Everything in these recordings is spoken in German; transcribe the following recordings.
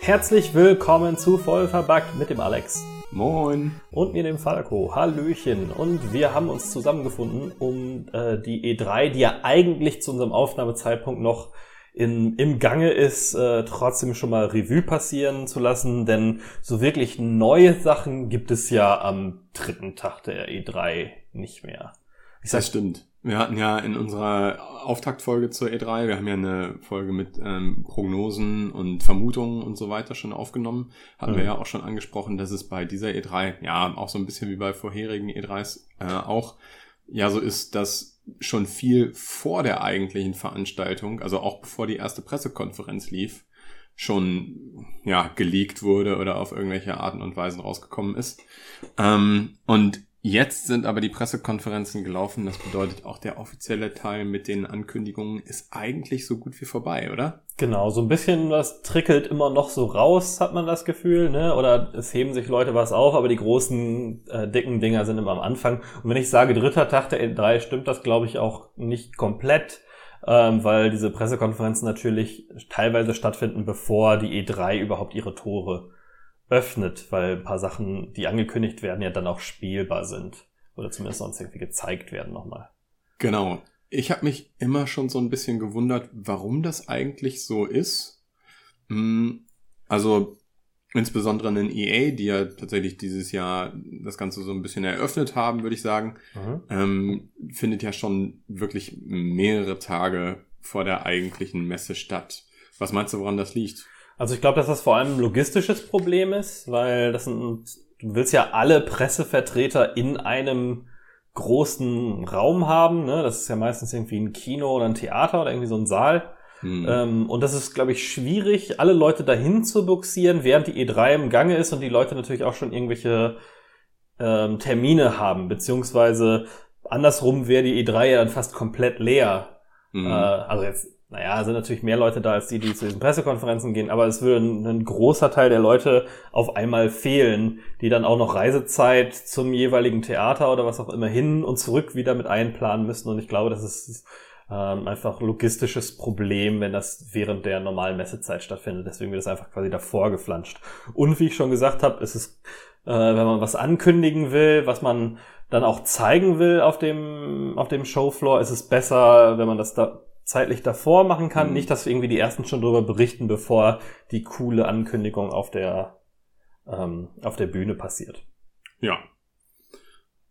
Herzlich willkommen zu Voll verbuggt mit dem Alex. Moin. Und mir dem Falco. Hallöchen. Und wir haben uns zusammengefunden, um äh, die E3, die ja eigentlich zu unserem Aufnahmezeitpunkt noch in, im Gange ist, äh, trotzdem schon mal Revue passieren zu lassen, denn so wirklich neue Sachen gibt es ja am dritten Tag der E3 nicht mehr. Ich sag, das stimmt. Wir hatten ja in unserer Auftaktfolge zur E3, wir haben ja eine Folge mit ähm, Prognosen und Vermutungen und so weiter schon aufgenommen, hatten mhm. wir ja auch schon angesprochen, dass es bei dieser E3, ja, auch so ein bisschen wie bei vorherigen E3s äh, auch, ja so ist, dass schon viel vor der eigentlichen Veranstaltung, also auch bevor die erste Pressekonferenz lief, schon ja geleakt wurde oder auf irgendwelche Arten und Weisen rausgekommen ist. Ähm, und Jetzt sind aber die Pressekonferenzen gelaufen. Das bedeutet, auch der offizielle Teil mit den Ankündigungen ist eigentlich so gut wie vorbei, oder? Genau, so ein bisschen was trickelt immer noch so raus, hat man das Gefühl, ne? Oder es heben sich Leute was auf, aber die großen, äh, dicken Dinger sind immer am Anfang. Und wenn ich sage dritter Tag der E3, stimmt das, glaube ich, auch nicht komplett, ähm, weil diese Pressekonferenzen natürlich teilweise stattfinden, bevor die E3 überhaupt ihre Tore öffnet, weil ein paar Sachen, die angekündigt werden, ja dann auch spielbar sind. Oder zumindest sonst irgendwie gezeigt werden nochmal. Genau. Ich habe mich immer schon so ein bisschen gewundert, warum das eigentlich so ist. Hm, also insbesondere in EA, die ja tatsächlich dieses Jahr das Ganze so ein bisschen eröffnet haben, würde ich sagen, mhm. ähm, findet ja schon wirklich mehrere Tage vor der eigentlichen Messe statt. Was meinst du, woran das liegt? Also ich glaube, dass das vor allem ein logistisches Problem ist, weil das sind, du willst ja alle Pressevertreter in einem großen Raum haben. Ne? Das ist ja meistens irgendwie ein Kino oder ein Theater oder irgendwie so ein Saal. Hm. Ähm, und das ist, glaube ich, schwierig, alle Leute dahin zu buxieren, während die E3 im Gange ist und die Leute natürlich auch schon irgendwelche ähm, Termine haben, beziehungsweise andersrum wäre die E3 ja dann fast komplett leer. Mhm. Äh, also jetzt naja, sind natürlich mehr Leute da als die, die zu diesen Pressekonferenzen gehen, aber es würde ein, ein, großer Teil der Leute auf einmal fehlen, die dann auch noch Reisezeit zum jeweiligen Theater oder was auch immer hin und zurück wieder mit einplanen müssen. Und ich glaube, das ist ähm, einfach logistisches Problem, wenn das während der normalen Messezeit stattfindet. Deswegen wird es einfach quasi davor geflanscht. Und wie ich schon gesagt habe, ist es, äh, wenn man was ankündigen will, was man dann auch zeigen will auf dem, auf dem Showfloor, ist es besser, wenn man das da zeitlich davor machen kann. Mhm. Nicht, dass irgendwie die ersten schon darüber berichten, bevor die coole Ankündigung auf der, ähm, auf der Bühne passiert. Ja.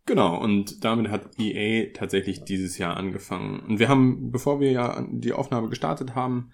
Genau, und damit hat EA tatsächlich dieses Jahr angefangen. Und wir haben, bevor wir ja die Aufnahme gestartet haben,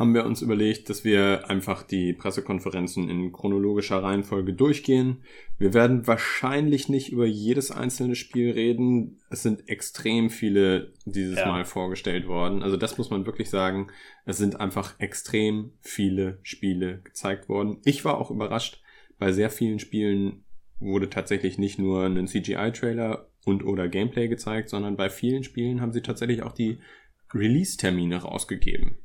haben wir uns überlegt, dass wir einfach die Pressekonferenzen in chronologischer Reihenfolge durchgehen. Wir werden wahrscheinlich nicht über jedes einzelne Spiel reden. Es sind extrem viele dieses ja. Mal vorgestellt worden. Also das muss man wirklich sagen. Es sind einfach extrem viele Spiele gezeigt worden. Ich war auch überrascht. Bei sehr vielen Spielen wurde tatsächlich nicht nur ein CGI-Trailer und oder Gameplay gezeigt, sondern bei vielen Spielen haben sie tatsächlich auch die Release-Termine rausgegeben.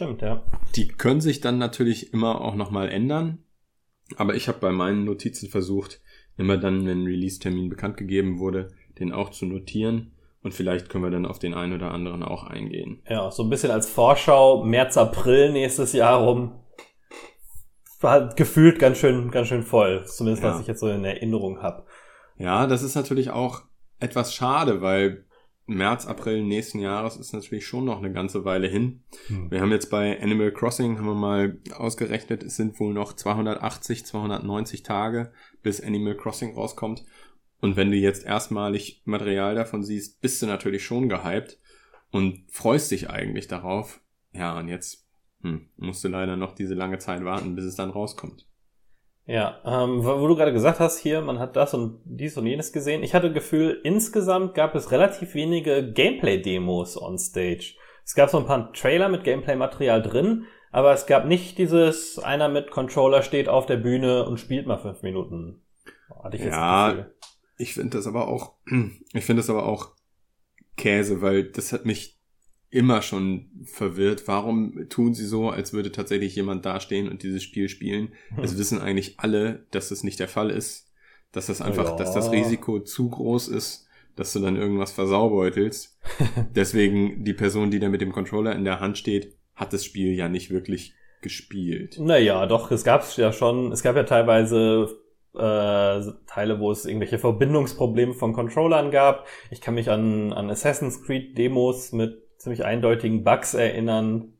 Stimmt, ja. Die können sich dann natürlich immer auch nochmal ändern. Aber ich habe bei meinen Notizen versucht, immer dann, wenn Release-Termin bekannt gegeben wurde, den auch zu notieren. Und vielleicht können wir dann auf den einen oder anderen auch eingehen. Ja, so ein bisschen als Vorschau, März, April nächstes Jahr rum. War gefühlt ganz schön, ganz schön voll. Zumindest ja. was ich jetzt so in Erinnerung habe. Ja, das ist natürlich auch etwas schade, weil März, April nächsten Jahres ist natürlich schon noch eine ganze Weile hin. Hm. Wir haben jetzt bei Animal Crossing, haben wir mal ausgerechnet, es sind wohl noch 280, 290 Tage, bis Animal Crossing rauskommt. Und wenn du jetzt erstmalig Material davon siehst, bist du natürlich schon gehypt und freust dich eigentlich darauf. Ja, und jetzt hm, musst du leider noch diese lange Zeit warten, bis es dann rauskommt. Ja, ähm, wo du gerade gesagt hast, hier, man hat das und dies und jenes gesehen. Ich hatte Gefühl, insgesamt gab es relativ wenige Gameplay-Demos on Stage. Es gab so ein paar Trailer mit Gameplay-Material drin, aber es gab nicht dieses, einer mit Controller steht auf der Bühne und spielt mal fünf Minuten. Hatte ich jetzt ja, ich finde das aber auch, ich finde das aber auch Käse, weil das hat mich immer schon verwirrt. Warum tun sie so, als würde tatsächlich jemand dastehen und dieses Spiel spielen? Hm. Es wissen eigentlich alle, dass es nicht der Fall ist. Dass das einfach, ja. dass das Risiko zu groß ist, dass du dann irgendwas versaubeutelst. Deswegen die Person, die da mit dem Controller in der Hand steht, hat das Spiel ja nicht wirklich gespielt. Naja, doch, es gab ja schon, es gab ja teilweise äh, Teile, wo es irgendwelche Verbindungsprobleme von Controllern gab. Ich kann mich an, an Assassin's Creed Demos mit ziemlich eindeutigen Bugs erinnern,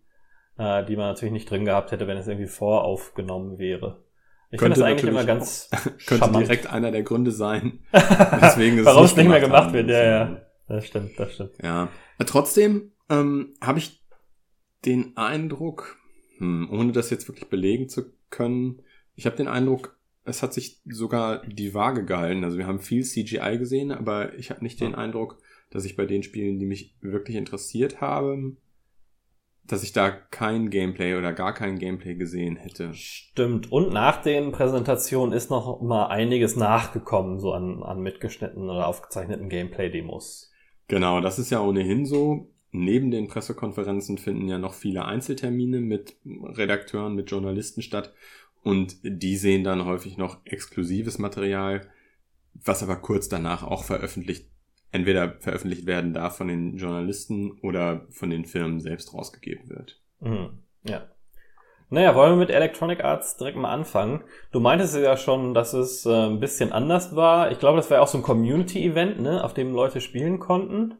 äh, die man natürlich nicht drin gehabt hätte, wenn es irgendwie voraufgenommen wäre. Ich finde das eigentlich immer ganz Könnte charmant. direkt einer der Gründe sein, deswegen Warum es nicht mehr gemacht haben. wird. Ja, ja. Das stimmt, das stimmt. Ja. Trotzdem ähm, habe ich den Eindruck, hm, ohne das jetzt wirklich belegen zu können, ich habe den Eindruck, es hat sich sogar die Waage gehalten. Also wir haben viel CGI gesehen, aber ich habe nicht den Eindruck, dass ich bei den Spielen, die mich wirklich interessiert haben, dass ich da kein Gameplay oder gar kein Gameplay gesehen hätte. Stimmt. Und nach den Präsentationen ist noch mal einiges nachgekommen, so an, an mitgeschnittenen oder aufgezeichneten Gameplay-Demos. Genau, das ist ja ohnehin so. Neben den Pressekonferenzen finden ja noch viele Einzeltermine mit Redakteuren, mit Journalisten statt. Und die sehen dann häufig noch exklusives Material, was aber kurz danach auch veröffentlicht entweder veröffentlicht werden darf von den Journalisten oder von den Firmen selbst rausgegeben wird. Mhm. Ja. Naja, wollen wir mit Electronic Arts direkt mal anfangen? Du meintest ja schon, dass es äh, ein bisschen anders war. Ich glaube, das war ja auch so ein Community-Event, ne, auf dem Leute spielen konnten.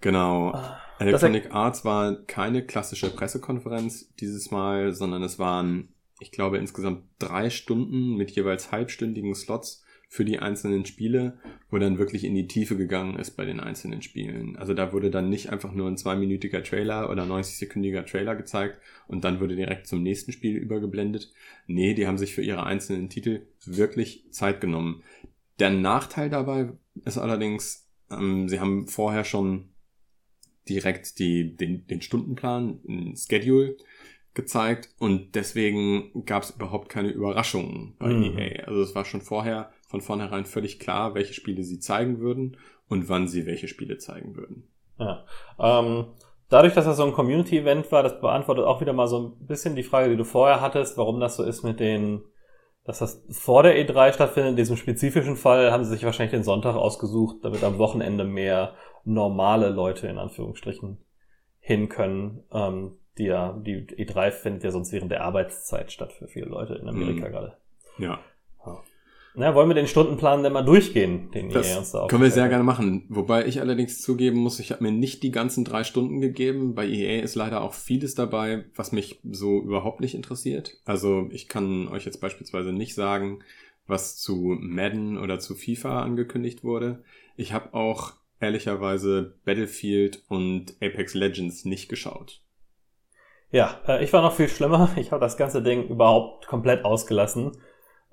Genau. Ah, Electronic Arts war keine klassische Pressekonferenz dieses Mal, sondern es waren, ich glaube, insgesamt drei Stunden mit jeweils halbstündigen Slots für die einzelnen Spiele, wo dann wirklich in die Tiefe gegangen ist bei den einzelnen Spielen. Also da wurde dann nicht einfach nur ein zweiminütiger Trailer oder 90-sekündiger Trailer gezeigt und dann wurde direkt zum nächsten Spiel übergeblendet. Nee, die haben sich für ihre einzelnen Titel wirklich Zeit genommen. Der Nachteil dabei ist allerdings, ähm, sie haben vorher schon direkt die, den, den Stundenplan, ein Schedule gezeigt und deswegen gab es überhaupt keine Überraschungen bei mhm. EA. Also es war schon vorher von vornherein völlig klar, welche Spiele sie zeigen würden und wann sie welche Spiele zeigen würden. Ja. Ähm, dadurch, dass das so ein Community-Event war, das beantwortet auch wieder mal so ein bisschen die Frage, die du vorher hattest, warum das so ist mit den, dass das vor der E3 stattfindet. In diesem spezifischen Fall haben sie sich wahrscheinlich den Sonntag ausgesucht, damit am Wochenende mehr normale Leute in Anführungsstrichen hin können. Ähm, die ja, die E3 findet ja sonst während der Arbeitszeit statt für viele Leute in Amerika mhm. gerade. Ja. Na, wollen wir den Stundenplan denn mal durchgehen, den das ihr uns da Können wir sehr gerne machen. Wobei ich allerdings zugeben muss, ich habe mir nicht die ganzen drei Stunden gegeben. Bei EA ist leider auch vieles dabei, was mich so überhaupt nicht interessiert. Also ich kann euch jetzt beispielsweise nicht sagen, was zu Madden oder zu FIFA angekündigt wurde. Ich habe auch ehrlicherweise Battlefield und Apex Legends nicht geschaut. Ja, äh, ich war noch viel schlimmer. Ich habe das ganze Ding überhaupt komplett ausgelassen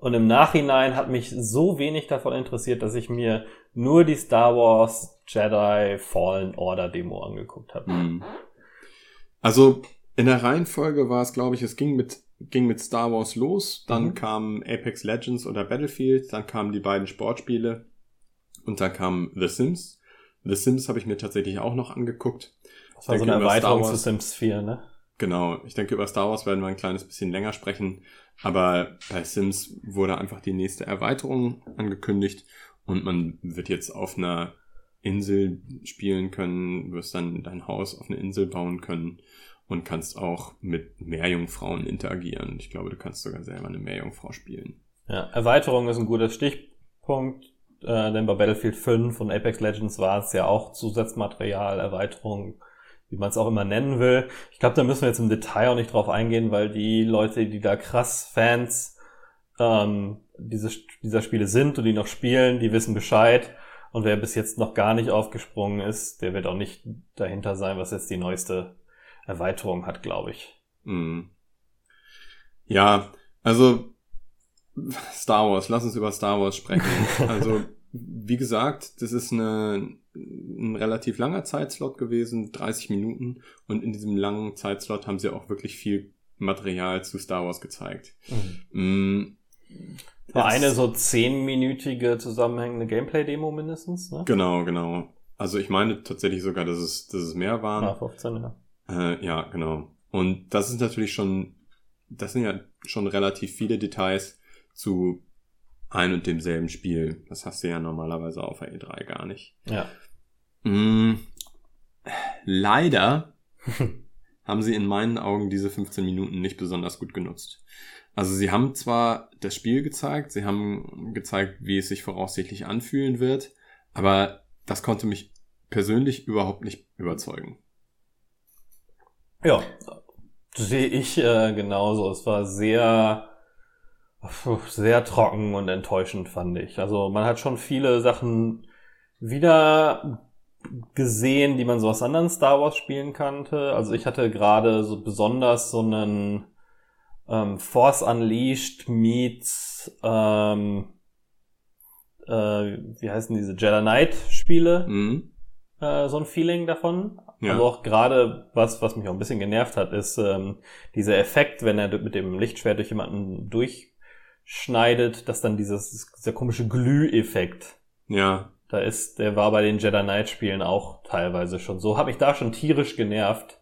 und im Nachhinein hat mich so wenig davon interessiert, dass ich mir nur die Star Wars Jedi Fallen Order Demo angeguckt habe. Mhm. Also in der Reihenfolge war es, glaube ich, es ging mit ging mit Star Wars los, dann mhm. kam Apex Legends oder Battlefield, dann kamen die beiden Sportspiele und dann kam The Sims. The Sims habe ich mir tatsächlich auch noch angeguckt. Das war so eine Erweiterung zu Sims 4, ne? Genau, ich denke, über Star Wars werden wir ein kleines bisschen länger sprechen, aber bei Sims wurde einfach die nächste Erweiterung angekündigt und man wird jetzt auf einer Insel spielen können, wirst dann dein Haus auf eine Insel bauen können und kannst auch mit Meerjungfrauen interagieren. Ich glaube, du kannst sogar selber eine Meerjungfrau spielen. Ja, Erweiterung ist ein guter Stichpunkt, äh, denn bei Battlefield 5 und Apex Legends war es ja auch Zusatzmaterial, Erweiterung wie man es auch immer nennen will. Ich glaube, da müssen wir jetzt im Detail auch nicht drauf eingehen, weil die Leute, die da krass Fans ähm, diese, dieser Spiele sind und die noch spielen, die wissen Bescheid. Und wer bis jetzt noch gar nicht aufgesprungen ist, der wird auch nicht dahinter sein, was jetzt die neueste Erweiterung hat, glaube ich. Mm. Ja, also Star Wars, lass uns über Star Wars sprechen. also, wie gesagt, das ist eine ein relativ langer Zeitslot gewesen, 30 Minuten. Und in diesem langen Zeitslot haben sie auch wirklich viel Material zu Star Wars gezeigt. Mhm. War eine so zehnminütige zusammenhängende Gameplay-Demo mindestens, ne? Genau, genau. Also ich meine tatsächlich sogar, dass es, dass es mehr waren. Ja, 15, ja. Äh, ja, genau. Und das ist natürlich schon, das sind ja schon relativ viele Details zu ein und demselben Spiel. Das hast du ja normalerweise auf der E3 gar nicht. Ja. Mm, leider haben sie in meinen Augen diese 15 Minuten nicht besonders gut genutzt. Also sie haben zwar das Spiel gezeigt, sie haben gezeigt, wie es sich voraussichtlich anfühlen wird, aber das konnte mich persönlich überhaupt nicht überzeugen. Ja, sehe ich äh, genauso. Es war sehr, sehr trocken und enttäuschend, fand ich. Also man hat schon viele Sachen wieder gesehen, die man so aus anderen Star Wars Spielen kannte. Also ich hatte gerade so besonders so einen ähm, Force Unleashed meets ähm, äh, wie heißen diese Jedi Knight Spiele Mhm. äh, so ein Feeling davon. Ja. Also auch gerade was, was mich auch ein bisschen genervt hat, ist ähm, dieser Effekt, wenn er mit dem Lichtschwert durch jemanden durchschneidet, dass dann dieses dieser komische Glüheffekt Ja, da ist, der war bei den Jedi Knight Spielen auch teilweise schon so. Hab mich da schon tierisch genervt,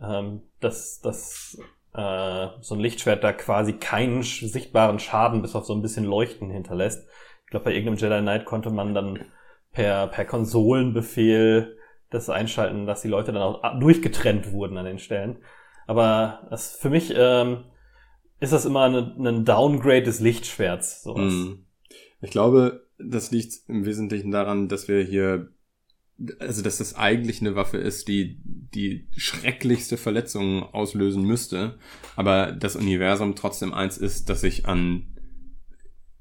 ähm, dass, dass äh, so ein Lichtschwert da quasi keinen sichtbaren Schaden bis auf so ein bisschen Leuchten hinterlässt. Ich glaube, bei irgendeinem Jedi Knight konnte man dann per, per Konsolenbefehl das einschalten, dass die Leute dann auch durchgetrennt wurden an den Stellen. Aber das, für mich ähm, ist das immer eine, ein Downgrade des Lichtschwerts. Sowas. Mhm. Ich glaube, das liegt im Wesentlichen daran, dass wir hier, also dass das eigentlich eine Waffe ist, die die schrecklichste Verletzungen auslösen müsste, aber das Universum trotzdem eins ist, das sich an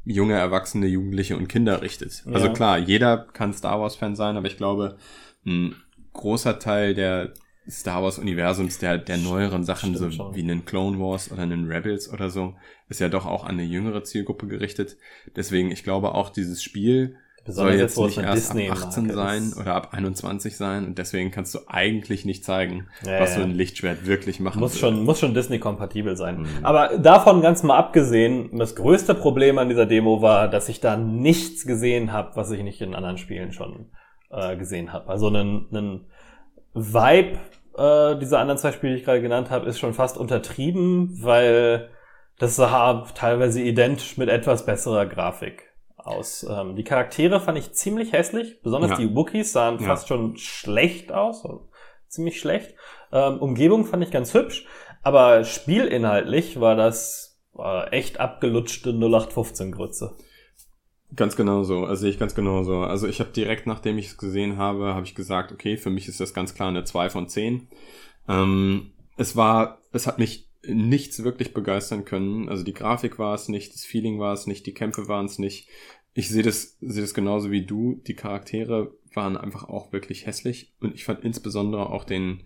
junge Erwachsene, Jugendliche und Kinder richtet. Ja. Also klar, jeder kann Star Wars Fan sein, aber ich glaube, ein großer Teil der Star Wars Universums, der, der neueren Sachen, Stimmt so schon. wie einen Clone Wars oder einen Rebels oder so, ist ja doch auch an eine jüngere Zielgruppe gerichtet. Deswegen, ich glaube auch dieses Spiel soll jetzt es nicht erst ab Disney-Marke 18 sein ist. oder ab 21 sein und deswegen kannst du eigentlich nicht zeigen, Ja, was ja. so ein Lichtschwert wirklich machen Muss würde. schon, muss schon Disney-kompatibel sein. Mhm. Aber davon ganz mal abgesehen, das größte Problem an dieser Demo war, dass ich da nichts gesehen habe, was ich nicht in anderen Spielen schon äh, gesehen habe. Also einen, einen Vibe äh, dieser anderen zwei Spiele, die ich gerade genannt habe, ist schon fast untertrieben, weil das sah teilweise identisch mit etwas besserer Grafik aus. Ähm, die Charaktere fand ich ziemlich hässlich, besonders Ja. die Wookiees sahen Ja. fast schon schlecht aus, also ziemlich schlecht. Ähm, Umgebung fand ich ganz hübsch, aber spielinhaltlich war das äh, echt abgelutschte 0815-Grütze. Ganz genau so, also sehe ich ganz genau so. Also ich habe direkt, nachdem ich es gesehen habe, habe ich gesagt, okay, für mich ist das ganz klar eine 2 von 10. Ähm, es war, es hat mich nichts wirklich begeistern können. Also die Grafik war es nicht, das Feeling war es nicht, die Kämpfe waren es nicht. Ich sehe das, sehe das genauso wie du. Die Charaktere waren einfach auch wirklich hässlich und ich fand insbesondere auch den,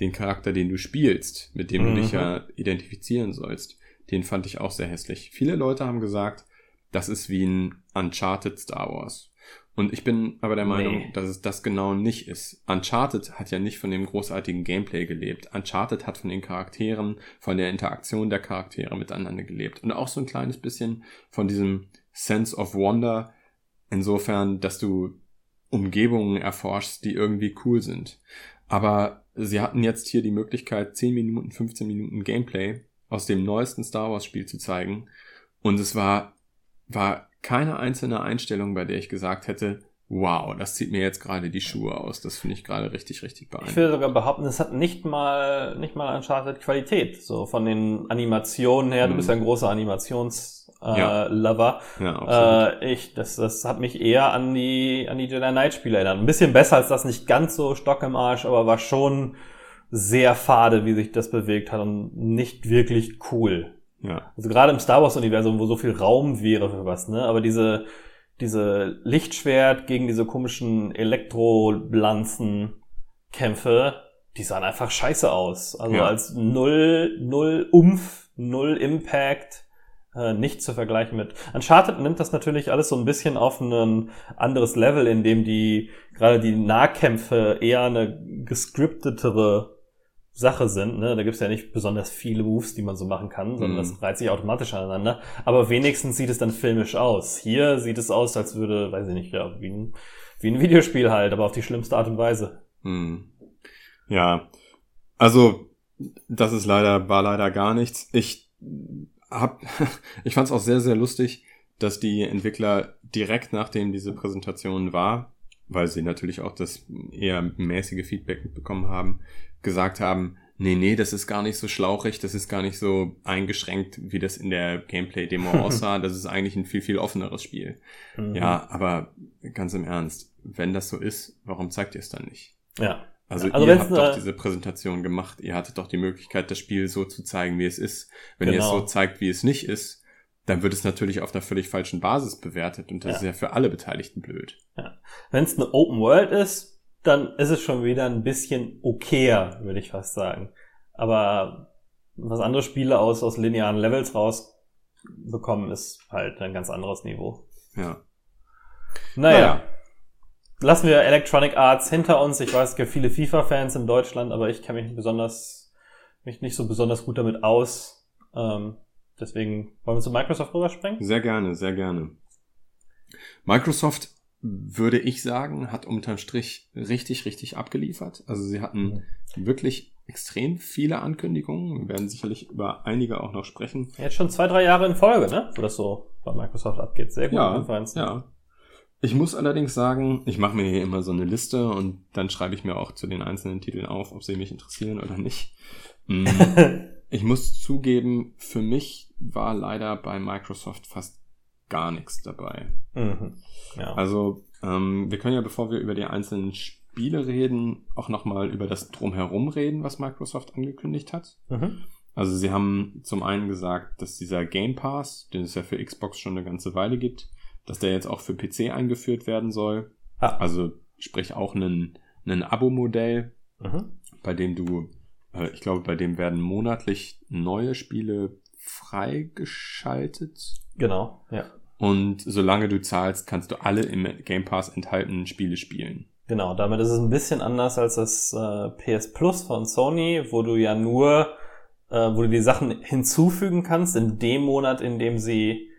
den Charakter, den du spielst, mit dem Mhm. du dich ja identifizieren sollst, den fand ich auch sehr hässlich. Viele Leute haben gesagt, das ist wie ein Uncharted Star Wars. Und ich bin aber der Meinung, Nee. dass es das genau nicht ist. Uncharted hat ja nicht von dem großartigen Gameplay gelebt. Uncharted hat von den Charakteren, von der Interaktion der Charaktere miteinander gelebt. Und auch so ein kleines bisschen von diesem Sense of Wonder, insofern, dass du Umgebungen erforschst, die irgendwie cool sind. Aber sie hatten jetzt hier die Möglichkeit, 10 Minuten, 15 Minuten Gameplay aus dem neuesten Star Wars Spiel zu zeigen. Und es war, war keine einzelne Einstellung, bei der ich gesagt hätte, wow, das zieht mir jetzt gerade die Schuhe aus. Das finde ich gerade richtig, richtig Ich beeindruckend. würde sogar behaupten, es hat nicht mal, nicht mal Uncharted Qualität. So von den Animationen her, du Mhm. bist ja ein großer Animations-Lover. Ja. Äh, Lover. Ja. Äh, ich, das, das hat mich eher an die, an die Jedi Knight Spiele erinnert. Ein bisschen besser als das, nicht ganz so Stock im Arsch, aber war schon sehr fade, wie sich das bewegt hat und nicht wirklich cool. Ja. Also gerade im Star Wars Universum, wo so viel Raum wäre für was, ne? Aber diese, diese Lichtschwert gegen diese komischen Elektroblanzen Kämpfe, die sahen einfach scheiße aus. Also Ja. als null, null Umf, null Impact, äh, nicht zu vergleichen mit. Uncharted nimmt das natürlich alles so ein bisschen auf ein anderes Level, in dem die, gerade die Nahkämpfe eher eine gescriptetere Sache sind. Ne? Da gibt's ja nicht besonders viele Moves, die man so machen kann, sondern Mhm. das reiht sich automatisch aneinander. Aber wenigstens sieht es dann filmisch aus. Hier sieht es aus, als würde, weiß ich nicht, ja, wie ein, wie ein Videospiel halt, aber auf die schlimmste Art und Weise. Hm. Ja, also das ist leider war leider gar nichts. Ich hab, ich fand es auch sehr sehr lustig, dass die Entwickler direkt nachdem diese Präsentation war, weil sie natürlich auch das eher mäßige Feedback bekommen haben, gesagt haben, nee, nee, das ist gar nicht so schlauchig, das ist gar nicht so eingeschränkt, wie das in der Gameplay-Demo aussah. Das ist eigentlich ein viel, viel offeneres Spiel. Mhm. Ja, aber ganz im Ernst, wenn das so ist, warum zeigt ihr es dann nicht? Ja. Also, Also ihr habt doch diese Präsentation gemacht, ihr hattet doch die Möglichkeit, das Spiel so zu zeigen, wie es ist. Wenn ihr Genau. es so zeigt, wie es nicht ist, dann wird es natürlich auf einer völlig falschen Basis bewertet und das Ja. ist ja für alle Beteiligten blöd. Wenn es eine Open World ist, dann ist es schon wieder ein bisschen okayer, würde ich fast sagen. Aber was andere Spiele aus, aus linearen Levels rausbekommen, ist halt ein ganz anderes Niveau. Ja. Naja, lassen wir Electronic Arts hinter uns. Ich weiß, es gibt viele FIFA-Fans in Deutschland, aber ich kenne mich nicht besonders, mich nicht so besonders gut damit aus. Ähm, deswegen wollen wir zu Microsoft rüberspringen? Sehr gerne, sehr gerne. Microsoft, würde ich sagen, hat unterm Strich richtig, richtig abgeliefert. Also sie hatten wirklich extrem viele Ankündigungen. Wir werden sicherlich über einige auch noch sprechen. Jetzt schon zwei, drei Jahre in Folge, ne? Wo das so bei Microsoft abgeht. Sehr gute Ja, ja. Ich muss allerdings sagen, ich mache mir hier immer so eine Liste und dann schreibe ich mir auch zu den einzelnen Titeln auf, ob sie mich interessieren oder nicht. Mm, Ich muss zugeben, für mich war leider bei Microsoft fast gar nichts dabei. mhm. Ja. Also, ähm, wir können ja, bevor wir über die einzelnen Spiele reden, auch nochmal über das Drumherum reden, was Microsoft angekündigt hat. mhm. Also, sie haben zum einen gesagt, dass dieser Game Pass, den es ja für Xbox schon eine ganze Weile gibt, dass der jetzt auch für PC eingeführt werden soll. Ah. Also, sprich auch ein, ein Abo-Modell, Mhm. bei dem du, äh, ich glaube, bei dem werden monatlich neue Spiele freigeschaltet. Genau, ja. Und solange du zahlst, kannst du alle im Game Pass enthaltenen Spiele spielen. Genau, damit ist es ein bisschen anders als das äh, PS Plus von Sony, wo du ja nur, äh, wo du die Sachen hinzufügen kannst in dem Monat, in dem sie,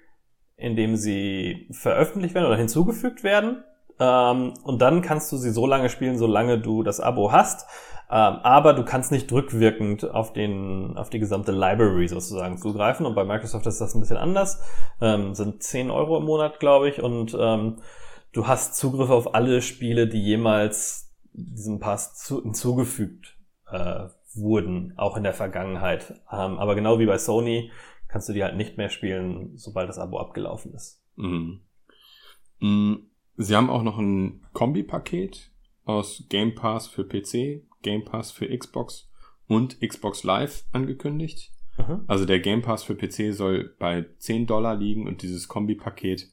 in dem sie veröffentlicht werden oder hinzugefügt werden. Ähm, und dann kannst du sie so lange spielen, solange du das Abo hast. Ähm, aber du kannst nicht rückwirkend auf den, auf die gesamte Library sozusagen zugreifen. Und bei Microsoft ist das ein bisschen anders. Ähm, sind 10 Euro im Monat, glaube ich. Und ähm, du hast Zugriff auf alle Spiele, die jemals diesem Pass zu, hinzugefügt äh, wurden, auch in der Vergangenheit. Ähm, aber genau wie bei Sony kannst du die halt nicht mehr spielen, sobald das Abo abgelaufen ist. Mhm. Mhm. Sie haben auch noch ein Kombi-Paket aus Game Pass für PC, Game Pass für Xbox und Xbox Live angekündigt. Mhm. Also der Game Pass für PC soll bei 10 Dollar liegen und dieses Kombi-Paket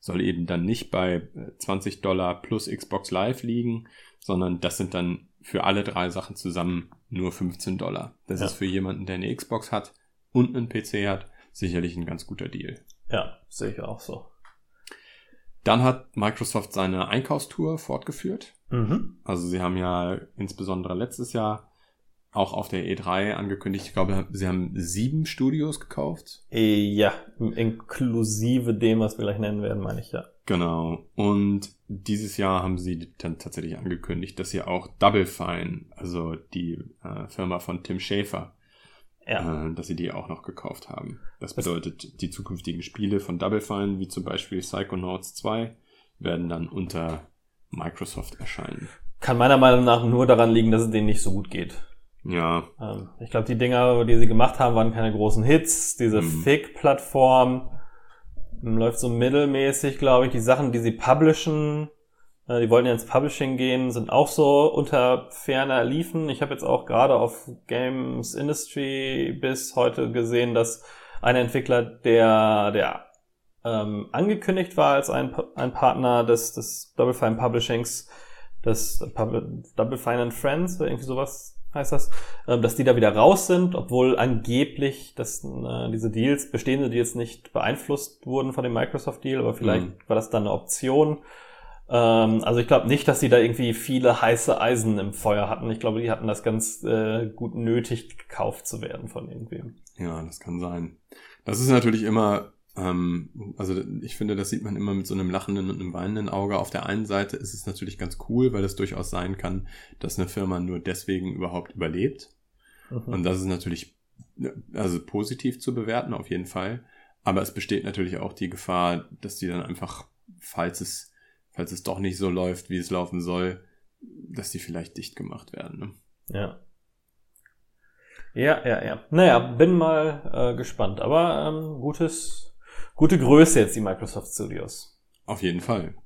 soll eben dann nicht bei äh, 20 Dollar plus Xbox Live liegen, sondern das sind dann für alle drei Sachen zusammen nur 15 Dollar. Das Ja. ist für jemanden, der eine Xbox hat und einen PC hat, sicherlich ein ganz guter Deal. Ja, sehe ich auch so. Dann hat Microsoft seine Einkaufstour fortgeführt. Mhm. Also sie haben ja insbesondere letztes Jahr auch auf der E3 angekündigt, ich glaube, sie haben sieben Studios gekauft. Äh, Ja, inklusive dem, was wir gleich nennen werden, meine ich ja. Genau. Und dieses Jahr haben sie dann tatsächlich angekündigt, dass sie auch Double Fine, also die äh, Firma von Tim Schafer, Ja. äh, dass sie die auch noch gekauft haben. Das Das- bedeutet, die zukünftigen Spiele von Double Fine, wie zum Beispiel Psychonauts 2, werden dann unter Microsoft erscheinen. Kann meiner Meinung nach nur daran liegen, dass es denen nicht so gut geht. Ja, Ähm, ich glaube, die Dinger, die sie gemacht haben, waren keine großen Hits. Diese Mhm. Fig-Plattform ähm, läuft so mittelmäßig, glaube ich. Die Sachen, die sie publishen, die wollten ja ins Publishing gehen, sind auch so unter ferner liefen. Ich habe jetzt auch gerade auf Games Industry bis heute gesehen, dass ein Entwickler, der, der ähm, angekündigt war als ein, ein Partner des, des Double Fine Publishings, des Double Fine and Friends, oder irgendwie sowas heißt das, ähm, dass die da wieder raus sind, obwohl angeblich dass, äh, diese Deals, bestehende Deals nicht beeinflusst wurden von dem Microsoft-Deal, aber vielleicht Mhm. war das dann eine Option. Ähm, also ich glaube nicht, dass die da irgendwie viele heiße Eisen im Feuer hatten. Ich glaube, die hatten das ganz äh, gut nötig, gekauft zu werden von irgendwem. Ja, das kann sein. Das ist natürlich immer Ähm, also ich finde, das sieht man immer mit so einem lachenden und einem weinenden Auge. Auf der einen Seite ist es natürlich ganz cool, weil es durchaus sein kann, dass eine Firma nur deswegen überhaupt überlebt. Mhm. Und das ist natürlich also positiv zu bewerten, auf jeden Fall. Aber es besteht natürlich auch die Gefahr, dass die dann einfach, falls es, falls es doch nicht so läuft, wie es laufen soll, dass die vielleicht dicht gemacht werden. Ne? Ja. Ja, ja, ja. Naja, bin mal äh, gespannt. Aber ähm, gutes, gute Größe jetzt die Microsoft Studios. Auf jeden Fall.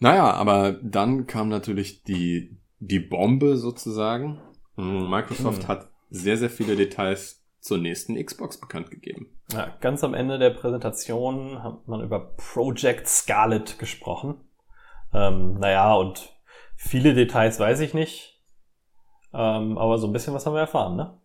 Naja, aber dann kam natürlich die, die Bombe sozusagen. Microsoft hm. hat sehr, sehr viele Details zur nächsten Xbox bekannt gegeben. Ja, ganz am Ende der Präsentation hat man über Project Scarlet gesprochen. Ähm, naja, und viele Details weiß ich nicht. Ähm, aber so ein bisschen was haben wir erfahren, ne?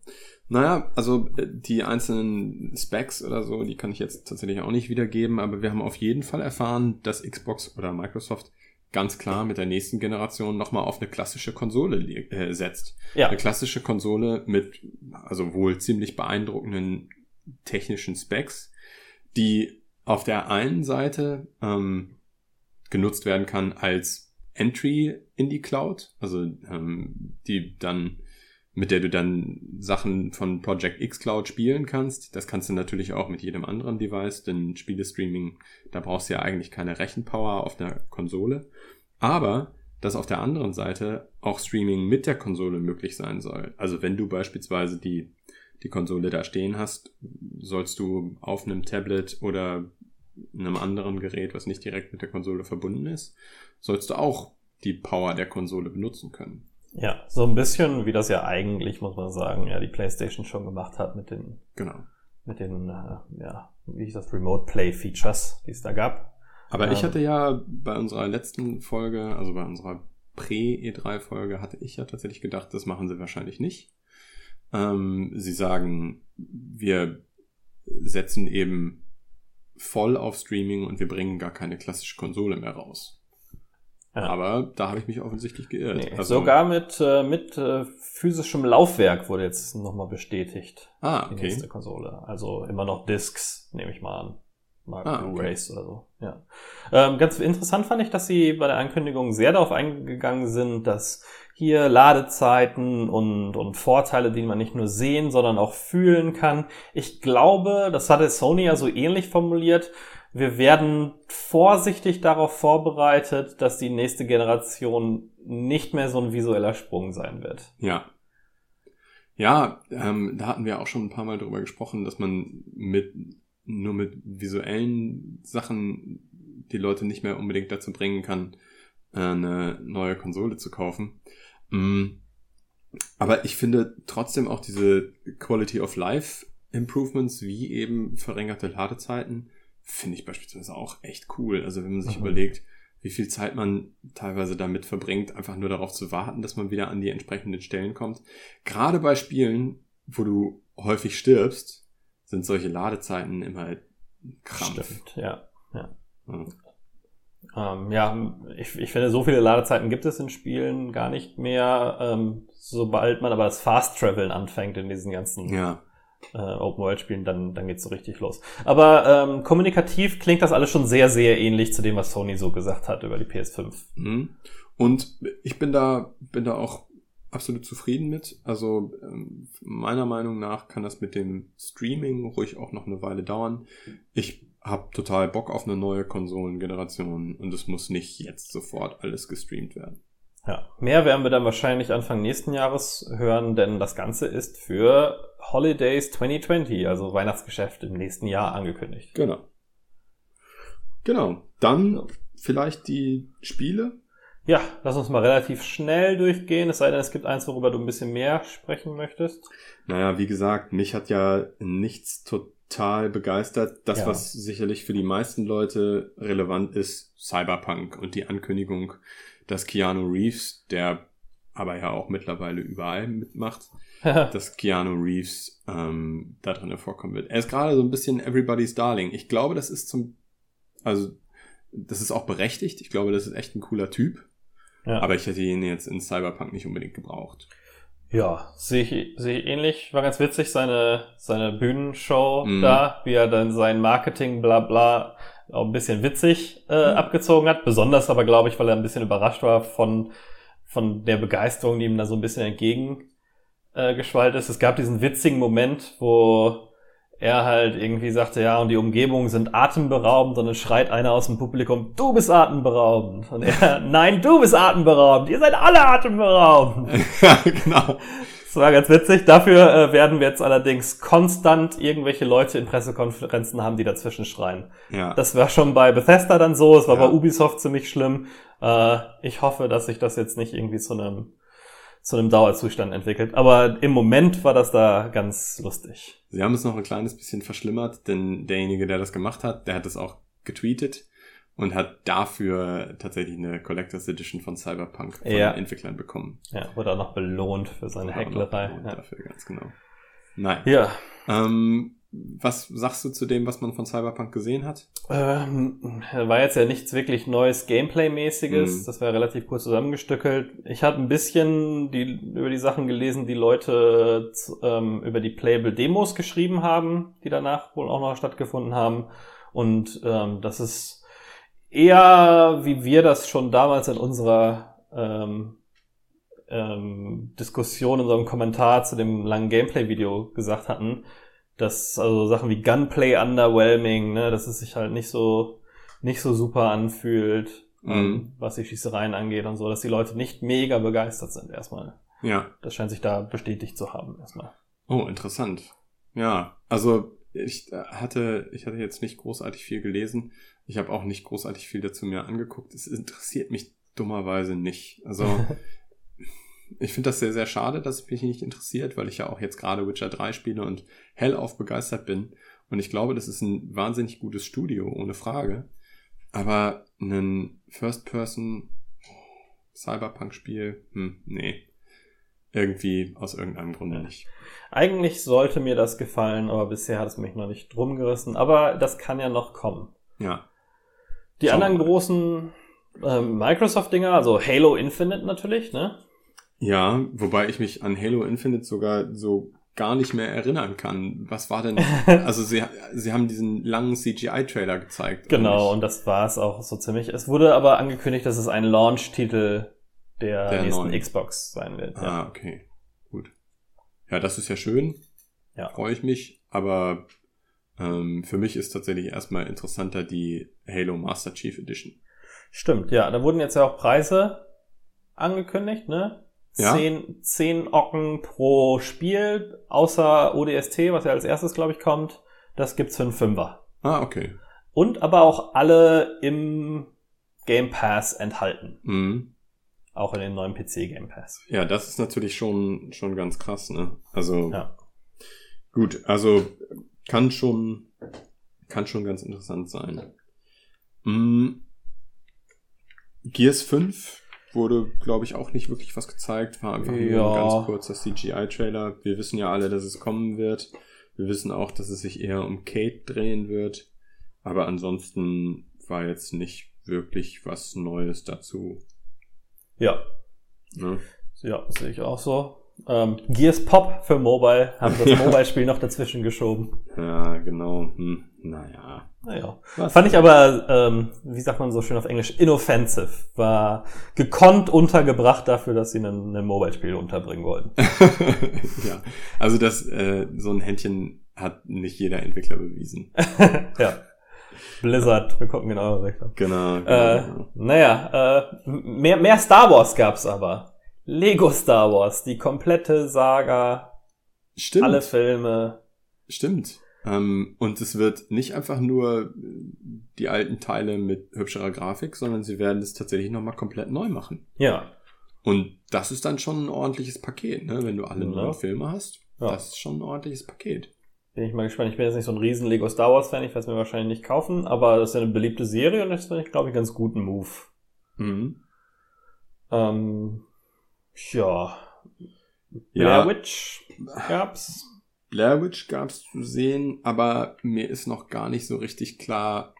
Naja, also äh, die einzelnen Specs oder so, die kann ich jetzt tatsächlich auch nicht wiedergeben, aber wir haben auf jeden Fall erfahren, dass Xbox oder Microsoft ganz klar mit der nächsten Generation nochmal auf eine klassische Konsole äh, setzt. Ja. Eine klassische Konsole mit, also wohl ziemlich beeindruckenden technischen Specs, die auf der einen Seite ähm, genutzt werden kann als Entry in die Cloud, also ähm, die dann mit der du dann Sachen von Project X Cloud spielen kannst. Das kannst du natürlich auch mit jedem anderen Device, denn Spielestreaming, da brauchst du ja eigentlich keine Rechenpower auf der Konsole. Aber dass auf der anderen Seite auch Streaming mit der Konsole möglich sein soll. Also wenn du beispielsweise die, die Konsole da stehen hast, sollst du auf einem Tablet oder einem anderen Gerät, was nicht direkt mit der Konsole verbunden ist, sollst du auch die Power der Konsole benutzen können. Ja, so ein bisschen wie das ja eigentlich, muss man sagen, ja, die PlayStation schon gemacht hat mit den, genau. mit den, äh, ja, wie hieß das, Remote Play Features, die es da gab. Aber ähm, ich hatte ja bei unserer letzten Folge, also bei unserer Prä-E3-Folge, hatte ich ja tatsächlich gedacht, das machen sie wahrscheinlich nicht. Ähm, sie sagen, wir setzen eben voll auf Streaming und wir bringen gar keine klassische Konsole mehr raus. Ja. Aber da habe ich mich offensichtlich geirrt. Nee, also, sogar mit, äh, mit äh, physischem Laufwerk wurde jetzt nochmal bestätigt. Ah, okay. Die nächste Konsole. Also immer noch Discs, nehme ich mal an. Mal ah, Blu-rays okay. oder so. Ja. Ähm, ganz interessant fand ich, dass sie bei der Ankündigung sehr darauf eingegangen sind, dass hier Ladezeiten und, und Vorteile, die man nicht nur sehen, sondern auch fühlen kann. Ich glaube, das hatte Sony ja so ähnlich formuliert, wir werden vorsichtig darauf vorbereitet, dass die nächste Generation nicht mehr so ein visueller Sprung sein wird. Ja. Ja, ähm, da hatten wir auch schon ein paar Mal drüber gesprochen, dass man mit nur mit visuellen Sachen die Leute nicht mehr unbedingt dazu bringen kann, äh, eine neue Konsole zu kaufen. Mm. Aber ich finde trotzdem auch diese Quality of Life Improvements wie eben verringerte Ladezeiten finde ich beispielsweise auch echt cool. Also wenn man sich mhm. überlegt, wie viel Zeit man teilweise damit verbringt, einfach nur darauf zu warten, dass man wieder an die entsprechenden Stellen kommt. Gerade bei Spielen, wo du häufig stirbst, sind solche Ladezeiten immer krampf. Stimmt, ja. Ja, ja. Ähm, ja ich, ich finde, so viele Ladezeiten gibt es in Spielen gar nicht mehr, ähm, sobald man aber das Fast Traveln anfängt in diesen ganzen ja äh, Open World spielen, dann, dann geht's so richtig los. Aber ähm, kommunikativ klingt das alles schon sehr, sehr ähnlich zu dem, was Sony so gesagt hat über die PS5. Mhm. Und ich bin da, bin da auch absolut zufrieden mit. Also ähm, meiner Meinung nach kann das mit dem Streaming ruhig auch noch eine Weile dauern. Ich habe total Bock auf eine neue Konsolengeneration und es muss nicht jetzt sofort alles gestreamt werden. Ja, mehr werden wir dann wahrscheinlich Anfang nächsten Jahres hören, denn das Ganze ist für Holidays 2020, also Weihnachtsgeschäft im nächsten Jahr angekündigt. Genau. Genau. Dann vielleicht die Spiele. Ja, lass uns mal relativ schnell durchgehen, es sei denn, es gibt eins, worüber du ein bisschen mehr sprechen möchtest. Naja, wie gesagt, mich hat ja nichts total begeistert. Das, ja. was sicherlich für die meisten Leute relevant ist, Cyberpunk und die Ankündigung, dass Keanu Reeves, der aber ja auch mittlerweile überall mitmacht, dass Keanu Reeves ähm, da drin vorkommen wird. Er ist gerade so ein bisschen Everybody's Darling. Ich glaube, das ist zum, also das ist auch berechtigt. Ich glaube, das ist echt ein cooler Typ. Ja. Aber ich hätte ihn jetzt in Cyberpunk nicht unbedingt gebraucht. Ja, sehe ich, sehe ich ähnlich. War ganz witzig, seine, seine Bühnenshow Mhm. da, wie er dann sein Marketing, bla bla, auch ein bisschen witzig äh, abgezogen hat. Besonders aber, glaube ich, weil er ein bisschen überrascht war von, von der Begeisterung, die ihm da so ein bisschen entgegen äh, geschwallt ist. Es gab diesen witzigen Moment, wo er halt irgendwie sagte, ja, und die Umgebungen sind atemberaubend und dann schreit einer aus dem Publikum, du bist atemberaubend. Und er, nein, du bist atemberaubend, ihr seid alle atemberaubend. ja, genau. Das war ganz witzig. Dafür äh, werden wir jetzt allerdings konstant irgendwelche Leute in Pressekonferenzen haben, die dazwischen schreien. Ja. Das war schon bei Bethesda dann so, es war Ja. bei Ubisoft ziemlich schlimm. Äh, ich hoffe, dass sich das jetzt nicht irgendwie zu einem zu einem Dauerzustand entwickelt. Aber im Moment war das da ganz lustig. Sie haben es noch ein kleines bisschen verschlimmert, denn derjenige, der das gemacht hat, der hat es auch getweetet und hat dafür tatsächlich eine Collectors Edition von Cyberpunk von Ja. Entwicklern bekommen. Ja, wurde auch noch belohnt für seine belohnt Ja. Dafür, ganz genau. Nein. ja. Ähm, was sagst du zu dem, was man von Cyberpunk gesehen hat? Ähm, war jetzt ja nichts wirklich Neues Gameplay-mäßiges. Mhm. Das war relativ kurz zusammengestückelt. Ich habe ein bisschen die, über die Sachen gelesen, die Leute ähm, über die Playable Demos geschrieben haben, die danach wohl auch noch stattgefunden haben. Und ähm, das ist eher, wie wir das schon damals in unserer ähm, ähm, Diskussion, in unserem Kommentar zu dem langen Gameplay-Video gesagt hatten, dass also Sachen wie Gunplay underwhelming, ne, dass es sich halt nicht so nicht so super anfühlt, ähm, Mhm. was die Schießereien angeht und so, dass die Leute nicht mega begeistert sind erstmal. Ja. Das scheint sich da bestätigt zu haben erstmal. Oh, interessant. Ja, also ich äh, hatte, ich hatte jetzt nicht großartig viel gelesen. Ich habe auch nicht großartig viel dazu mir angeguckt. Es interessiert mich dummerweise nicht. Also ich finde das sehr, sehr schade, dass es mich nicht interessiert, weil ich ja auch jetzt gerade Witcher 3 spiele und hellauf begeistert bin. Und ich glaube, das ist ein wahnsinnig gutes Studio, ohne Frage. Aber ein First-Person Cyberpunk-Spiel, hm, nee. Irgendwie aus irgendeinem Grunde Ja. nicht. Eigentlich sollte mir das gefallen, aber bisher hat es mich noch nicht drum gerissen. Aber das kann ja noch kommen. Ja. Die Schauen wir anderen mal. großen ähm, Microsoft-Dinger, also Halo Infinite natürlich, ne? Ja, wobei ich mich an Halo Infinite sogar so gar nicht mehr erinnern kann. Was war denn? Also sie, sie haben diesen langen CGI-Trailer gezeigt. Genau, nicht? und das war es auch so ziemlich. Es wurde aber angekündigt, dass es ein Launch-Titel der, Der nächsten neuen. Xbox sein wird. Ja. Ah, okay. Gut. Ja, das ist ja schön. Ja. Freue ich mich. Aber ähm, für mich ist tatsächlich erstmal interessanter die Halo Master Chief Edition. Stimmt, ja. Da wurden jetzt ja auch Preise angekündigt, ne? Ja. Zehn, zehn Ocken pro Spiel, außer ODST, was ja als erstes, glaube ich, kommt. Das gibt's für einen Fünfer. Ah, okay. Und aber auch alle im Game Pass enthalten. Mhm. Auch in den neuen PC Game Pass. Ja, das ist natürlich schon, schon ganz krass, ne? Also, Ja. gut, also kann schon, kann schon ganz interessant sein. Mm, Gears 5 wurde, glaube ich, auch nicht wirklich was gezeigt, war einfach nur Ja. ein ganz kurzer CGI-Trailer. Wir wissen ja alle, dass es kommen wird. Wir wissen auch, dass es sich eher um Kate drehen wird. Aber ansonsten war jetzt nicht wirklich was Neues dazu. Ja, Ne? ja, sehe ich auch so. Ähm, Gears Pop für Mobile haben das Mobile-Spiel noch dazwischen geschoben. Ja, genau. Hm, naja. Naja. Was? Fand ich aber, ähm, wie sagt man so schön auf Englisch, inoffensive. War gekonnt untergebracht dafür, dass sie ein, ein Mobile-Spiel unterbringen wollten. ja, also das, äh, so ein Händchen hat nicht jeder Entwickler bewiesen. ja. Blizzard, wir gucken eure Richtung. Genau. Äh, genau. naja, äh, mehr, mehr Star Wars gab's aber. Lego Star Wars, die komplette Saga, Stimmt. alle Filme. Stimmt. Ähm, und es wird nicht einfach nur die alten Teile mit hübscherer Grafik, sondern sie werden es tatsächlich nochmal komplett neu machen. Ja, Und das ist dann schon ein ordentliches Paket, ne? Wenn du alle Ja. neuen Filme hast, Ja. das ist schon ein ordentliches Paket. bin ich mal gespannt. Ich bin jetzt nicht so ein riesen Lego Star Wars Fan, ich werde es mir wahrscheinlich nicht kaufen, aber das ist ja eine beliebte Serie und das finde ich, glaube ich, ganz guten Move. Mhm. Ähm, ja. Ja. Blair Witch gab's. Blair Witch gab's zu sehen, aber mir ist noch gar nicht so richtig klar,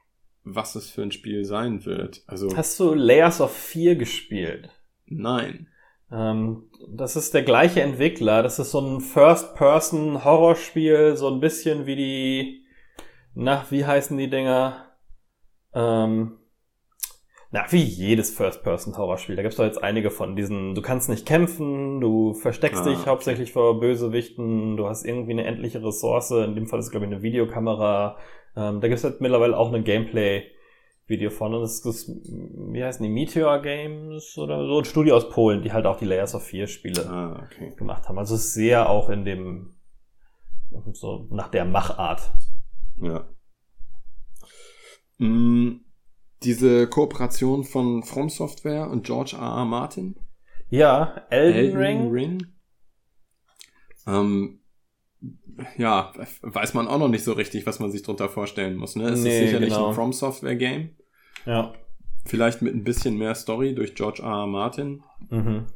was es für ein Spiel sein wird. Also Hast du Layers of Fear gespielt? nein. Ähm, das ist der gleiche Entwickler. Das ist so ein First-Person-Horrorspiel, so ein bisschen wie die, na, wie heißen die Dinger? Ähm, na, wie jedes First-Person-Horrorspiel. Da gibt's doch jetzt einige von diesen, du kannst nicht kämpfen, du versteckst Ah, dich okay. hauptsächlich vor Bösewichten, du hast irgendwie eine endliche Ressource, in dem Fall ist es, glaube ich, eine Videokamera. Ähm, da gibt's halt mittlerweile auch eine Gameplay-Video von. Und das ist, wie heißen die, Meteor Games oder so, ein Studio aus Polen, die halt auch die Layers of 4 Spiele Ah, okay. gemacht haben. Also es sehr auch in dem, so nach der Machart. Ja. Mm, diese Kooperation von From Software und George R. R. Martin. Ja, Elden, Ring. Ring. Ähm, ja, weiß man auch noch nicht so richtig, was man sich drunter vorstellen muss. Ne? Es Nee, ist sicherlich genau. ein From Software Game. Ja. Vielleicht mit ein bisschen mehr Story durch George R. R. Martin. Mhm.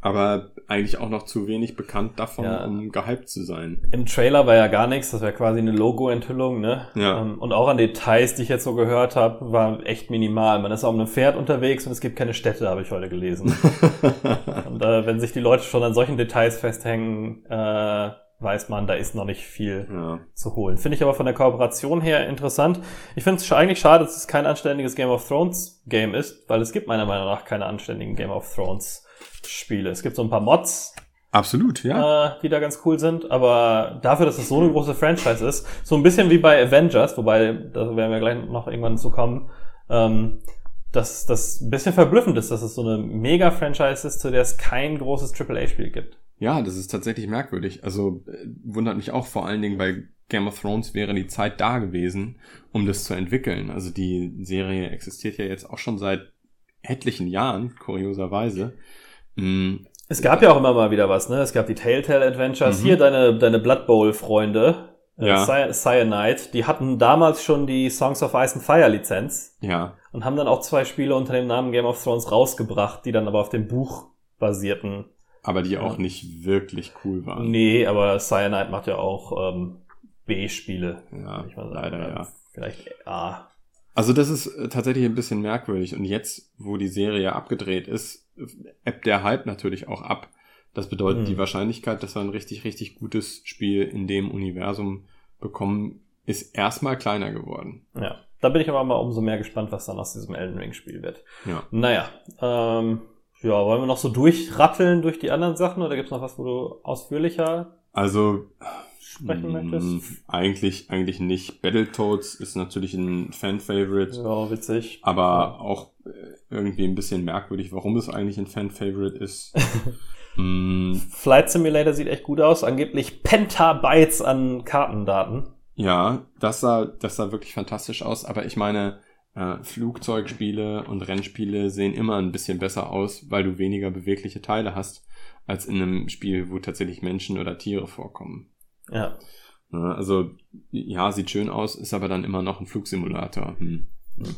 Aber eigentlich auch noch zu wenig bekannt davon, Ja. um gehypt zu sein. Im Trailer war ja gar nichts, das wäre quasi eine Logo-Enthüllung, ne? Ja. Ähm, Und auch an Details, die ich jetzt so gehört habe, war echt minimal. Man ist auf einem Pferd unterwegs und es gibt keine Städte, habe ich heute gelesen. und äh, wenn sich die Leute schon an solchen Details festhängen, äh, weiß man, da ist noch nicht viel ja. zu holen. Finde ich aber von der Kooperation her interessant. Ich finde es eigentlich schade, dass es kein anständiges Game of Thrones Game ist, weil es gibt meiner Meinung nach keine anständigen Game of Thrones Spiele. Es gibt so ein paar Mods, Absolut, ja. äh, die da ganz cool sind, aber dafür, dass es so eine große Franchise ist, so ein bisschen wie bei Avengers, wobei, da werden wir gleich noch irgendwann zu kommen, ähm, dass das ein bisschen verblüffend ist, dass es so eine Mega-Franchise ist, zu der es kein großes AAA-Spiel gibt. Ja, das ist tatsächlich merkwürdig. Also äh, wundert mich auch vor allen Dingen, weil Game of Thrones wäre die Zeit da gewesen, um das zu entwickeln. Also die Serie existiert ja jetzt auch schon seit etlichen Jahren, kurioserweise. Mm, Es gab ja auch immer mal wieder was, ne? Es gab die Telltale Adventures. Mhm. Hier deine, deine Blood Bowl-Freunde, äh, Ja. Cy- Cyanide, die hatten damals schon die Songs of Ice and Fire Lizenz ja, und haben dann auch zwei Spiele unter dem Namen Game of Thrones rausgebracht, die dann aber auf dem Buch basierten. aber die Ja. auch nicht wirklich cool waren. Nee, aber Cyanide macht ja auch ähm, B-Spiele, Ja, würde ich mal sagen. leider ja. Vielleicht A. Also das ist äh, tatsächlich ein bisschen merkwürdig. Und jetzt, wo die Serie abgedreht ist, ebbt der Hype natürlich auch ab. Das bedeutet, Hm. die Wahrscheinlichkeit, dass wir ein richtig, richtig gutes Spiel in dem Universum bekommen, ist erstmal kleiner geworden. Ja. Da bin ich aber mal umso mehr gespannt, was dann aus diesem Elden Ring-Spiel wird. Ja. Naja, ähm, ja, wollen wir noch so durchratteln durch die anderen Sachen oder gibt's noch was, wo du ausführlicher Also sprechen mh, möchtest? eigentlich, eigentlich nicht. Battletoads ist natürlich ein Fan-Favorite, Ja, witzig. aber auch äh, irgendwie ein bisschen merkwürdig, warum es eigentlich ein Fan-Favorite ist. Mm, Flight Simulator sieht echt gut aus. Angeblich Pentabytes an Kartendaten. Ja, das sah, das sah wirklich fantastisch aus, aber ich meine, äh, Flugzeugspiele und Rennspiele sehen immer ein bisschen besser aus, weil du weniger bewegliche Teile hast, als in einem Spiel, wo tatsächlich Menschen oder Tiere vorkommen. Ja. Also, ja, sieht schön aus, ist aber dann immer noch ein Flugsimulator. Hm.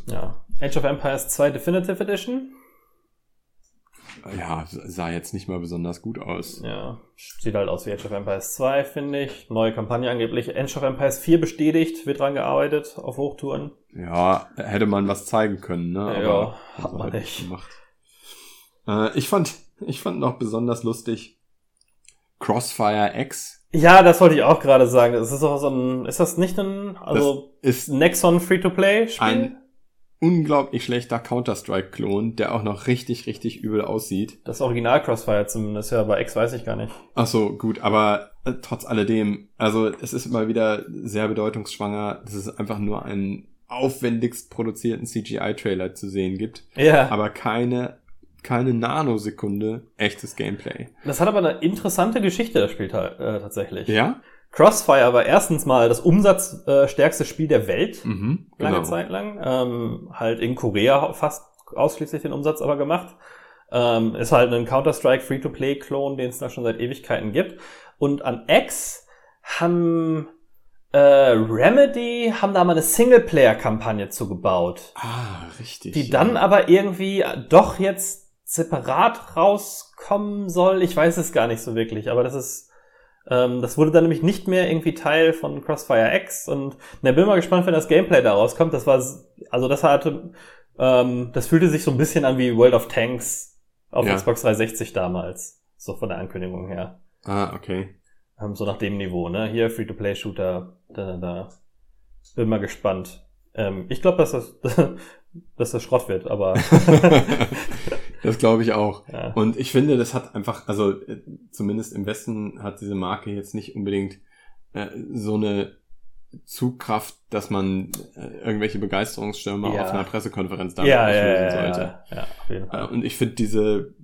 Ja. Age of Empires 2 Definitive Edition. Ja, sah jetzt nicht mal besonders gut aus. Ja. Sieht halt aus wie Age of Empires 2, finde ich. Neue Kampagne angeblich. Age of Empires 4 bestätigt, wird dran gearbeitet auf Hochtouren. Ja, hätte man was zeigen können, ne? Ja, hat haben sie man nicht. Gemacht. Äh, ich fand, ich fand noch besonders lustig Crossfire X. Ja, das wollte ich auch gerade sagen. Das ist doch so ein, ist das nicht ein, also Ist Nexon Free-to-Play-Spiel? ein unglaublich schlechter Counter-Strike-Klon, der auch noch richtig, richtig übel aussieht. Das Original Crossfire zumindest, ja, bei X weiß ich gar nicht. Ach so, gut, aber äh, trotz alledem, also es ist immer wieder sehr bedeutungsschwanger, dass es einfach nur einen aufwendigst produzierten CGI-Trailer zu sehen gibt, Ja. aber keine, keine Nanosekunde echtes Gameplay. Das hat aber eine interessante Geschichte, das Spiel äh, tatsächlich. Ja? Crossfire war erstens mal das umsatzstärkste Spiel der Welt, Mhm, lange Zeit lang. Ähm, halt in Korea fast ausschließlich den Umsatz aber gemacht. Ähm, ist halt ein Counter-Strike Free-to-Play-Klon, den es da schon seit Ewigkeiten gibt. Und an X haben äh, Remedy haben da mal eine Singleplayer-Kampagne zugebaut. Ah, richtig. die dann aber irgendwie doch jetzt separat rauskommen soll. Ich weiß es gar nicht so wirklich, aber das ist, ähm, das wurde dann nämlich nicht mehr irgendwie Teil von Crossfire X und na, bin mal gespannt, wenn das Gameplay da rauskommt. Das war, also das hatte, ähm, das fühlte sich so ein bisschen an wie World of Tanks Auf Ja. Xbox 360 damals. So von der Ankündigung her. Ah, okay. Ähm, so nach dem Niveau, ne? Hier Free-to-Play-Shooter, da, da, da. Bin mal gespannt. Ähm, ich glaube, dass das, dass das Schrott wird, aber das glaube ich auch. ja. Und ich finde, das hat einfach, also äh, zumindest im Westen hat diese Marke jetzt nicht unbedingt äh, so eine Zugkraft, dass man äh, irgendwelche Begeisterungsstürme Ja. auf einer Pressekonferenz damit ja, ja, auslösen ja, sollte. ja, ja, auf jeden Äh, Fall. Und ich finde diese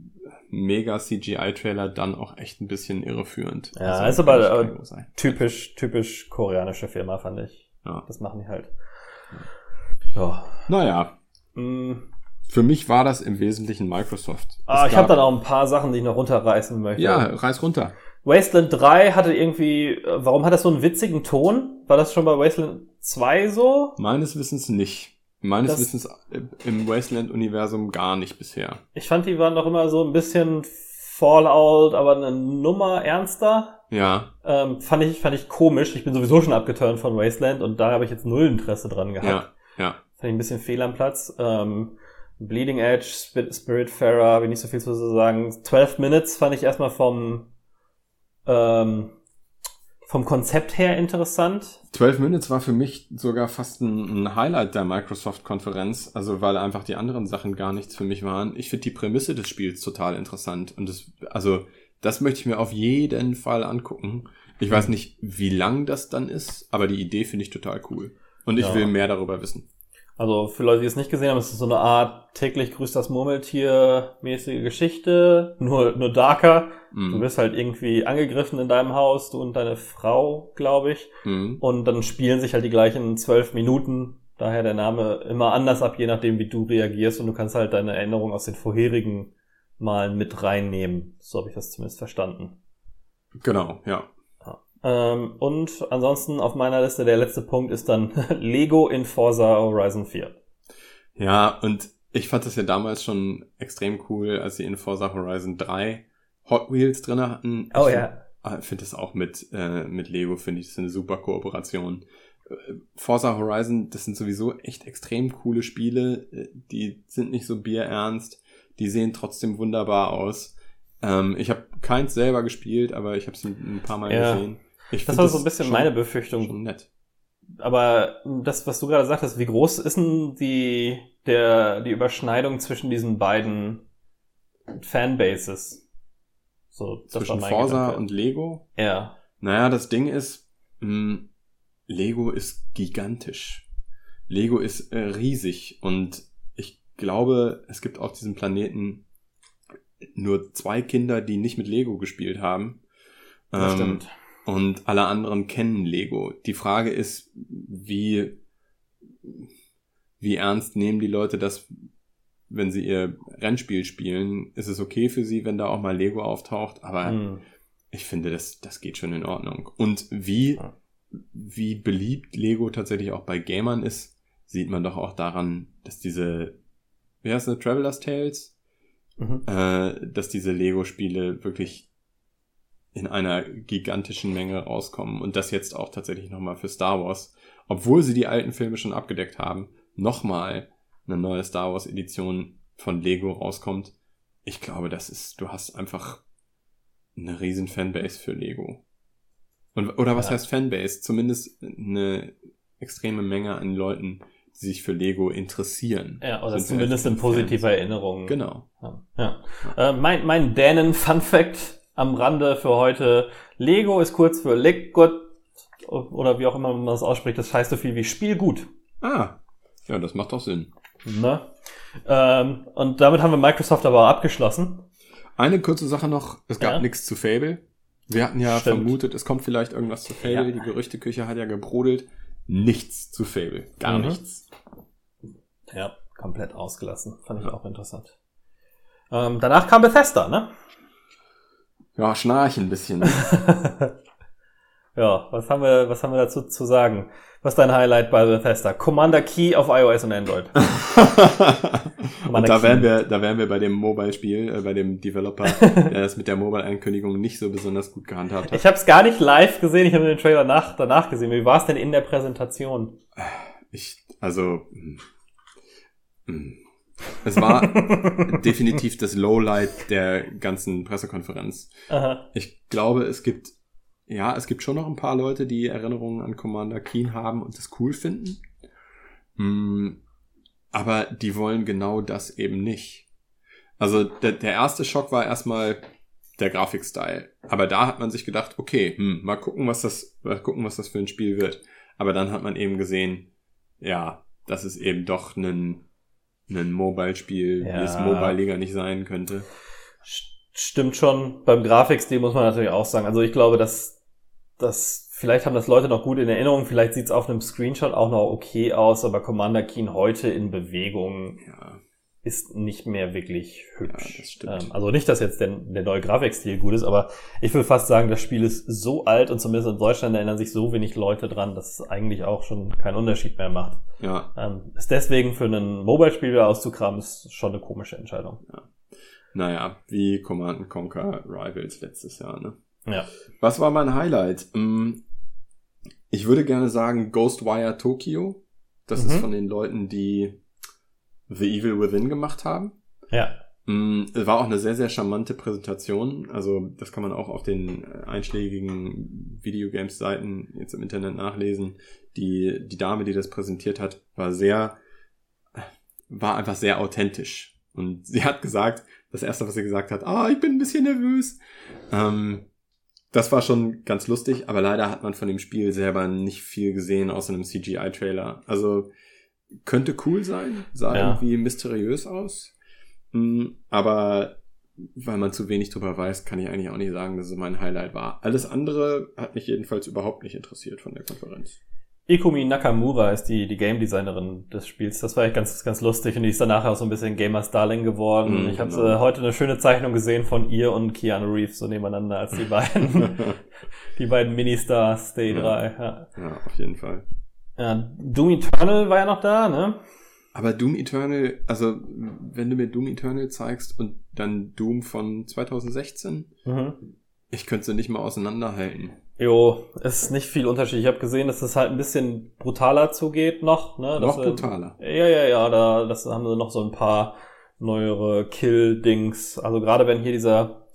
mega CGI-Trailer dann auch echt ein bisschen irreführend. Ja, ist aber, ich äh. Typisch, typisch koreanische Firma, fand ich. Ja. Das machen die halt. Ja. Naja, Mm. Für mich war das im Wesentlichen Microsoft. Ah, Es ich habe dann auch ein paar Sachen, die ich noch runterreißen möchte. Ja, reiß runter. Wasteland 3 hatte irgendwie, äh, warum hat das so einen witzigen Ton? War das schon bei Wasteland 2 so? Meines Wissens nicht. Meines Das- Wissens äh, im Wasteland-Universum gar nicht bisher. Ich fand, die waren doch immer so ein bisschen Fallout, aber eine Nummer ernster. Ja, Ähm, fand ich, fand ich komisch. Ich bin sowieso schon abgeturnt von Wasteland und da habe ich jetzt null Interesse dran gehabt. ja, ja. Fand ich ein bisschen fehl am Platz. Ähm, Bleeding Edge, Spirit, Spiritfarer, habe ich nicht so viel zu sagen. 12 Minutes fand ich erstmal vom, ähm, vom Konzept her interessant. 12 Minutes war für mich sogar fast ein, ein Highlight der Microsoft-Konferenz, also weil einfach die anderen Sachen gar nichts für mich waren. Ich finde die Prämisse des Spiels total interessant und das, also das möchte ich mir auf jeden Fall angucken. Ich weiß nicht, wie lang das dann ist, aber die Idee finde ich total cool. Und ich Ja. will mehr darüber wissen. Also für Leute, die es nicht gesehen haben, ist es so eine Art täglich grüßt das Murmeltier mäßige Geschichte, nur, nur darker. Du Mhm. wirst halt irgendwie angegriffen in deinem Haus, du und deine Frau, glaube ich. Mhm. Und dann spielen sich halt die gleichen zwölf Minuten. Daher der Name immer anders ab, je nachdem, wie du reagierst. Und du kannst halt deine Erinnerungen aus den vorherigen Malen mit reinnehmen. So habe ich das zumindest verstanden. Genau, ja. Ähm, und ansonsten auf meiner Liste der letzte Punkt ist dann Lego in Forza Horizon 4. Ja, und ich fand das ja damals schon extrem cool, als sie in Forza Horizon 3 Hot Wheels drinne hatten. Oh ich ja. Ah, Ich finde das auch mit, äh, mit Lego, finde ich, das ist eine super Kooperation. Äh, Forza Horizon, das sind sowieso echt extrem coole Spiele. Äh, Die sind nicht so bierernst. Die sehen trotzdem wunderbar aus. Ähm, ich habe keins selber gespielt, aber ich habe es ein, ein paar Mal Ja. gesehen. Ich Das war so ein bisschen meine Befürchtung. Nett. Aber das, was du gerade sagtest, wie groß ist denn die, der, die Überschneidung zwischen diesen beiden Fanbases? So, Zwischen Forza Gedanke. und Lego. Ja. Naja, das Ding ist, mh, Lego ist gigantisch. Lego ist äh, riesig und ich glaube, es gibt auf diesem Planeten nur zwei Kinder, die nicht mit Lego gespielt haben. Das Ähm, stimmt. Und alle anderen kennen Lego. Die Frage ist, wie, wie ernst nehmen die Leute das, wenn sie ihr Rennspiel spielen? Ist es okay für sie, wenn da auch mal Lego auftaucht? Aber Hm. ich finde, das, das geht schon in Ordnung. Und wie, wie beliebt Lego tatsächlich auch bei Gamern ist, sieht man doch auch daran, dass diese, wie heißt das, Traveler's Tales? Mhm. Äh, dass diese Lego-Spiele wirklich in einer gigantischen Menge rauskommen und das jetzt auch tatsächlich nochmal für Star Wars, obwohl sie die alten Filme schon abgedeckt haben, nochmal eine neue Star Wars Edition von Lego rauskommt. Ich glaube, das ist, du hast einfach eine riesen Fanbase für Lego. Und, oder was Ja. heißt Fanbase? Zumindest eine extreme Menge an Leuten, die sich für Lego interessieren. Ja, oder Sind zumindest in Fans. positive Erinnerungen. Genau. Ja. ja. Äh, mein mein Dänen-Fun-Fact am Rande für heute. Lego ist kurz für Leggut oder wie auch immer man das ausspricht. Das heißt so viel wie Spielgut. Ah, ja, das macht doch Sinn. Ne? Ähm, und damit haben wir Microsoft aber abgeschlossen. Eine kurze Sache noch, es gab Ja. nichts zu Fable. Wir hatten ja Stimmt. vermutet, es kommt vielleicht irgendwas zu Fable. Ja. Die Gerüchteküche hat ja gebrodelt. Nichts zu Fable. Gar Mhm. nichts. Ja, komplett ausgelassen. Fand ich auch interessant. Ähm, danach kam Bethesda, ne? Ja, schnarch ein bisschen. ja, was haben wir, was haben wir dazu zu sagen? Was ist dein Highlight bei Bethesda? Commander Key auf iOS und Android. und da wären wir, da wären wir bei dem Mobile-Spiel, äh, bei dem Developer, der das mit der Mobile-Ankündigung nicht so besonders gut gehandhabt hat. Ich habe es gar nicht live gesehen, ich habe den Trailer nach, danach gesehen. Wie war es denn in der Präsentation? Ich, also, hm, hm. Es war definitiv das Lowlight der ganzen Pressekonferenz. Aha. Ich glaube, es gibt, ja, es gibt schon noch ein paar Leute, die Erinnerungen an Commander Keen haben und das cool finden. Mm, aber die wollen genau das eben nicht. Also der, der erste Schock war erstmal der Grafikstyle. Aber da hat man sich gedacht, okay, hm, mal gucken, was das, mal gucken, was das für ein Spiel wird. Aber dann hat man eben gesehen, ja, das ist eben doch ein, ein Mobile-Spiel, Ja. wie es Mobile-Liga nicht sein könnte. Stimmt schon. Beim Grafikstil muss man natürlich auch sagen. Also ich glaube, dass, dass vielleicht haben das Leute noch gut in Erinnerung. Vielleicht sieht es auf einem Screenshot auch noch okay aus, aber Commander Keen heute in Bewegung Ja, ist nicht mehr wirklich hübsch. Ja, das stimmt. Ähm, also nicht, dass jetzt der, der neue Grafikstil gut ist, aber ich will fast sagen, das Spiel ist so alt und zumindest in Deutschland erinnern sich so wenig Leute dran, dass es eigentlich auch schon keinen Unterschied mehr macht. ja, Ähm, ist deswegen für ein Mobile-Spiel wieder auszukramen, ist schon eine komische Entscheidung. naja, wie Command Conquer Rivals letztes Jahr, ne? Ja. Was war mein Highlight? Mm, Ich würde gerne sagen Ghostwire Tokyo. Das Mhm. ist von den Leuten, die The Evil Within gemacht haben. Ja. Mm, Es war auch eine sehr, sehr charmante Präsentation. Also das kann man auch auf den äh, einschlägigen Videogames-Seiten jetzt im Internet nachlesen. Die, die Dame, die das präsentiert hat, war sehr, war einfach sehr authentisch. Und sie hat gesagt, das erste, was sie gesagt hat, ah, ich bin ein bisschen nervös. Ähm, das war schon ganz lustig, aber leider hat man von dem Spiel selber nicht viel gesehen außer einem CGI-Trailer. Also könnte cool sein, sah Ja. irgendwie mysteriös aus. Mm, Aber weil man zu wenig drüber weiß, kann ich eigentlich auch nicht sagen, dass es mein Highlight war. Alles andere hat mich jedenfalls überhaupt nicht interessiert von der Konferenz. Ikumi Nakamura ist die, die Game Designerin des Spiels. Das war echt ganz, ganz lustig und die ist danach auch so ein bisschen Gamers Darling geworden. Mhm, ich habe genau. äh, heute eine schöne Zeichnung gesehen von ihr und Keanu Reeves so nebeneinander als die beiden, die beiden Mini-Stars der E3. Ja. ja, auf jeden Fall. Ja, Doom Eternal war ja noch da, ne? Aber Doom Eternal, also wenn du mir Doom Eternal zeigst und dann Doom von 2016, Mhm. ich könnte sie nicht mal auseinanderhalten. Jo, ist nicht viel Unterschied. Ich habe gesehen, dass es halt ein bisschen brutaler zugeht noch. Ne? Noch Dass, äh, brutaler. Ja, ja, ja, da das haben sie noch so ein paar neuere Kill-Dings. Also gerade wenn hier dieser,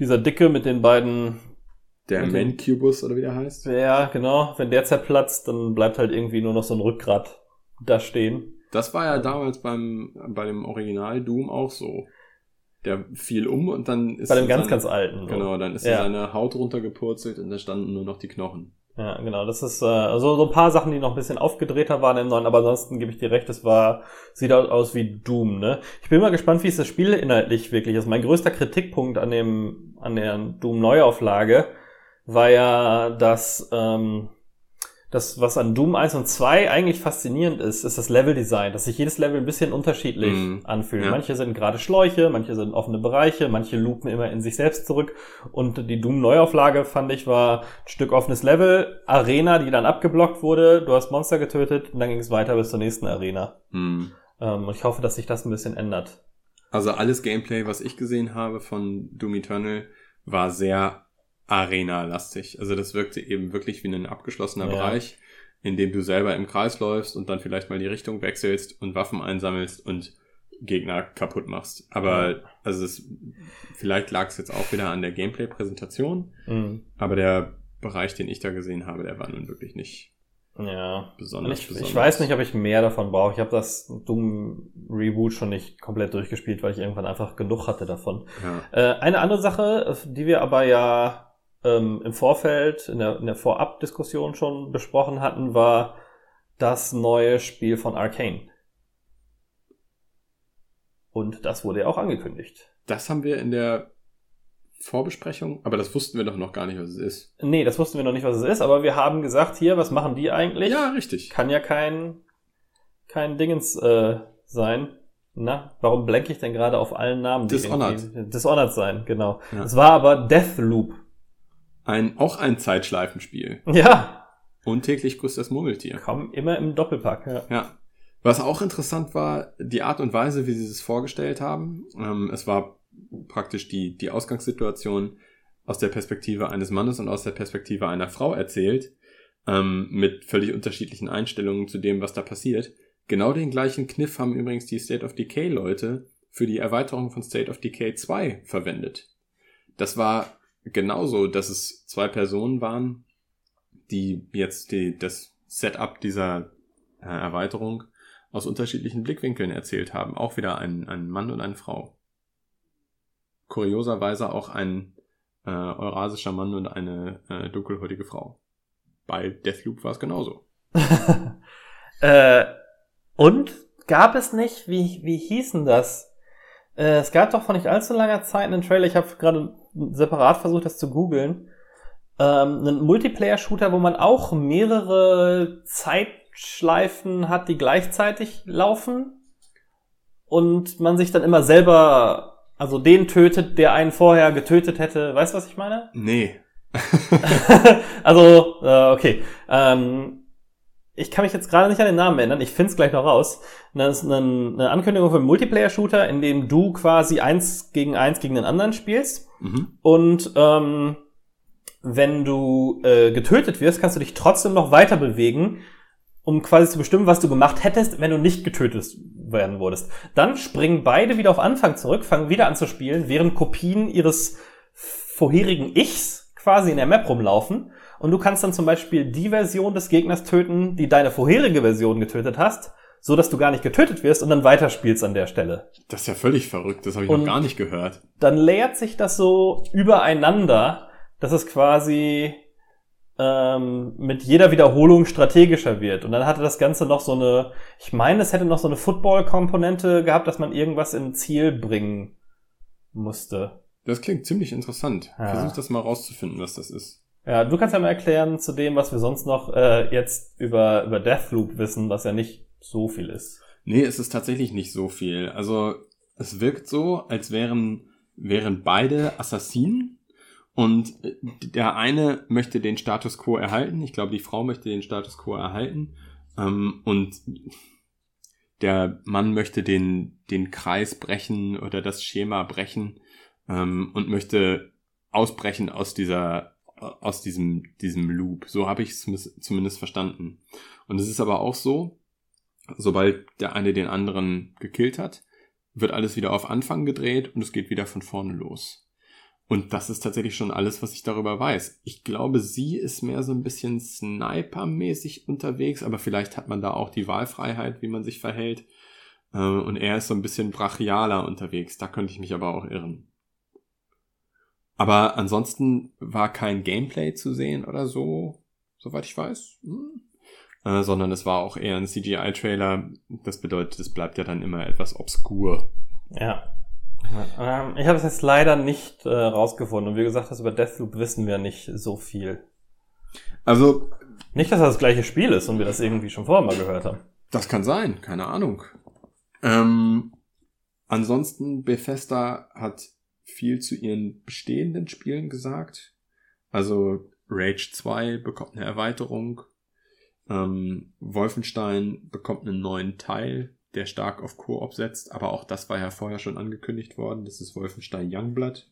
dieser Dicke mit den beiden, Der Mhm. Mancubus oder wie der heißt. ja, genau, wenn der zerplatzt, dann bleibt halt irgendwie nur noch so ein Rückgrat da stehen. Das war ja damals beim, bei dem Original Doom auch so. Der fiel um und dann ist Bei dem ganz, seine- ganz alten. so. Genau, dann ist Ja. seine Haut runtergepurzelt und da standen nur noch die Knochen. Ja, genau. Das ist äh, also so ein paar Sachen, die noch ein bisschen aufgedrehter waren im neuen, aber ansonsten gebe ich dir recht, es war, sieht aus, aus wie Doom, ne? Ich bin mal gespannt, wie es das Spiel inhaltlich wirklich ist. Mein größter Kritikpunkt an dem, an der Doom-Neuauflage war ja, dass ähm, das, was an Doom 1 und 2 eigentlich faszinierend ist, ist das Leveldesign, dass sich jedes Level ein bisschen unterschiedlich Mhm. anfühlt. Ja. Manche sind gerade Schläuche, manche sind offene Bereiche, manche loopen immer in sich selbst zurück. Und die Doom-Neuauflage, fand ich, war ein Stück offenes Level, Arena, die dann abgeblockt wurde, du hast Monster getötet und dann ging es weiter bis zur nächsten Arena. Hm. Ähm, und ich hoffe, dass sich das ein bisschen ändert. Also alles Gameplay, was ich gesehen habe von Doom Eternal, war sehr Arena-lastig. Also das wirkte eben wirklich wie ein abgeschlossener Ja. Bereich, in dem du selber im Kreis läufst und dann vielleicht mal die Richtung wechselst und Waffen einsammelst und Gegner kaputt machst. Aber also es, vielleicht lag es jetzt auch wieder an der Gameplay-Präsentation, Mhm. aber der Bereich, den ich da gesehen habe, der war nun wirklich nicht Ja. Besonders. ich, besonders. ich weiß nicht, ob ich mehr davon brauche. Ich habe das Doom Reboot schon nicht komplett durchgespielt, weil ich irgendwann einfach genug hatte davon. Ja. Äh, eine andere Sache, die wir aber ja ähm, im Vorfeld, in der, in der Vorab-Diskussion schon besprochen hatten, war das neue Spiel von Arcane. Und das wurde ja auch angekündigt. Das haben wir in der Vorbesprechung, aber das wussten wir doch noch gar nicht, was es ist. Nee, das wussten wir noch nicht, was es ist, aber wir haben gesagt, hier, was machen die eigentlich? Ja, richtig. Kann ja kein, kein Dingens äh, sein. Na, warum blenke ich denn gerade auf allen Namen? die Dishonored. irgendwie- Dishonored sein, genau. Ja. Es war aber Deathloop. Ein, auch ein Zeitschleifenspiel. Ja, Und täglich grüßt das Murmeltier. komm immer im Doppelpack. Ja. Ja. Was auch interessant war, die Art und Weise, wie sie es vorgestellt haben. Ähm, es war praktisch die, die Ausgangssituation aus der Perspektive eines Mannes und aus der Perspektive einer Frau erzählt, ähm, mit völlig unterschiedlichen Einstellungen zu dem, was da passiert. Genau den gleichen Kniff haben übrigens die State of Decay Leute für die Erweiterung von State of Decay 2 verwendet. Das war genauso, dass es zwei Personen waren, die jetzt die, das Setup dieser äh, Erweiterung aus unterschiedlichen Blickwinkeln erzählt haben. Auch wieder ein, ein Mann und eine Frau. Kurioserweise auch ein äh, eurasischer Mann und eine äh, dunkelhäutige Frau. Bei Deathloop war es genauso. äh, und gab es nicht, wie, wie hießen das? Äh, es gab doch vor nicht allzu langer Zeit einen Trailer, ich habe gerade separat versucht, das zu googeln. Ähm, einen Multiplayer-Shooter, wo man auch mehrere Zeitschleifen hat, die gleichzeitig laufen. Und man sich dann immer selber, also den tötet, der einen vorher getötet hätte. Weißt du, was ich meine? Nee. also, äh, okay. Ähm, ich kann mich jetzt gerade nicht an den Namen erinnern, ich finde es gleich noch raus. Das ist eine, eine Ankündigung für einen Multiplayer-Shooter, in dem du quasi eins gegen eins gegen den anderen spielst. Mhm. Und ähm, wenn du äh, getötet wirst, kannst du dich trotzdem noch weiter bewegen, um quasi zu bestimmen, was du gemacht hättest, wenn du nicht getötet werden wurdest. Dann springen beide wieder auf Anfang zurück, fangen wieder an zu spielen, während Kopien ihres vorherigen Ichs quasi in der Map rumlaufen und du kannst dann zum Beispiel die Version des Gegners töten, die deine vorherige Version getötet hast, so dass du gar nicht getötet wirst und dann weiterspielst an der Stelle. Das ist ja völlig verrückt, das habe ich und noch gar nicht gehört. Dann leert sich das so übereinander, dass es quasi ähm, mit jeder Wiederholung strategischer wird. Und dann hatte das Ganze noch so eine, ich meine, es hätte noch so eine Football-Komponente gehabt, dass man irgendwas im Ziel bringen musste. Das klingt ziemlich interessant. Ja. Versuch das mal rauszufinden, was das ist. Ja, du kannst ja mal erklären zu dem, was wir sonst noch äh, jetzt über, über Deathloop wissen, was ja nicht so viel ist. Nee, es ist tatsächlich nicht so viel. Also es wirkt so, als wären, wären beide Assassinen und äh, der eine möchte den Status quo erhalten. Ich glaube, die Frau möchte den Status quo erhalten. Ähm, und der Mann möchte den, den Kreis brechen oder das Schema brechen ähm, und möchte ausbrechen aus dieser aus diesem, diesem Loop. So habe ich es zumindest verstanden. Und es ist aber auch so, sobald der eine den anderen gekillt hat, wird alles wieder auf Anfang gedreht und es geht wieder von vorne los. Und das ist tatsächlich schon alles, was ich darüber weiß. Ich glaube, sie ist mehr so ein bisschen Sniper-mäßig unterwegs, aber vielleicht hat man da auch die Wahlfreiheit, wie man sich verhält. Äh, und er ist so ein bisschen brachialer unterwegs. Da könnte ich mich aber auch irren. Aber ansonsten war kein Gameplay zu sehen oder so, soweit ich weiß. Hm. Äh, sondern es war auch eher ein CGI-Trailer. Das bedeutet, es bleibt ja dann immer etwas obskur. Ja. Ähm, ich habe es jetzt leider nicht äh, rausgefunden. Und wie gesagt, das über Deathloop wissen wir nicht so viel. Also. Nicht, dass das das gleiche Spiel ist und wir das irgendwie schon vorher mal gehört haben. Das kann sein, keine Ahnung. Ähm, ansonsten, Bethesda hat viel zu ihren bestehenden Spielen gesagt. Also Rage 2 bekommt eine Erweiterung. Ähm, Wolfenstein bekommt einen neuen Teil, der stark auf Koop setzt, aber auch das war ja vorher schon angekündigt worden. Das ist Wolfenstein Youngblood.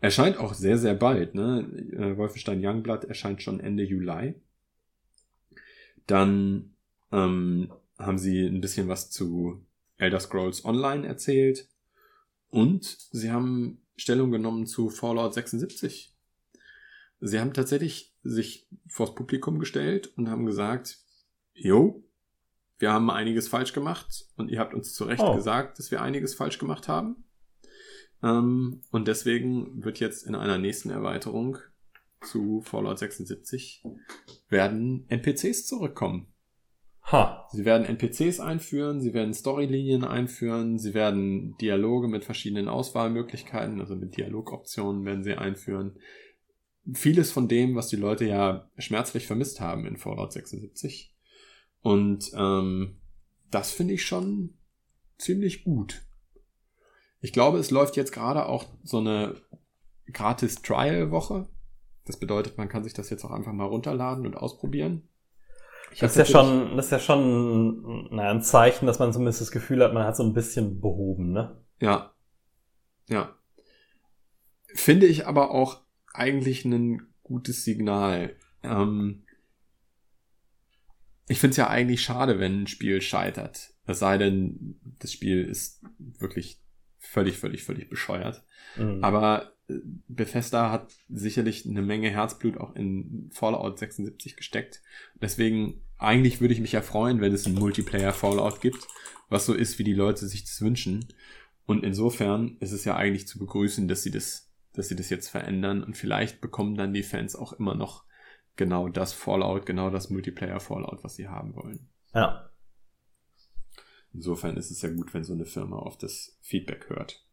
Erscheint auch sehr, sehr bald. Ne? Äh, Wolfenstein Youngblood erscheint schon Ende Juli. Dann ähm, haben sie ein bisschen was zu Elder Scrolls Online erzählt. Und sie haben Stellung genommen zu Fallout 76. Sie haben tatsächlich sich vors Publikum gestellt und haben gesagt, jo, wir haben einiges falsch gemacht und ihr habt uns zu Recht oh. gesagt, dass wir einiges falsch gemacht haben. Ähm, und deswegen wird jetzt in einer nächsten Erweiterung zu Fallout 76 werden NPCs zurückkommen. Ha. Sie werden NPCs einführen, sie werden Storylinien einführen, sie werden Dialoge mit verschiedenen Auswahlmöglichkeiten, also mit Dialogoptionen werden sie einführen. Vieles von dem, was die Leute ja schmerzlich vermisst haben in Fallout 76. Und ähm, das finde ich schon ziemlich gut. Ich glaube, es läuft jetzt gerade auch so eine gratis Trial-Woche. Das bedeutet, man kann sich das jetzt auch einfach mal runterladen und ausprobieren. Das ist, ja schon, das ist ja schon naja, ein Zeichen, dass man zumindest das Gefühl hat, man hat so ein bisschen behoben, ne? Ja. Ja. Finde ich aber auch eigentlich ein gutes Signal. Ähm, ich finde es ja eigentlich schade, wenn ein Spiel scheitert. Es sei denn, das Spiel ist wirklich völlig, völlig, völlig bescheuert. Mhm. Aber Bethesda hat sicherlich eine Menge Herzblut auch in Fallout 76 gesteckt. Deswegen, eigentlich würde ich mich ja freuen, wenn es ein Multiplayer Fallout gibt, was so ist, wie die Leute sich das wünschen. Und insofern ist es ja eigentlich zu begrüßen, dass sie das, dass sie das jetzt verändern und vielleicht bekommen dann die Fans auch immer noch genau das Fallout, genau das Multiplayer Fallout, was sie haben wollen. Ja. Insofern ist es ja gut, wenn so eine Firma auf das Feedback hört.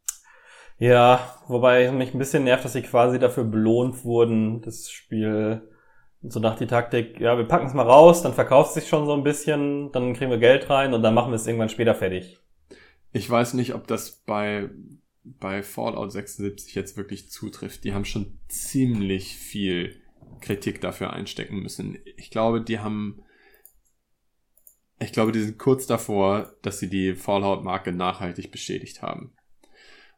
Ja, wobei mich ein bisschen nervt, dass sie quasi dafür belohnt wurden, das Spiel so nach die Taktik, ja, wir packen es mal raus, dann verkauft es sich schon so ein bisschen, dann kriegen wir Geld rein und dann machen wir es irgendwann später fertig. Ich weiß nicht, ob das bei, bei Fallout 76 jetzt wirklich zutrifft. Die haben schon ziemlich viel Kritik dafür einstecken müssen. Ich glaube, die haben, ich glaube, die sind kurz davor, dass sie die Fallout-Marke nachhaltig beschädigt haben.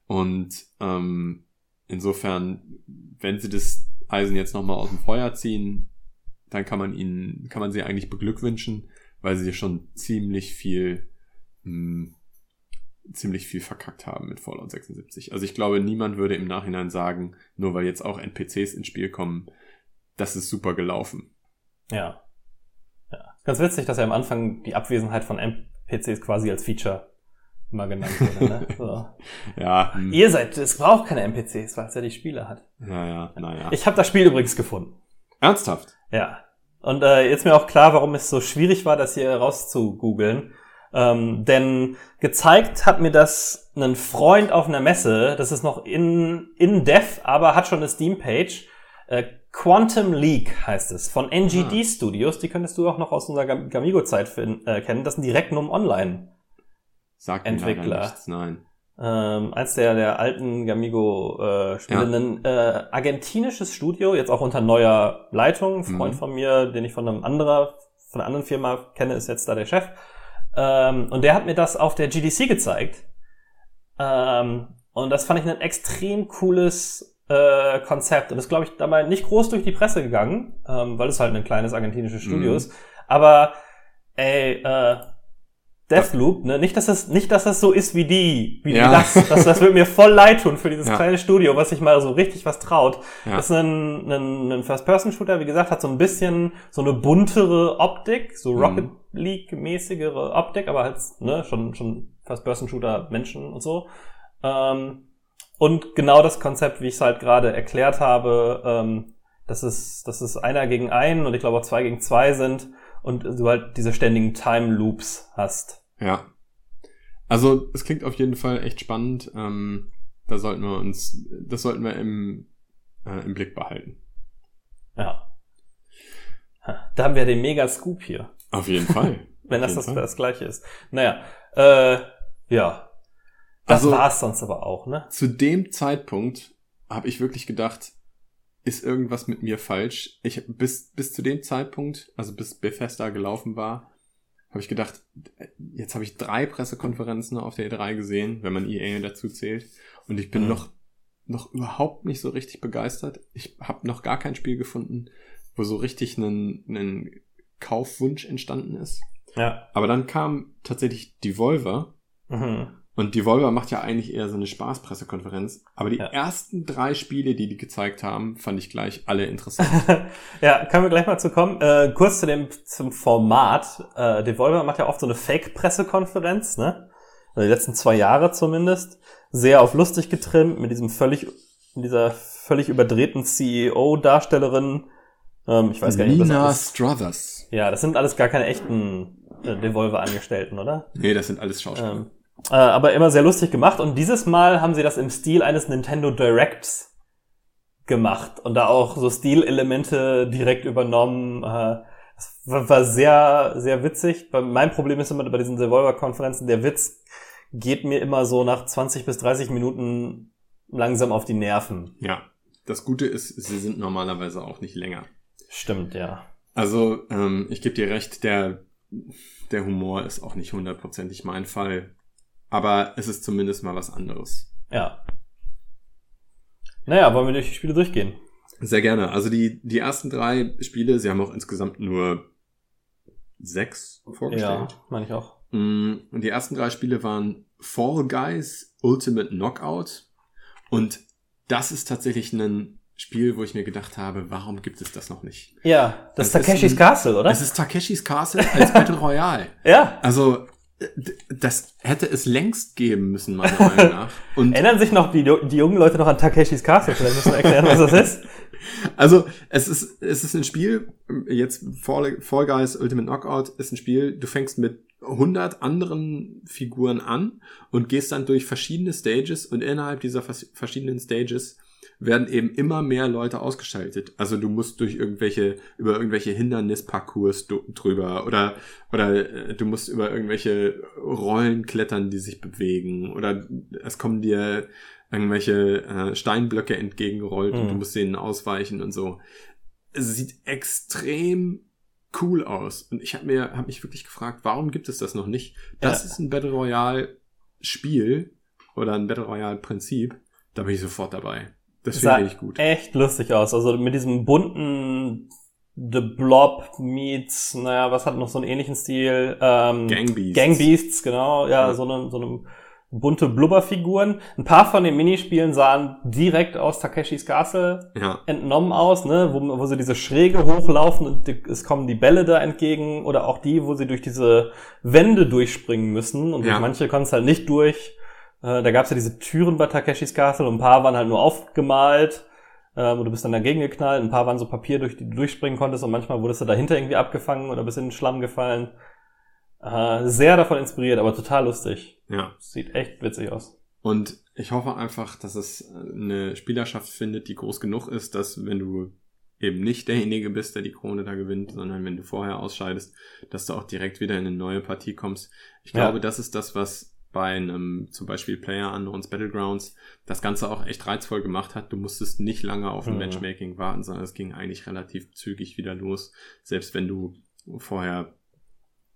Und ähm, insofern, wenn sie das Eisen jetzt nochmal aus dem Feuer ziehen, dann kann man ihnen, kann man sie eigentlich beglückwünschen, weil sie schon ziemlich viel, mh, hm, ziemlich viel verkackt haben mit Fallout 76. Also ich glaube, niemand würde im Nachhinein sagen, nur weil jetzt auch NPCs ins Spiel kommen, das ist super gelaufen. Ja. ja. Ganz witzig, dass ja am Anfang die Abwesenheit von NPCs quasi als Feature mal genannt wurde. Ne? So. ja. Hm. Ihr seid, es braucht keine NPCs, weil es ja die Spieler hat. Ja, ja, naja. Ich habe das Spiel übrigens gefunden. Ernsthaft? Ja. Und äh, jetzt mir auch klar, warum es so schwierig war, das hier rauszugoogeln. Ähm, denn gezeigt hat mir das ein Freund auf einer Messe. Das ist noch in, in Dev, aber hat schon eine Steam-Page. Äh, Quantum League heißt es, von NGD ah. Studios. Die könntest du auch noch aus unserer Gamigo-Zeit äh, kennen. Das sind direkt nur Online. Sagt Entwickler. Nichts, nein. Ähm, eins der, der alten Gamigo-Spiele. Äh, ja. Ein äh, argentinisches Studio, jetzt auch unter neuer Leitung. Ein Freund mhm. von mir, den ich von einem anderer, von einer anderen Firma kenne, ist jetzt da der Chef. Ähm, und der hat mir das auf der GDC gezeigt. Ähm, und das fand ich ein extrem cooles äh, Konzept. Und ist, glaube ich, dabei nicht groß durch die Presse gegangen, ähm, weil es halt ein kleines argentinisches Studio mhm. ist. Aber ey, äh, Deathloop, ne? Nicht, dass das, nicht, dass das so ist wie die, wie ja. die das. das. Das würde mir voll leid tun für dieses ja. kleine Studio, was sich mal so richtig was traut. Ja. Das ist ein, ein, ein First-Person-Shooter, wie gesagt, hat so ein bisschen so eine buntere Optik, so mhm. Rocket League-mäßigere Optik, aber halt, ne, schon, schon First-Person-Shooter Menschen und so. Ähm, und genau das Konzept, wie ich es halt gerade erklärt habe, ähm, dass es, dass es einer gegen einen und ich glaube auch zwei gegen zwei sind und du halt diese ständigen Time Loops hast. Ja. Also es klingt auf jeden Fall echt spannend. Ähm, da sollten wir uns, das sollten wir im, äh, im Blick behalten. Ja. Da haben wir den Mega Scoop hier. Auf jeden Fall. Wenn das das, das gleiche ist. Naja, äh, ja. Das also, war's sonst aber auch, ne? Zu dem Zeitpunkt habe ich wirklich gedacht, ist irgendwas mit mir falsch? Ich bis bis zu dem Zeitpunkt, also bis Bethesda gelaufen war, habe ich gedacht, jetzt habe ich drei Pressekonferenzen auf der E3 gesehen, wenn man EA dazu zählt, und ich bin mhm. noch noch überhaupt nicht so richtig begeistert. Ich habe noch gar kein Spiel gefunden, wo so richtig ein, ein Kaufwunsch entstanden ist. Ja. Aber dann kam tatsächlich Devolver mhm. Und Devolver macht ja eigentlich eher so eine Spaßpressekonferenz. Aber die ja. ersten drei Spiele, die die gezeigt haben, fand ich gleich alle interessant. ja, können wir gleich mal zu kommen. Äh, kurz zu dem zum Format. Äh, Devolver macht ja oft so eine Fake-Pressekonferenz, ne? Also die letzten zwei Jahre zumindest. Sehr auf lustig getrimmt, mit diesem völlig, dieser völlig überdrehten CEO-Darstellerin. Ähm, ich weiß gar nicht, Nina was Struthers. Ja, das sind alles gar keine echten äh, Devolver-Angestellten, oder? Nee, das sind alles Schauspieler. Ähm, äh, aber immer sehr lustig gemacht. Und dieses Mal haben sie das im Stil eines Nintendo Directs gemacht und da auch so Stilelemente direkt übernommen. Äh, das war, sehr, sehr witzig. Mein Problem ist immer bei diesen Devolver-Konferenzen, der Witz geht mir immer so nach 20 bis 30 Minuten langsam auf die Nerven. Ja, das Gute ist, sie sind normalerweise auch nicht länger. Stimmt, ja. Also, ähm, ich gebe dir recht, der, der Humor ist auch nicht hundertprozentig mein Fall. Aber es ist zumindest mal was anderes. Ja. Naja, wollen wir durch die Spiele durchgehen? Sehr gerne. Also die, die ersten drei Spiele, sie haben auch insgesamt nur sechs vorgestellt. Ja, meine ich auch. Mm, Und die ersten drei Spiele waren Fall Guys Ultimate Knockout. Und das ist tatsächlich ein Spiel, wo ich mir gedacht habe, warum gibt es das noch nicht? Ja, das ist Das ist Takeshis ein- Castle, oder? Es ist Takeshis Castle als Battle Royale. ja. Also, das hätte es längst geben müssen, meiner Meinung nach. Und Erinnern sich noch die, die jungen Leute noch an Takeshis Castle? Vielleicht müssen wir erklären, was das ist. Also, es ist, es ist ein Spiel, jetzt Fall, Fall Guys Ultimate Knockout ist ein Spiel, du fängst mit 100 anderen Figuren an und gehst dann durch verschiedene Stages und innerhalb dieser vers- verschiedenen Stages werden eben immer mehr Leute ausgeschaltet. Also du musst durch irgendwelche, über irgendwelche Hindernisparcours drüber oder, oder äh, du musst über irgendwelche Rollen klettern, die sich bewegen oder es kommen dir irgendwelche äh, Steinblöcke entgegengerollt und Mhm. du musst denen ausweichen und so. Es sieht extrem cool aus. Und ich habe mir hab mich wirklich gefragt, warum gibt es das noch nicht? Das Ja. ist ein Battle Royale Spiel oder ein Battle Royale Prinzip. Da bin ich sofort dabei. Das Sah finde ich gut. echt lustig aus. Also mit diesem bunten The Blob meets, naja, was hat noch so einen ähnlichen Stil? Ähm, Gang Beasts. Gang Beasts, genau. Ja, Ja. so eine, so eine bunte Blubberfiguren. Ein paar von den Minispielen sahen direkt aus Takeshis Castle Ja, entnommen aus, ne, wo, wo sie diese Schräge hochlaufen und die, es kommen die Bälle da entgegen oder auch die, wo sie durch diese Wände durchspringen müssen und Ja. manche konnten es halt nicht durch. Äh, da gab es ja diese Türen bei Takeshis Castle und ein paar waren halt nur aufgemalt ähm, und du bist dann dagegen geknallt, ein paar waren so Papier, durch die du durchspringen konntest und manchmal wurdest du dahinter irgendwie abgefangen oder bist in den Schlamm gefallen. Äh, sehr davon inspiriert, aber total lustig. ja. Sieht echt witzig aus. Und ich hoffe einfach, dass es eine Spielerschaft findet, die groß genug ist, dass wenn du eben nicht derjenige bist, der die Krone da gewinnt, sondern wenn du vorher ausscheidest, dass du auch direkt wieder in eine neue Partie kommst. Ich Ja. glaube, das ist das, was bei einem zum Beispiel Player Unknowns Battlegrounds das Ganze auch echt reizvoll gemacht hat. Du musstest nicht lange auf ein. Matchmaking warten, sondern es ging eigentlich relativ zügig wieder los, selbst wenn du vorher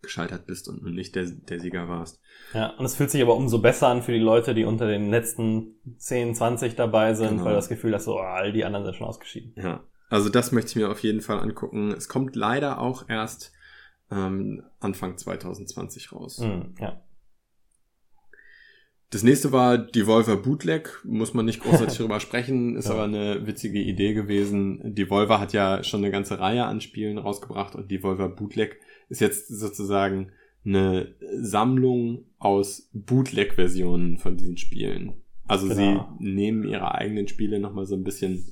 gescheitert bist und nicht der, der Sieger warst. Ja, und es fühlt sich aber umso besser an für die Leute, die unter den letzten 10, 20 dabei sind, Genau. weil das Gefühl hast, so, oh, all die anderen sind schon ausgeschieden. Ja, also das möchte ich mir auf jeden Fall angucken. Es kommt leider auch erst ähm, Anfang 2020 raus. Mhm, ja. Das nächste war Devolver Bootleg, muss man nicht großartig darüber sprechen, ist aber eine witzige Idee gewesen. Devolver hat ja schon eine ganze Reihe an Spielen rausgebracht und Devolver Bootleg ist jetzt sozusagen eine Sammlung aus Bootleg-Versionen von diesen Spielen. Also Genau. sie nehmen ihre eigenen Spiele nochmal so ein bisschen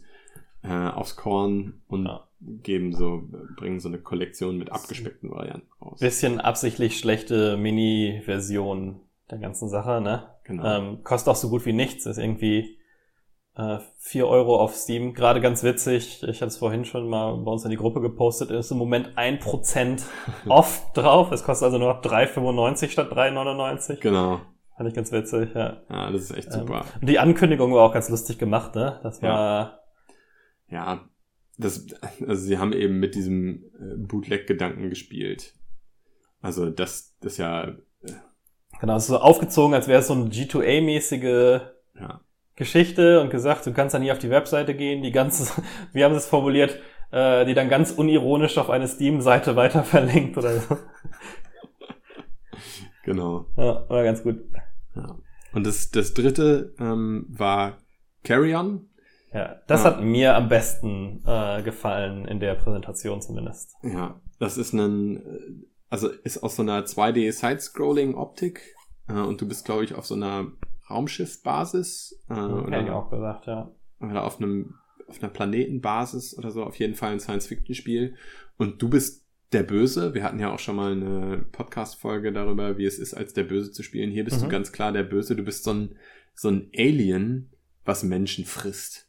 äh, aufs Korn und Ja. geben so, bringen so eine Kollektion mit abgespeckten Varianten raus. Bisschen absichtlich schlechte Mini-Version der ganzen Sache, ne? Genau. Ähm, kostet auch so gut wie nichts, ist irgendwie äh, 4 Euro auf Steam, gerade ganz witzig. Ich hatte es vorhin schon mal bei uns in die Gruppe gepostet, ist im Moment 1% off drauf. Es kostet also nur noch 3,95 statt 3,99. Genau. Fand ich ganz witzig, ja. Ja, das ist echt Ähm, super. Und die Ankündigung war auch ganz lustig gemacht, ne? Das war, Ja, das, also sie haben eben mit diesem äh, Bootleg-Gedanken gespielt. Also das, das ja, genau, es ist so aufgezogen, als wäre es so eine G2A-mäßige ja, Geschichte und gesagt, du kannst dann nie auf die Webseite gehen, die ganz, wie haben sie es formuliert, äh, die dann ganz unironisch auf eine Steam-Seite weiter verlinkt oder so. genau. Ja, war ganz gut. Ja. Und das, das dritte ähm, war Carry-On. Ja, das Ja. hat mir am besten äh, gefallen in der Präsentation zumindest. Ja, das ist ein, äh, also ist aus so einer 2D-Side-Scrolling-Optik äh, und du bist, glaube ich, auf so einer Raumschiffbasis äh, Hätte ich oder, auch gesagt, ja. oder auf einem auf einer Planetenbasis oder so, auf jeden Fall ein Science-Fiction-Spiel. Und du bist der Böse. Wir hatten ja auch schon mal eine Podcast-Folge darüber, wie es ist, als der Böse zu spielen. Hier bist Mhm. du ganz klar der Böse. Du bist so ein, so ein Alien, was Menschen frisst.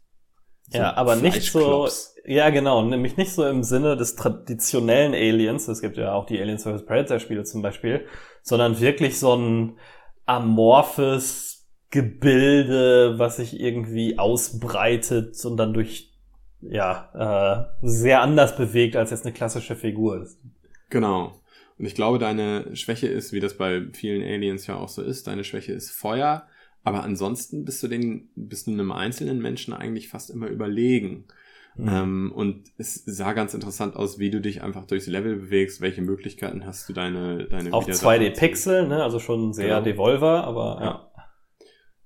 So Ja, aber nicht so, ja genau, nämlich nicht so im Sinne des traditionellen Aliens, es gibt ja auch die Alien vs. Predator Spiele zum Beispiel, sondern wirklich so ein amorphes Gebilde, was sich irgendwie ausbreitet und dann durch, ja, äh, sehr anders bewegt als jetzt eine klassische Figur ist. Genau. Und ich glaube, deine Schwäche ist, wie das bei vielen Aliens ja auch so ist, deine Schwäche ist Feuer. Aber ansonsten bist du den, bist du einem einzelnen Menschen eigentlich fast immer überlegen. Mhm. Ähm, und es sah ganz interessant aus, wie du dich einfach durchs Level bewegst, welche Möglichkeiten hast du deine deine Auch 2D-Pixel, ne? Also schon sehr genau. Devolver, aber ja. ja.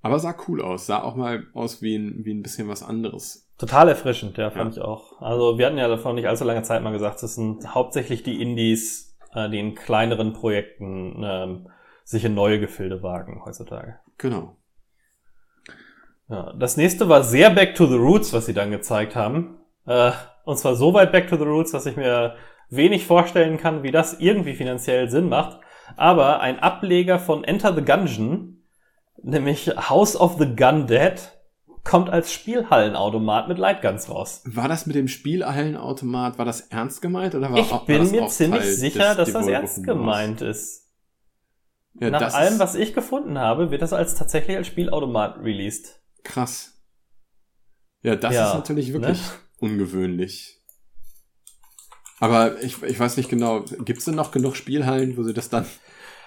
Aber sah cool aus, sah auch mal aus wie ein, wie ein bisschen was anderes. Total erfrischend, ja, fand ja. ich auch. Also wir hatten ja davon nicht allzu lange Zeit mal gesagt, das sind hauptsächlich die Indies, äh, die in kleineren Projekten ähm, sich in neue Gefilde wagen heutzutage. Genau. Ja, das nächste war sehr Back to the Roots, was sie dann gezeigt haben. Äh, und zwar so weit Back to the Roots, dass ich mir wenig vorstellen kann, wie das irgendwie finanziell Sinn macht. Aber ein Ableger von Enter the Gungeon, nämlich House of the Gun Dead, kommt als Spielhallenautomat mit Lightguns raus. War das mit dem Spielhallenautomat, war das ernst gemeint oder war Ich auch, bin mir ziemlich Teil sicher, dass das ernst gemeint ist. Ja, Nach allem, was ich gefunden habe, wird das als tatsächlich als Spielautomat released. Krass. Ja, das ja, ist natürlich wirklich ne? ungewöhnlich. Aber ich, ich weiß nicht genau, gibt es denn noch genug Spielhallen, wo sie das dann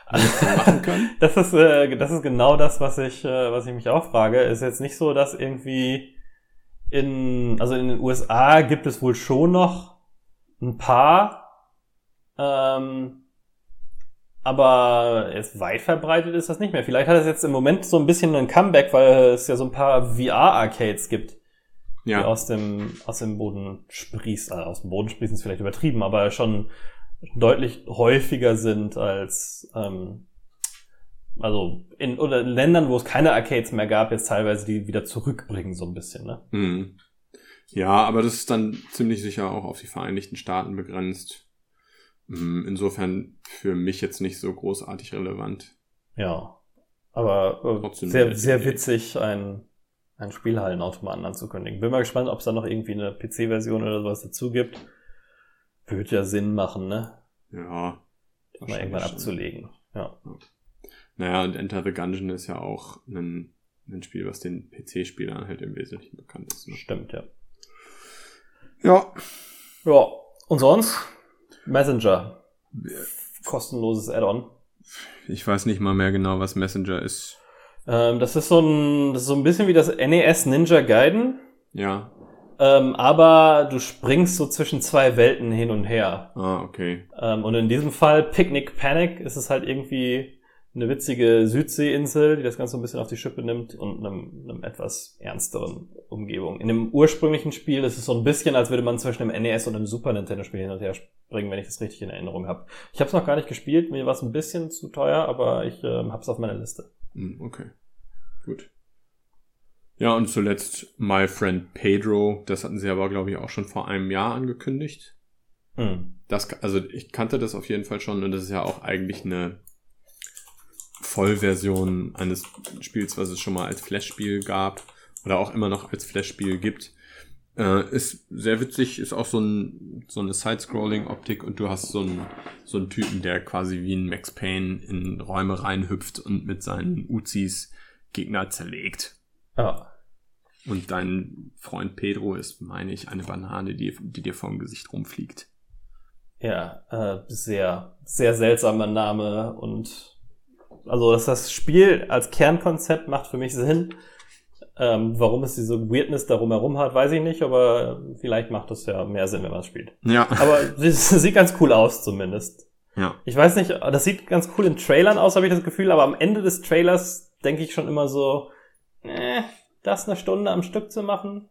machen können? das ist äh, das ist genau das, was ich äh, was ich mich auch frage. Ist jetzt nicht so, dass irgendwie in also in den USA gibt es wohl schon noch ein paar, ähm, aber jetzt weit verbreitet ist das nicht mehr. Vielleicht hat es jetzt im Moment so ein bisschen ein Comeback, weil es ja so ein paar VR-Arcades gibt ja. die aus dem, aus dem Boden sprießt. Also aus dem Boden sprießen ist vielleicht übertrieben, aber schon deutlich häufiger sind als ähm, also in oder in Ländern, wo es keine Arcades mehr gab, jetzt teilweise die wieder zurückbringen, so ein bisschen, ne? Mhm. Ja, aber das ist dann ziemlich sicher auch auf die Vereinigten Staaten begrenzt. Mhm, insofern für mich jetzt nicht so großartig relevant. Ja. Aber äh, sehr, sehr witzig, ein einen Spielhallenautomaten anzukündigen. Bin mal gespannt, ob es da noch irgendwie eine PC-Version oder sowas dazu gibt. Würde ja Sinn machen, ne? Ja. Das mal irgendwann abzulegen. Ja. ja. Naja, und Enter the Gungeon ist ja auch ein, ein Spiel, was den PC-Spielern halt im Wesentlichen bekannt ist. Ne? Stimmt, ja. Ja. Ja. Und sonst? Messenger. Kostenloses Add-on. Ich weiß nicht mal mehr genau, was Messenger ist. Ähm, das ist so ein, das ist so ein bisschen wie das NES Ninja Gaiden. Ja. Ähm, aber du springst so zwischen zwei Welten hin und her. Ah, okay. Ähm, und in diesem Fall Picnic Panic ist es halt irgendwie eine witzige Südseeinsel, die das Ganze ein bisschen auf die Schippe nimmt und einem, einem etwas ernsteren Umgebung. In dem ursprünglichen Spiel ist es so ein bisschen, als würde man zwischen einem NES und einem Super Nintendo Spiel hin und her springen, wenn ich das richtig in Erinnerung habe. Ich habe es noch gar nicht gespielt, mir war es ein bisschen zu teuer, aber ich äh, habe es auf meiner Liste. Hm, okay. Gut. Ja, und zuletzt My Friend Pedro. Das hatten sie aber, glaube ich, auch schon vor einem Jahr angekündigt. Mhm. Das, also ich kannte das auf jeden Fall schon und das ist ja auch eigentlich eine Vollversion eines Spiels, was es schon mal als Flash-Spiel gab oder auch immer noch als Flash-Spiel gibt. Äh, ist sehr witzig, ist auch so, ein, so eine Side-Scrolling-Optik und du hast so einen, so einen Typen, der quasi wie ein Max Payne in Räume reinhüpft und mit seinen Uzis Gegner zerlegt. Ja. Und dein Freund Pedro ist, meine ich, eine Banane, die, die dir vom Gesicht rumfliegt. Ja, äh, sehr, sehr seltsamer Name und also dass das Spiel als Kernkonzept macht für mich Sinn. Ähm, warum es diese Weirdness darum herum hat, weiß ich nicht, aber vielleicht macht es ja mehr Sinn, wenn man es spielt. Ja. Aber es sieht ganz cool aus zumindest. Ja. Ich weiß nicht, das sieht ganz cool in Trailern aus, habe ich das Gefühl, aber am Ende des Trailers denke ich schon immer so, äh, das eine Stunde am Stück zu machen,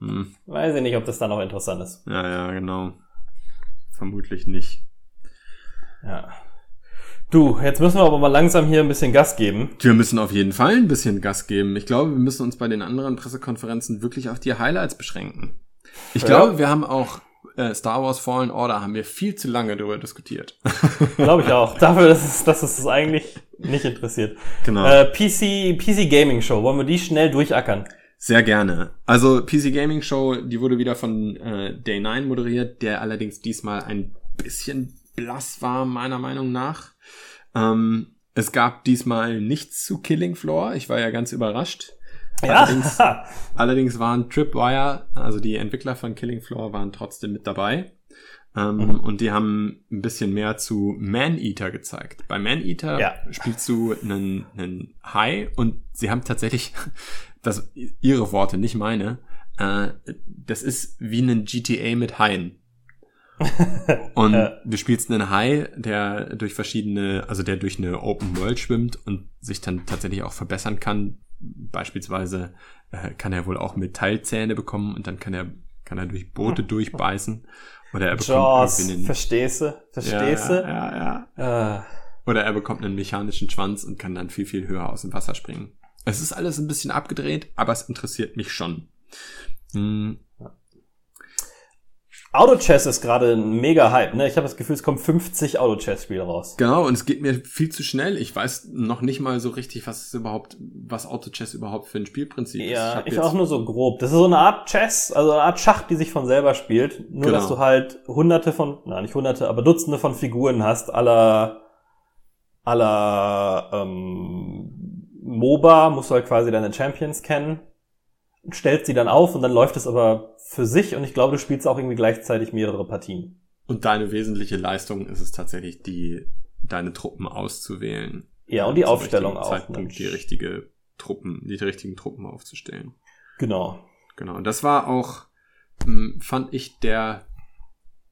hm. weiß ich nicht, ob das dann noch interessant ist. Ja, ja, genau. Vermutlich nicht. Ja. Du, jetzt müssen wir aber mal langsam hier ein bisschen Gas geben. Wir müssen auf jeden Fall ein bisschen Gas geben. Ich glaube, wir müssen uns bei den anderen Pressekonferenzen wirklich auf die Highlights beschränken. Ich ja. glaube, wir haben auch äh, Star Wars Fallen Order haben wir viel zu lange darüber diskutiert. glaube ich auch. Dafür, dass es, dass es eigentlich nicht interessiert. Genau. Äh, PC, PC Gaming Show. Wollen wir die schnell durchackern? Sehr gerne. Also PC Gaming Show, die wurde wieder von äh, Day9 moderiert, der allerdings diesmal ein bisschen blass war, meiner Meinung nach. Ähm, es gab diesmal nichts zu Killing Floor. Ich war ja ganz überrascht. Ja. Allerdings, allerdings waren Tripwire, also die Entwickler von Killing Floor, waren trotzdem mit dabei. Ähm, mhm. Und die haben ein bisschen mehr zu Man-Eater gezeigt. Bei Man-Eater ja. spielst du einen, einen Hai und sie haben tatsächlich, das ihre Worte, nicht meine, äh, das ist wie ein GTA mit Haien. und Ja. du spielst einen Hai, der durch verschiedene, also der durch eine Open World schwimmt und sich dann tatsächlich auch verbessern kann. Beispielsweise äh, kann er wohl auch Metallzähne bekommen und dann kann er kann er durch Boote durchbeißen oder er bekommt Jaws, einen, verstehst du? Verstehst du? ja, ja, ja. Äh, Oder er bekommt einen mechanischen Schwanz und kann dann viel, viel höher aus dem Wasser springen. Es ist alles ein bisschen abgedreht, aber es interessiert mich schon. Hm, Auto-Chess ist gerade ein mega Hype, ne? Ich habe das Gefühl, es kommen 50 Auto-Chess-Spiele raus. Genau, und es geht mir viel zu schnell. Ich weiß noch nicht mal so richtig, was es überhaupt, was Auto-Chess überhaupt für ein Spielprinzip ist. Ja, ich jetzt- auch nur so grob. Das ist so eine Art Chess, also eine Art Schach, die sich von selber spielt. Nur, Genau. dass du halt hunderte von, na nicht hunderte, aber Dutzende von Figuren hast, aller, aller ähm, MOBA, musst du halt quasi deine Champions kennen, stellst sie dann auf und dann läuft es aber für sich und ich glaube, du spielst auch irgendwie gleichzeitig mehrere Partien. Und deine wesentliche Leistung ist es tatsächlich, die, deine Truppen auszuwählen. Ja, und die Aufstellung auch. Zeitpunkt die richtige Truppen, die richtigen Truppen aufzustellen. Genau. Genau. Und das war auch, mh, fand ich, der,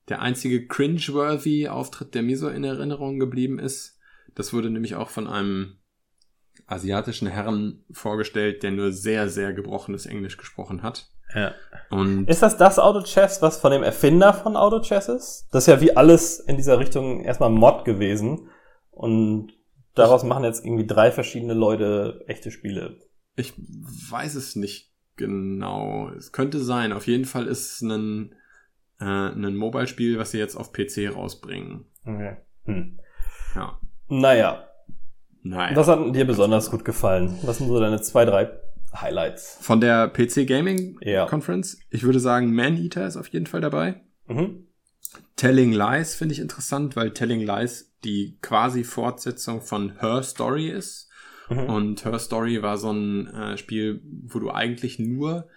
der einzige cringeworthy Auftritt, der mir so in Erinnerung geblieben ist. Das wurde nämlich auch von einem asiatischen Herren vorgestellt, der nur sehr, sehr gebrochenes Englisch gesprochen hat. Ja. Und Ist das das Auto-Chess, was von dem Erfinder von Auto-Chess ist? Das ist ja wie alles in dieser Richtung erstmal Mod gewesen. Und daraus machen jetzt irgendwie drei verschiedene Leute echte Spiele. ich weiß es nicht genau. Es könnte sein. Auf jeden Fall ist es ein, äh, ein Mobile-Spiel, was sie jetzt auf PC rausbringen. Okay. Hm. Ja. Naja, Nein. was hat dir besonders gut gefallen? Was sind so deine zwei, drei Highlights? Von der PC Gaming Ja. Conference, ich würde sagen, Maneater ist auf jeden Fall dabei. Mhm. Telling Lies finde ich interessant, weil Telling Lies die quasi Fortsetzung von Her Story ist. Mhm. Und Her Story war so ein äh, Spiel, wo du eigentlich nur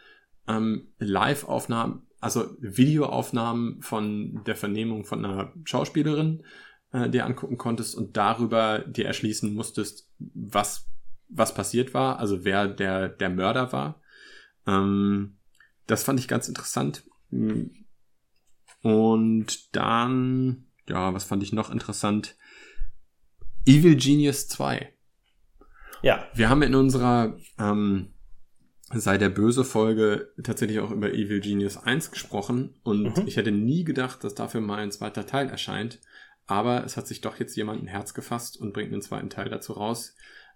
ähm, Live-Aufnahmen, also Videoaufnahmen von der Vernehmung von einer Schauspielerin äh, dir angucken konntest und darüber dir erschließen musstest, was, was passiert war, also wer der, der Mörder war. Ähm, das fand ich ganz interessant. Und dann, ja, was fand ich noch interessant? Evil Genius 2. Ja. Wir haben in unserer ähm, sei der böse Folge tatsächlich auch über Evil Genius 1 gesprochen und Mhm. ich hätte nie gedacht, dass dafür mal ein zweiter Teil erscheint. Aber es hat sich doch jetzt jemand ein Herz gefasst und bringt einen zweiten Teil dazu raus.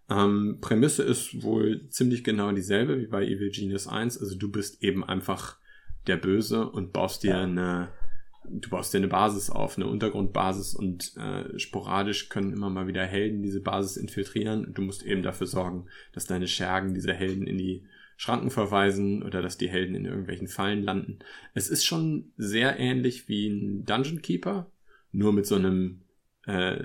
Ähm, Prämisse ist wohl ziemlich genau dieselbe wie bei Evil Genius 1. Also du bist eben einfach der Böse und baust dir eine, du baust dir eine Basis auf, eine Untergrundbasis und äh, sporadisch können immer mal wieder Helden diese Basis infiltrieren. Und du musst eben dafür sorgen, dass deine Schergen diese Helden in die Schranken verweisen oder dass die Helden in irgendwelchen Fallen landen. Es ist schon sehr ähnlich wie ein Dungeon Keeper, nur mit so einem äh,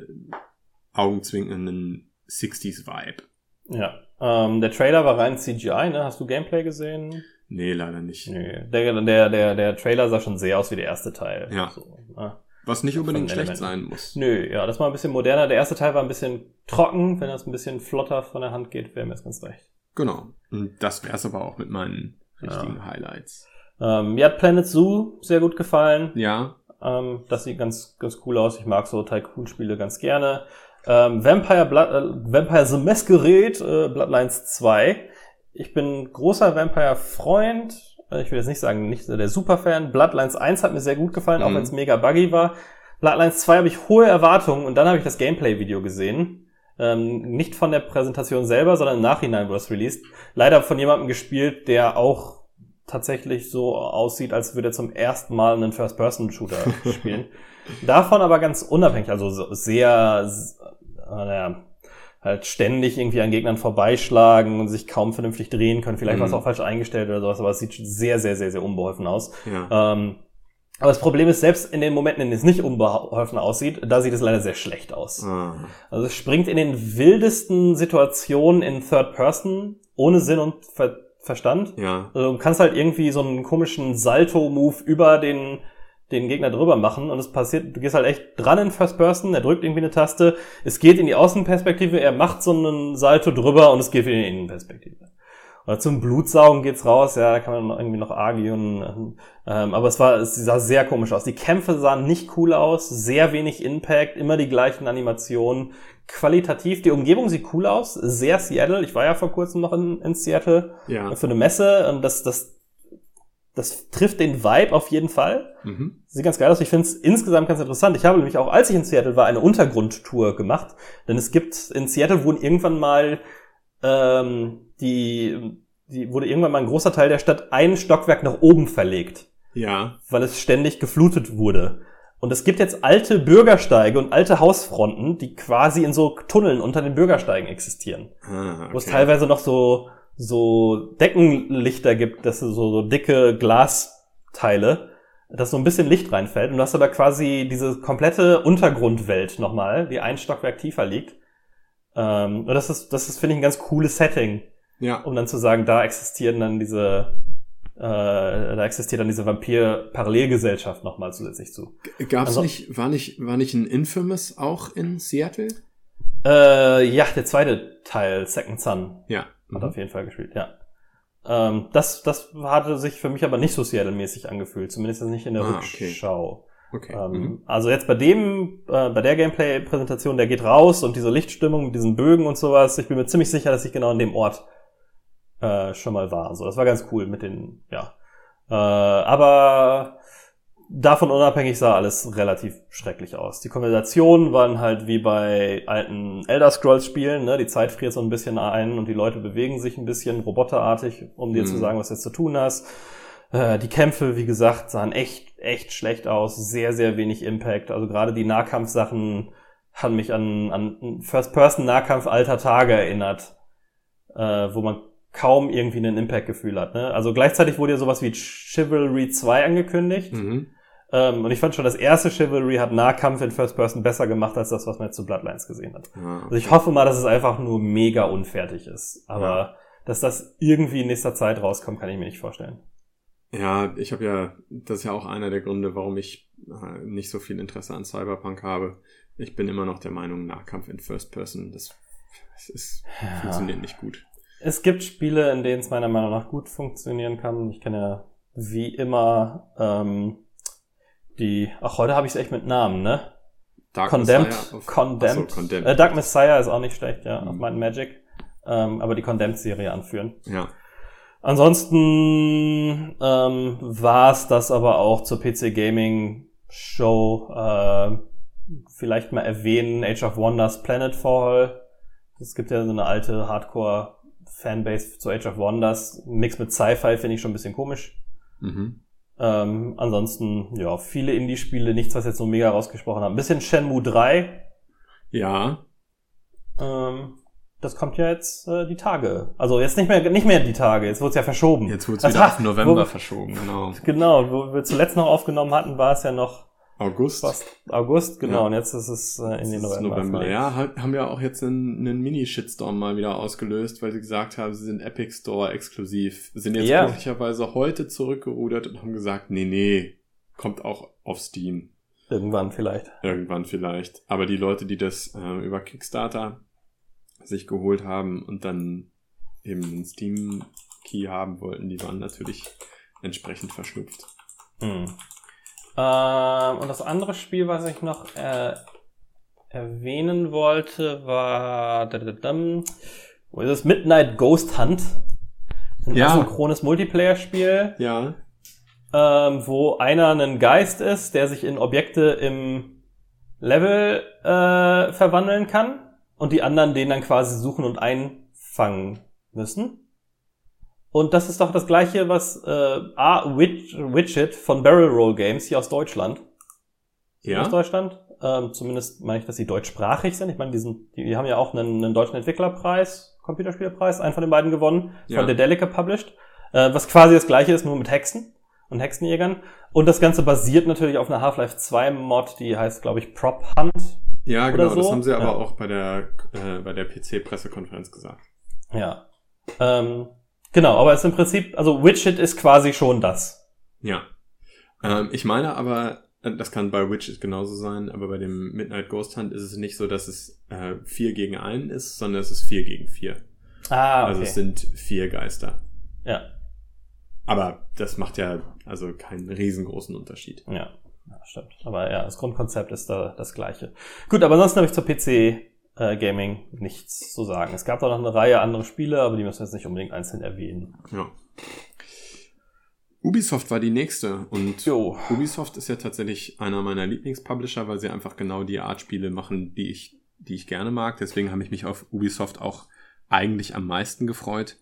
augenzwinkenden 60s-Vibe. Ja. Ähm, der Trailer war rein CGI, ne? Hast du Gameplay gesehen? Nee, leider nicht. Nö. Der, der, der, der Trailer sah schon sehr aus wie der erste Teil. Ja. So, ne? Was nicht unbedingt schlecht Elementen. sein muss. Nö, ja, das war ein bisschen moderner. Der erste Teil war ein bisschen trocken. Wenn das ein bisschen flotter von der Hand geht, wäre mir das ganz recht. Genau. Und das wär's aber auch mit meinen richtigen Ja. Highlights. Ähm, mir hat Planet Zoo sehr gut gefallen. Ja, Ähm, das sieht ganz, ganz cool aus. Ich mag so Tycoon-Spiele ganz gerne. Ähm, Vampire, Blood, äh, Vampire The Masquerade, äh, Bloodlines 2. Ich bin großer Vampire-Freund. Äh, Ich will jetzt nicht sagen, nicht der Superfan. Bloodlines 1 hat mir sehr gut gefallen, auch Mhm. wenn es mega buggy war. Bloodlines 2 habe ich hohe Erwartungen und dann habe ich das Gameplay-Video gesehen. Ähm, nicht von der Präsentation selber, sondern im Nachhinein wurde es released. Leider von jemandem gespielt, der auch tatsächlich so aussieht, als würde er zum ersten Mal einen First-Person-Shooter spielen. Davon aber ganz unabhängig, also so sehr, äh, naja, halt ständig irgendwie an Gegnern vorbeischlagen und sich kaum vernünftig drehen können. Vielleicht war es Mhm. auch falsch eingestellt oder sowas, aber es sieht sehr, sehr, sehr, sehr unbeholfen aus. ja. Ähm, aber das Problem ist, selbst in den Momenten, in denen es nicht unbeholfen aussieht, da sieht es leider sehr schlecht aus. Ah. Also es springt in den wildesten Situationen in Third Person, ohne Sinn und Ver Verstand. Ja. Also du kannst halt irgendwie so einen komischen Salto-Move über den, den Gegner drüber machen und es passiert, du gehst halt echt dran in First Person, er drückt irgendwie eine Taste, es geht in die Außenperspektive, er macht so einen Salto drüber und es geht wieder in die Innenperspektive. Oder zum Blutsaugen geht's raus, ja, da kann man irgendwie noch argieren. Ähm, aber es war, es sah sehr komisch aus. Die Kämpfe sahen nicht cool aus, sehr wenig Impact, immer die gleichen Animationen. Qualitativ, die Umgebung sieht cool aus, sehr Seattle. Ich war ja vor kurzem noch in, in Seattle Ja. für eine Messe und das, das, das trifft den Vibe auf jeden Fall. Mhm. Sieht ganz geil aus. Ich finde es insgesamt ganz interessant. Ich habe nämlich auch, als ich in Seattle war, eine Untergrundtour gemacht. Denn es gibt, in Seattle wurden irgendwann mal, ähm, die, die wurde irgendwann mal ein großer Teil der Stadt ein Stockwerk nach oben verlegt, Ja. weil es ständig geflutet wurde. Und es gibt jetzt alte Bürgersteige und alte Hausfronten, die quasi in so Tunneln unter den Bürgersteigen existieren Ah, wo es okay. teilweise noch so, so Deckenlichter gibt, das sind so, so dicke Glasteile, dass so ein bisschen Licht reinfällt. Und du hast aber quasi diese komplette Untergrundwelt nochmal, die ein Stockwerk tiefer liegt. Ähm, und das ist, das ist, finde ich, ein ganz cooles Setting, Ja. um dann zu sagen, da existieren dann diese, äh, da existiert dann diese Vampir-Parallelgesellschaft nochmal zusätzlich zu. Gab's Also- nicht, war nicht, war nicht ein Infamous auch in Seattle? Äh, ja, der zweite Teil, Second Son. Ja. Hat Mhm. auf jeden Fall gespielt, ja. Ähm, das, das hatte sich für mich aber nicht so Seattle-mäßig angefühlt, zumindest nicht in der Ah, okay. Rückschau. Okay. Ähm, Mhm. Also jetzt bei dem, äh, bei der Gameplay-Präsentation, der geht raus und diese Lichtstimmung mit diesen Bögen und sowas, ich bin mir ziemlich sicher, dass ich genau an dem Ort äh, schon mal war. So, das war ganz cool mit den, ja. Äh, aber davon unabhängig sah alles relativ schrecklich aus. Die Konversationen waren halt wie bei alten Elder Scrolls Spielen, ne? Die Zeit friert so ein bisschen ein und die Leute bewegen sich ein bisschen roboterartig, um dir Mhm. zu sagen, was du jetzt zu tun hast. Äh, die Kämpfe, wie gesagt, sahen echt, echt schlecht aus. Sehr, sehr wenig Impact. Also gerade die Nahkampfsachen haben mich an, an First-Person-Nahkampf alter Tage erinnert, äh, wo man kaum irgendwie einen Impact-Gefühl hat. Ne? Also gleichzeitig wurde ja sowas wie Chivalry 2 angekündigt. Mhm. Ähm, und ich fand schon, das erste Chivalry hat Nahkampf in First Person besser gemacht als das, was man jetzt zu Bloodlines gesehen hat. Ah, Also ich hoffe mal, dass es einfach nur mega unfertig ist. Aber Ja. dass das irgendwie in nächster Zeit rauskommt, kann ich mir nicht vorstellen. Ja, ich habe ja, das ist ja auch einer der Gründe, warum ich äh, nicht so viel Interesse an Cyberpunk habe. Ich bin immer noch der Meinung, Nahkampf in First Person, das, das ist, funktioniert nicht gut. Es gibt Spiele, in denen es meiner Meinung nach gut funktionieren kann. Ich kenne ja wie immer ähm, die. Ach, heute habe ich es echt mit Namen, ne? Dark Condemned. Messiah auf- Condemned. Achso, Condemned. Äh, Dark Messiah ist auch nicht schlecht, ja, Mhm. auf and Magic. Ähm, aber die Condemned-Serie anführen. Ja, Ansonsten ähm, war es das aber auch zur PC Gaming Show. Äh, vielleicht mal erwähnen Age of Wonders Planetfall. Es gibt ja so eine alte Hardcore Fanbase zu Age of Wonders. Mix mit Sci-Fi finde ich schon ein bisschen komisch. mhm. Ähm, ansonsten, ja, viele Indie-Spiele, nichts, was jetzt so mega rausgesprochen hat. Ein bisschen Shenmue 3. ja, Ähm, das kommt ja jetzt äh, die Tage. Also jetzt nicht mehr, nicht mehr die Tage, jetzt wurde es ja verschoben. jetzt wurde es wieder auf November wo- verschoben, genau. Genau, wo wir zuletzt noch aufgenommen hatten, war es ja noch August. fast August, genau, Ja. und jetzt ist es äh, in den November. November. Ja, ha- haben ja auch jetzt einen, einen Mini-Shitstorm mal wieder ausgelöst, weil sie gesagt haben, sie sind Epic Store exklusiv. Sind jetzt Ja. glücklicherweise heute zurückgerudert und haben gesagt, nee, nee, kommt auch auf Steam. Irgendwann vielleicht. Irgendwann vielleicht. Aber die Leute, die das äh, über Kickstarter sich geholt haben und dann eben einen Steam-Key haben wollten, die waren natürlich entsprechend verschnupft. Hm. Ähm, und das andere Spiel, was ich noch äh, erwähnen wollte, war wo ist es? Midnight Ghost Hunt. Ein Ja. asynchrones Multiplayer-Spiel. Ja, ähm, wo einer ein Geist ist, der sich in Objekte im Level äh, verwandeln kann und die anderen den dann quasi suchen und einfangen müssen. Und das ist doch das gleiche, was äh, A. Witch, Widget von Barrel Roll Games hier aus Deutschland. ja, Aus Deutschland. Ähm, zumindest meine ich, dass sie deutschsprachig sind. Ich meine, die, sind, die, die haben ja auch einen, einen deutschen Entwicklerpreis, Computerspielpreis, einen von den beiden gewonnen, Ja. von Dedelica published. Äh, was quasi das gleiche ist, nur mit Hexen und Hexenjägern. Und das Ganze basiert natürlich auf einer Half-Life 2 Mod, die heißt, glaube ich, Prop Hunt. ja, genau. Das so? haben sie aber Ja. auch bei der, äh, bei der PC-Pressekonferenz gesagt. Ja. Ähm, genau, aber es ist im Prinzip, also Widget ist quasi schon das. Ja. Ähm, ich meine aber, äh, das kann bei Witches genauso sein, aber bei dem Midnight Ghost Hunt ist es nicht so, dass es äh, 4 gegen 1 ist, sondern es ist 4 gegen 4. Ah, okay. Also es sind vier Geister. ja, Aber das macht ja also keinen riesengroßen Unterschied. ja, ja, stimmt. Aber ja, das Grundkonzept ist da das gleiche. Gut, aber ansonsten habe ich zur PC äh, Gaming nichts zu sagen. Es gab da noch eine Reihe andere Spiele, aber die müssen wir jetzt nicht unbedingt einzeln erwähnen. Ja. Ubisoft war die nächste und Jo. Ubisoft ist ja tatsächlich einer meiner Lieblingspublisher, weil sie einfach genau die Art Spiele machen, die ich, die ich gerne mag. Deswegen habe ich mich auf Ubisoft auch eigentlich am meisten gefreut.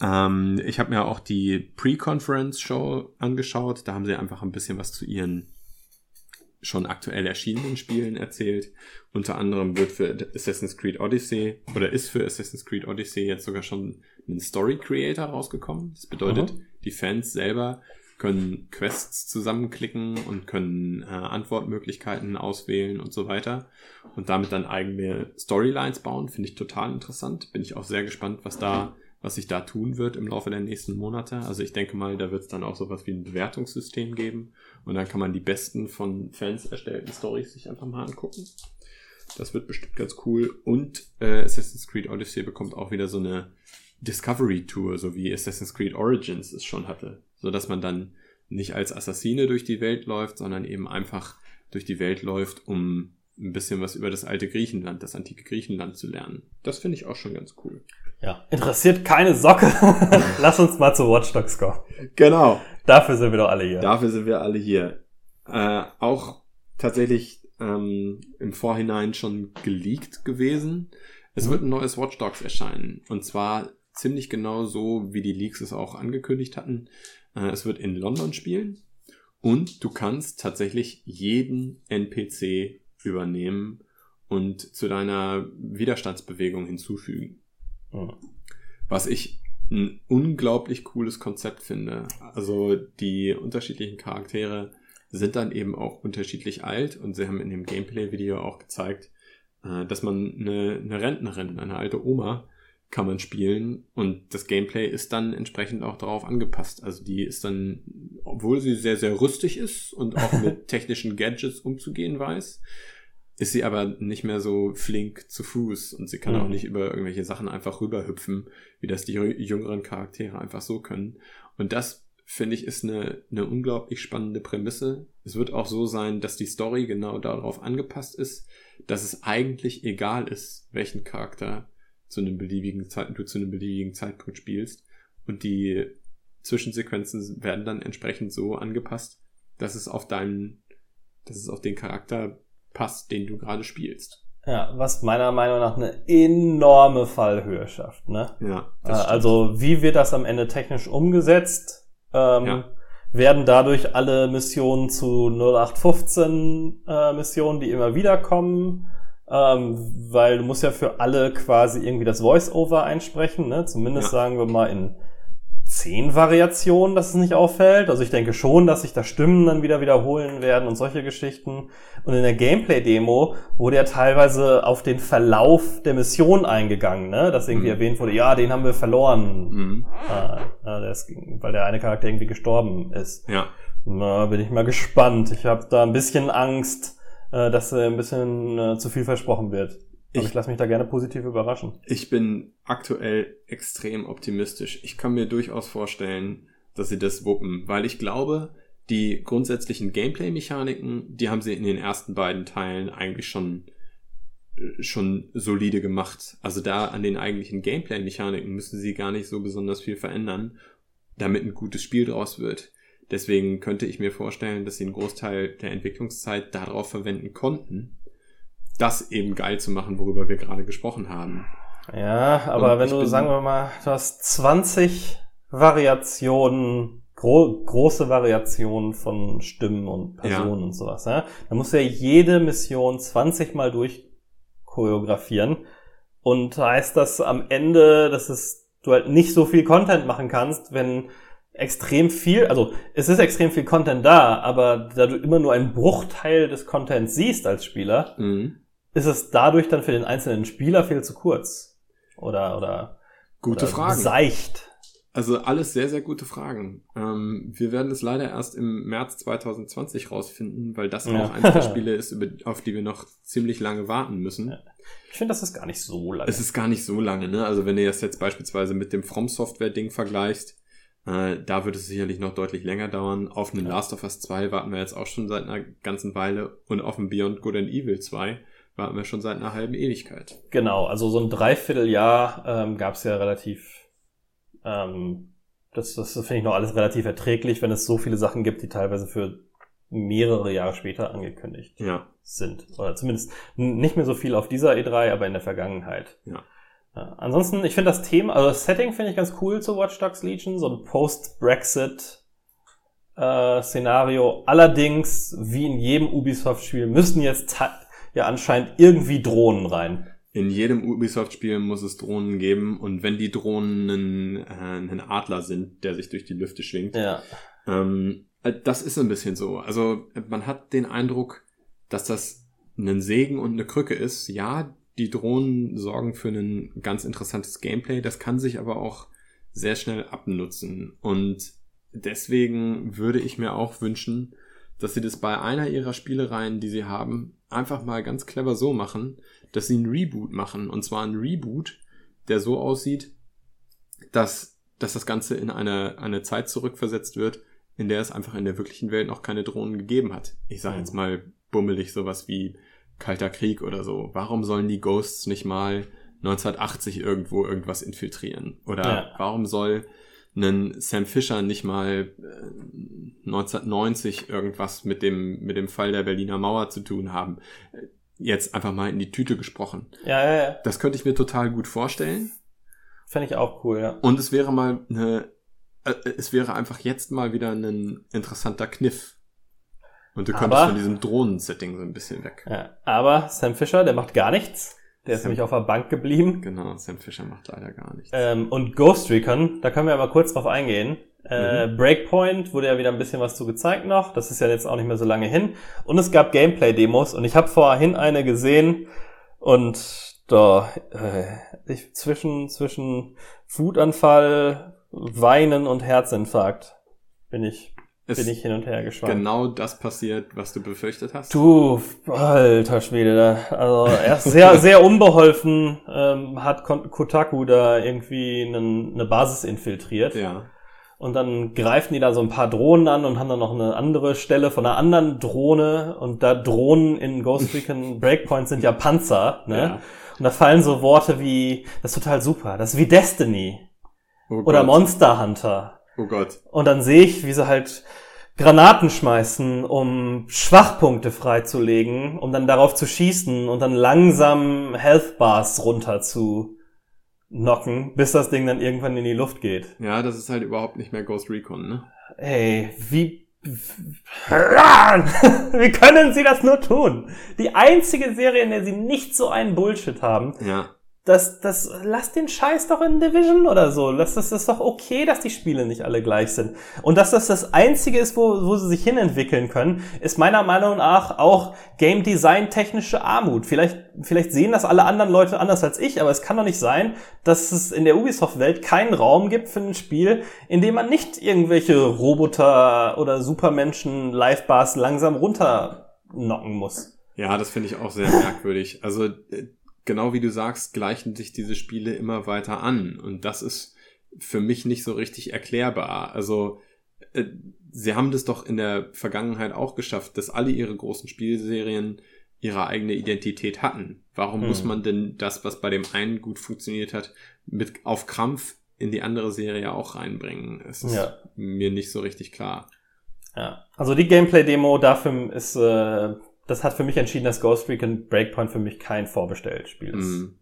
Ähm, ich habe mir auch die Pre-Conference-Show angeschaut. Da haben sie einfach ein bisschen was zu ihren schon aktuell erschienenen Spielen erzählt. Unter anderem wird für Assassin's Creed Odyssey oder ist für Assassin's Creed Odyssey jetzt sogar schon ein Story Creator rausgekommen. Das bedeutet, Mhm. die Fans selber können Quests zusammenklicken und können äh, Antwortmöglichkeiten auswählen und so weiter und damit dann eigene Storylines bauen. Finde ich total interessant. Bin ich auch sehr gespannt, was da, was sich da tun wird im Laufe der nächsten Monate. Also ich denke mal, da wird es dann auch sowas wie ein Bewertungssystem geben und dann kann man die besten von Fans erstellten Stories sich einfach mal angucken. Das wird bestimmt ganz cool. Und äh, Assassin's Creed Odyssey bekommt auch wieder so eine Discovery Tour, so wie Assassin's Creed Origins es schon hatte. So dass man dann nicht als Assassine durch die Welt läuft, sondern eben einfach durch die Welt läuft, um ein bisschen was über das alte Griechenland, das antike Griechenland zu lernen. Das finde ich auch schon ganz cool. Ja, interessiert keine Socke. Lass uns mal zu Watch Dogs kommen. Genau. Dafür sind wir doch alle hier. Dafür sind wir alle hier. Äh, auch tatsächlich ähm, im Vorhinein schon geleakt gewesen. Es Mhm. wird ein neues Watch Dogs erscheinen. Und zwar ziemlich genau so, wie die Leaks es auch angekündigt hatten. Äh, es wird in London spielen. Und du kannst tatsächlich jeden NPC übernehmen und zu deiner Widerstandsbewegung hinzufügen. Mhm. Was ich ein unglaublich cooles Konzept finde. Also die unterschiedlichen Charaktere sind dann eben auch unterschiedlich alt und sie haben in dem Gameplay-Video auch gezeigt, äh, dass man eine, eine Rentnerin, eine alte Oma, kann man spielen und das Gameplay ist dann entsprechend auch darauf angepasst. Also die ist dann, obwohl sie sehr, sehr rüstig ist und auch mit technischen Gadgets umzugehen weiß, ist sie aber nicht mehr so flink zu Fuß und sie kann Mhm. auch nicht über irgendwelche Sachen einfach rüberhüpfen, wie das die jü- jüngeren Charaktere einfach so können. Und das, finde ich, ist eine, eine unglaublich spannende Prämisse. Es wird auch so sein, dass die Story genau darauf angepasst ist, dass es eigentlich egal ist, welchen Charakter zu einem beliebigen Zeit, du zu einem beliebigen Zeitpunkt spielst. Und die Zwischensequenzen werden dann entsprechend so angepasst, dass es auf deinen, dass es auf den Charakter passt, den du gerade spielst. Ja, was meiner Meinung nach eine enorme Fallhöhe schafft, ne? Ja. Äh, also, wie wird das am Ende technisch umgesetzt? Ähm, Ja. Werden dadurch alle Missionen zu 0815 äh, Missionen, die immer wieder kommen? Ähm, weil du musst ja für alle quasi irgendwie das Voice-Over einsprechen, ne? Zumindest Ja. sagen wir mal in zehn Variationen, dass es nicht auffällt. Also ich denke schon, dass sich da Stimmen dann wieder wiederholen werden und solche Geschichten. Und in der Gameplay-Demo wurde ja teilweise auf den Verlauf der Mission eingegangen, ne? Dass irgendwie Mhm. erwähnt wurde, ja, den haben wir verloren, Mhm. Ah, der ist, weil der eine Charakter irgendwie gestorben ist. Ja. Na, bin ich mal gespannt. Ich habe da ein bisschen Angst, äh, dass ein bisschen äh, zu viel versprochen wird. Ich- ich lasse mich da gerne positiv überraschen. Ich bin aktuell extrem optimistisch. Ich kann mir durchaus vorstellen, dass sie das wuppen, weil ich glaube, die grundsätzlichen Gameplay-Mechaniken, die haben sie in den ersten beiden Teilen eigentlich schon äh, schon solide gemacht. Also da an den eigentlichen Gameplay-Mechaniken müssen sie gar nicht so besonders viel verändern, damit ein gutes Spiel draus wird. Deswegen könnte ich mir vorstellen, dass sie einen Großteil der Entwicklungszeit darauf verwenden konnten, das eben geil zu machen, worüber wir gerade gesprochen haben. Ja, aber Und wenn du, sagen wir mal, du hast 20 Variationen, gro große Variationen von Stimmen und Personen und sowas, ja? Dann musst du ja jede Mission 20 Mal durchchoreografieren. Und heißt das am Ende, dass es, du halt nicht so viel Content machen kannst, wenn extrem viel, also es ist extrem viel Content da, aber da du immer nur einen Bruchteil des Contents siehst als Spieler, Mhm. Ist es dadurch dann für den einzelnen Spieler viel zu kurz? Oder, oder, Gute oder Fragen. seicht? Also alles sehr, sehr gute Fragen. Ähm, wir werden es leider erst im März 2020 rausfinden, weil das Ja. auch eines der Spiele ist, über, auf die wir noch ziemlich lange warten müssen. Ja. Ich finde, das ist gar nicht so lange. Es ist gar nicht so lange, ne? Also wenn du das jetzt beispielsweise mit dem From Software Ding vergleichst, äh, da wird es sicherlich noch deutlich länger dauern. Auf einen ja. Last of Us 2 warten wir jetzt auch schon seit einer ganzen Weile und auf ein Beyond Good and Evil 2 warten wir schon seit einer halben Ewigkeit. Genau, also so ein Dreivierteljahr ähm, gab es ja relativ ähm, das, das finde ich noch alles relativ erträglich, wenn es so viele Sachen gibt, die teilweise für mehrere Jahre später angekündigt ja. sind. Oder zumindest nicht mehr so viel auf dieser E3, aber in der Vergangenheit. Ja. ja. Ansonsten, ich finde das Thema, also das Setting finde ich ganz cool zu Watch Dogs Legion, so ein Post-Brexit äh, Szenario. Allerdings, wie in jedem Ubisoft-Spiel, müssen jetzt ja anscheinend irgendwie Drohnen rein. In jedem Ubisoft-Spiel muss es Drohnen geben und wenn die Drohnen ein, äh, ein Adler sind, der sich durch die Lüfte schwingt, ja. ähm, äh, das ist ein bisschen so. Also man hat den Eindruck, dass das ein Segen und eine Krücke ist. Ja, die Drohnen sorgen für ein ganz interessantes Gameplay, das kann sich aber auch sehr schnell abnutzen. Und deswegen würde ich mir auch wünschen, dass sie das bei einer ihrer Spielereien, die sie haben, einfach mal ganz clever so machen, dass sie ein Reboot machen. Und zwar ein Reboot, der so aussieht, dass, dass das Ganze in eine, eine Zeit zurückversetzt wird, in der es einfach in der wirklichen Welt noch keine Drohnen gegeben hat. Ich sage jetzt mal bummelig sowas wie Kalter Krieg oder so. Warum sollen die Ghosts nicht mal 1980 irgendwo irgendwas infiltrieren? Oder ja. warum soll ein Sam Fisher nicht mal 1990 äh, irgendwas mit dem, mit dem Fall der Berliner Mauer zu tun haben? Jetzt einfach mal in die Tüte gesprochen. Ja, ja, ja. Das könnte ich mir total gut vorstellen. Fände ich auch cool, ja. Und es wäre mal eine äh, es wäre einfach jetzt mal wieder ein interessanter Kniff. Und du könntest aber, von diesem Drohnen-Setting so ein bisschen weg. Ja, aber Sam Fisher, der macht gar nichts. Der ist Sam, nämlich auf der Bank geblieben. Genau, Sam Fisher macht leider gar nichts. Ähm, und Ghost Recon, da können wir aber kurz drauf eingehen. Äh, mhm. Breakpoint wurde ja wieder ein bisschen was zu gezeigt noch. Das ist ja jetzt auch nicht mehr so lange hin. Und es gab Gameplay-Demos und ich habe vorhin eine gesehen und da äh, ich, zwischen zwischen Wutanfall, Weinen und Herzinfarkt bin ich, bin ich hin und her geschwankt. Genau das passiert, was du befürchtet hast? Du, alter Schwede, da, also erst sehr, sehr unbeholfen ähm, hat Kotaku da irgendwie einen, eine Basis infiltriert. Ja. Und dann greifen die da so ein paar Drohnen an und haben dann noch eine andere Stelle von einer anderen Drohne. Und da Drohnen in Ghost Recon Breakpoint sind ja Panzer, ne? Ja. Und da fallen so Worte wie, das ist total super, das ist wie Destiny. Oh oder Monster Hunter. Oh Gott. Und dann sehe ich, wie sie halt Granaten schmeißen, um Schwachpunkte freizulegen, um dann darauf zu schießen und dann langsam Health Bars runter zu knocken, bis das Ding dann irgendwann in die Luft geht. Ja, das ist halt überhaupt nicht mehr Ghost Recon, ne? Ey, wie wie können sie das nur tun? Die einzige Serie, in der sie nicht so einen Bullshit haben, ja das, das, lass den Scheiß doch in Division oder so. Das, das ist doch okay, dass die Spiele nicht alle gleich sind. Und dass das das einzige ist, wo, wo sie sich hinentwickeln können, ist meiner Meinung nach auch Game Design technische Armut. Vielleicht, vielleicht sehen das alle anderen Leute anders als ich, aber es kann doch nicht sein, dass es in der Ubisoft-Welt keinen Raum gibt für ein Spiel, in dem man nicht irgendwelche Roboter oder Supermenschen Live-Bars langsam runternocken muss. Ja, das finde ich auch sehr merkwürdig. Also äh, genau wie du sagst, gleichen sich diese Spiele immer weiter an. Und das ist für mich nicht so richtig erklärbar. Also, äh, sie haben das doch in der Vergangenheit auch geschafft, dass alle ihre großen Spielserien ihre eigene Identität hatten. Warum hm. muss man denn das, was bei dem einen gut funktioniert hat, mit auf Krampf in die andere Serie auch reinbringen? Es ist ja. mir nicht so richtig klar. Ja, also die Gameplay-Demo dafür ist äh, das hat für mich entschieden, dass Ghost Recon Breakpoint für mich kein Vorbestellspiel ist. Mhm.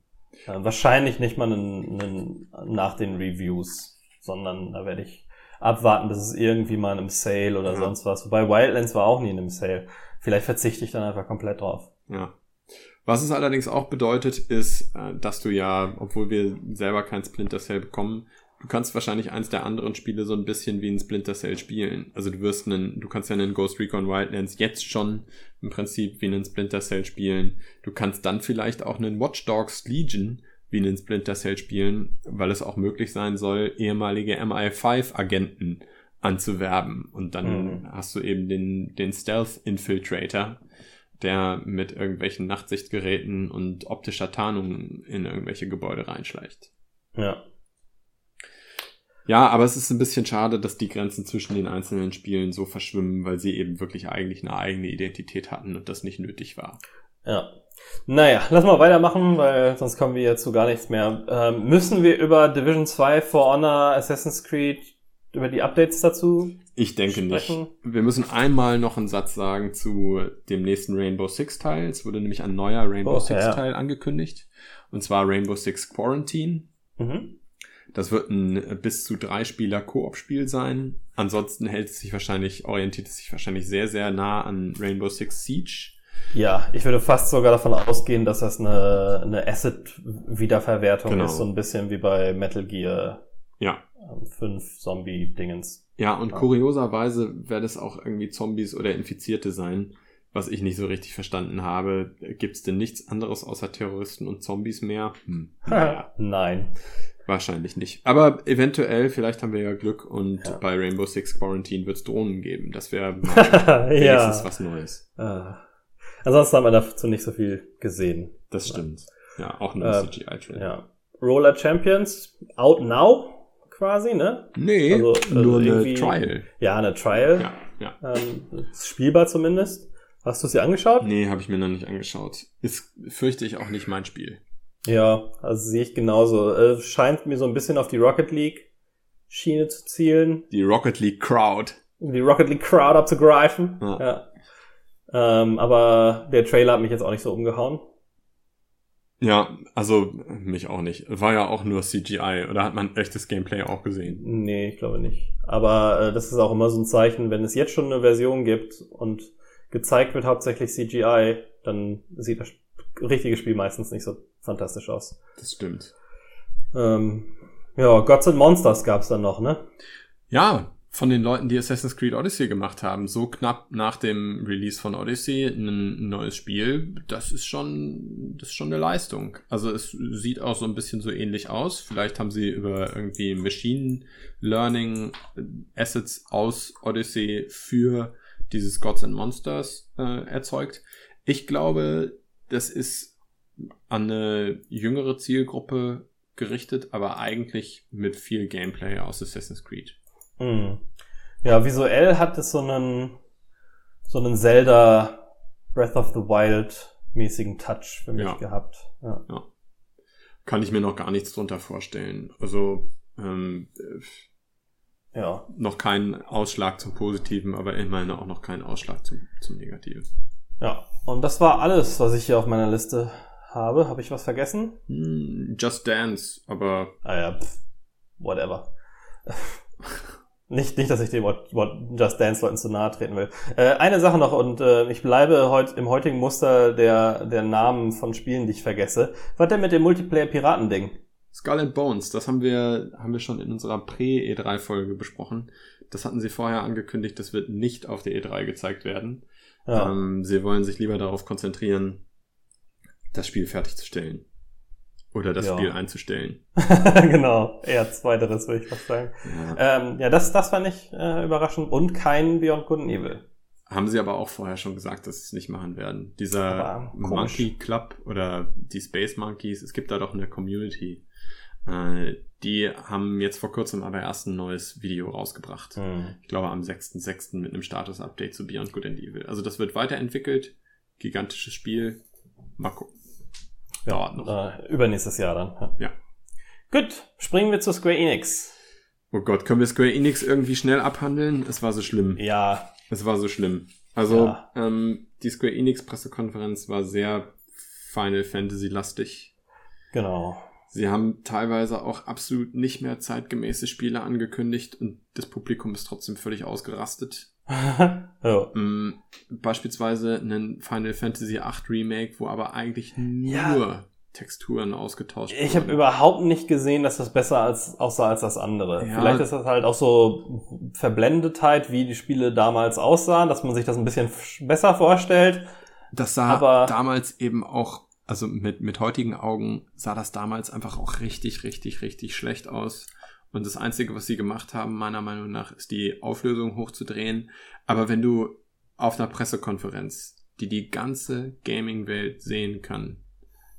Äh, wahrscheinlich nicht mal einen, einen, nach den Reviews, sondern da werde ich abwarten, bis es irgendwie mal in einem Sale oder ja. sonst was. Wobei Wildlands war auch nie in einem Sale. Vielleicht verzichte ich dann einfach komplett drauf. Ja. Was es allerdings auch bedeutet, ist, äh, dass du ja, obwohl wir selber kein Splinter Cell bekommen, du kannst wahrscheinlich eins der anderen Spiele so ein bisschen wie ein Splinter Cell spielen. Also du wirst einen, du kannst ja einen Ghost Recon Wildlands jetzt schon im Prinzip wie einen Splinter Cell spielen. Du kannst dann vielleicht auch einen Watch Dogs Legion wie einen Splinter Cell spielen, weil es auch möglich sein soll, ehemalige MI5 Agenten anzuwerben. Und dann mhm. hast du eben den, den Stealth Infiltrator, der mit irgendwelchen Nachtsichtgeräten und optischer Tarnung in irgendwelche Gebäude reinschleicht. Ja. Ja, aber es ist ein bisschen schade, dass die Grenzen zwischen den einzelnen Spielen so verschwimmen, weil sie eben wirklich eigentlich eine eigene Identität hatten und das nicht nötig war. Ja. Naja, lass mal weitermachen, weil sonst kommen wir jetzt zu gar nichts mehr. Ähm, müssen wir über Division 2, For Honor, Assassin's Creed, über die Updates dazu? Ich denke Sprechen. nicht. Wir müssen einmal noch einen Satz sagen zu dem nächsten Rainbow Six Teil. Es wurde nämlich ein neuer Rainbow Oh, Six ja. Teil angekündigt. Und zwar Rainbow Six Quarantine. Mhm. Das wird ein bis zu drei Spieler Koop-Spiel sein. Ansonsten hält es sich wahrscheinlich, orientiert es sich wahrscheinlich sehr, sehr nah an Rainbow Six Siege. Ja, ich würde fast sogar davon ausgehen, dass das eine, eine Asset-Wiederverwertung Genau. ist, so ein bisschen wie bei Metal Gear Ja. ähm, 5 Zombie-Dingens. Ja, und Ja. kurioserweise werden es auch irgendwie Zombies oder Infizierte sein. Was ich nicht so richtig verstanden habe. Gibt es denn nichts anderes außer Terroristen und Zombies mehr? Hm. Naja. Nein. Wahrscheinlich nicht. Aber eventuell, vielleicht haben wir ja Glück und Ja. bei Rainbow Six Quarantine wird es Drohnen geben. Das wäre wenigstens ja. was Neues. Äh, ansonsten haben wir dazu nicht so viel gesehen. Das stimmt. Ja, auch nur Äh, CGI-Trailer. Ja. Roller Champions, out now, quasi, ne? Nee, Also, also nur eine Trial. Ja, eine Trial. Ja, ja. Ähm, ist spielbar zumindest. Hast du sie angeschaut? Nee, habe ich mir noch nicht angeschaut. Ist, fürchte ich, auch nicht mein Spiel. Ja, also sehe ich genauso. Äh, scheint mir so ein bisschen auf die Rocket League Schiene zu zielen, Die Rocket League Crowd. die Rocket League Crowd abzugreifen. Ja. Ja. Ähm, aber der Trailer hat mich jetzt auch nicht so umgehauen. Ja, also mich auch nicht. War ja auch nur CGI. Oder hat man echtes Gameplay auch gesehen? Nee, ich glaube nicht. Aber äh, das ist auch immer so ein Zeichen, wenn es jetzt schon eine Version gibt und gezeigt wird hauptsächlich CGI, dann sieht das richtige Spiel meistens nicht so fantastisch aus. Das stimmt. Ähm, ja, Gods and Monsters gab's dann noch, ne? Ja, von den Leuten, die Assassin's Creed Odyssey gemacht haben, so knapp nach dem Release von Odyssey ein neues Spiel, das ist schon, das ist schon eine Leistung. Also es sieht auch so ein bisschen so ähnlich aus. Vielleicht haben sie über irgendwie Machine Learning äh, Assets aus Odyssey für dieses Gods and Monsters äh, erzeugt. Ich glaube, das ist an eine jüngere Zielgruppe gerichtet, aber eigentlich mit viel Gameplay aus Assassin's Creed. Hm. Ja, visuell hat es so einen, so einen Zelda Breath of the Wild mäßigen Touch für mich Ja. gehabt. Ja. kann ich mir noch gar nichts drunter vorstellen. Also ähm, äh, ja. noch kein Ausschlag zum Positiven, aber immerhin auch noch kein Ausschlag zum, zum Negativen. Ja. Und das war alles, was ich hier auf meiner Liste habe. Habe ich was vergessen? Hm, Just Dance, aber Ah ja, pff, whatever. nicht, nicht, dass ich dem Just Dance Leuten zu nahe treten will. Äh, eine Sache noch und äh, ich bleibe heute im heutigen Muster der, der Namen von Spielen, die ich vergesse. Was denn mit dem Multiplayer-Piraten-Ding? Skull and Bones, das haben wir, haben wir schon in unserer Prä-E3-Folge besprochen. Das hatten sie vorher angekündigt, das wird nicht auf der E3 gezeigt werden. Ja. Ähm, sie wollen sich lieber darauf konzentrieren, das Spiel fertigzustellen. Oder das Ja. Spiel einzustellen. genau, eher zweiteres würde ich fast sagen. Ja. Ähm, ja, das, das fand ich äh, überraschend und kein Beyond Good and Evil. Haben sie aber auch vorher schon gesagt, dass sie es nicht machen werden. Dieser komisch. Monkey Club oder die Space Monkeys, es gibt da doch eine Community. Äh, die haben jetzt vor kurzem aber erst ein neues Video rausgebracht. Hm. Ich glaube am 6.6. mit einem Status-Update zu Beyond Good and Evil. Also das wird weiterentwickelt. Gigantisches Spiel. Mal gucken. Dauert noch. Äh, übernächstes Jahr dann. Ja. Gut, springen wir zu Square Enix. Oh Gott, können wir Square Enix irgendwie schnell abhandeln? Es war so schlimm. Ja, Es war so schlimm. Also, Ja. ähm, die Square Enix Pressekonferenz war sehr Final Fantasy lastig. genau. Sie haben teilweise auch absolut nicht mehr zeitgemäße Spiele angekündigt und das Publikum ist trotzdem völlig ausgerastet. Ähm, beispielsweise einen Final Fantasy VIII Remake, wo aber eigentlich nur Ja. Texturen ausgetauscht Ich habe wurden. überhaupt nicht gesehen, dass das besser als, aussah als das andere. Ja. Vielleicht ist das halt auch so Verblendetheit, wie die Spiele damals aussahen, dass man sich das ein bisschen besser vorstellt. Das sah aber- damals eben auch, also mit, mit heutigen Augen sah das damals einfach auch richtig, richtig, richtig schlecht aus. Und das Einzige, was sie gemacht haben, meiner Meinung nach, ist die Auflösung hochzudrehen. Aber wenn du auf einer Pressekonferenz die die ganze Gaming-Welt sehen kann,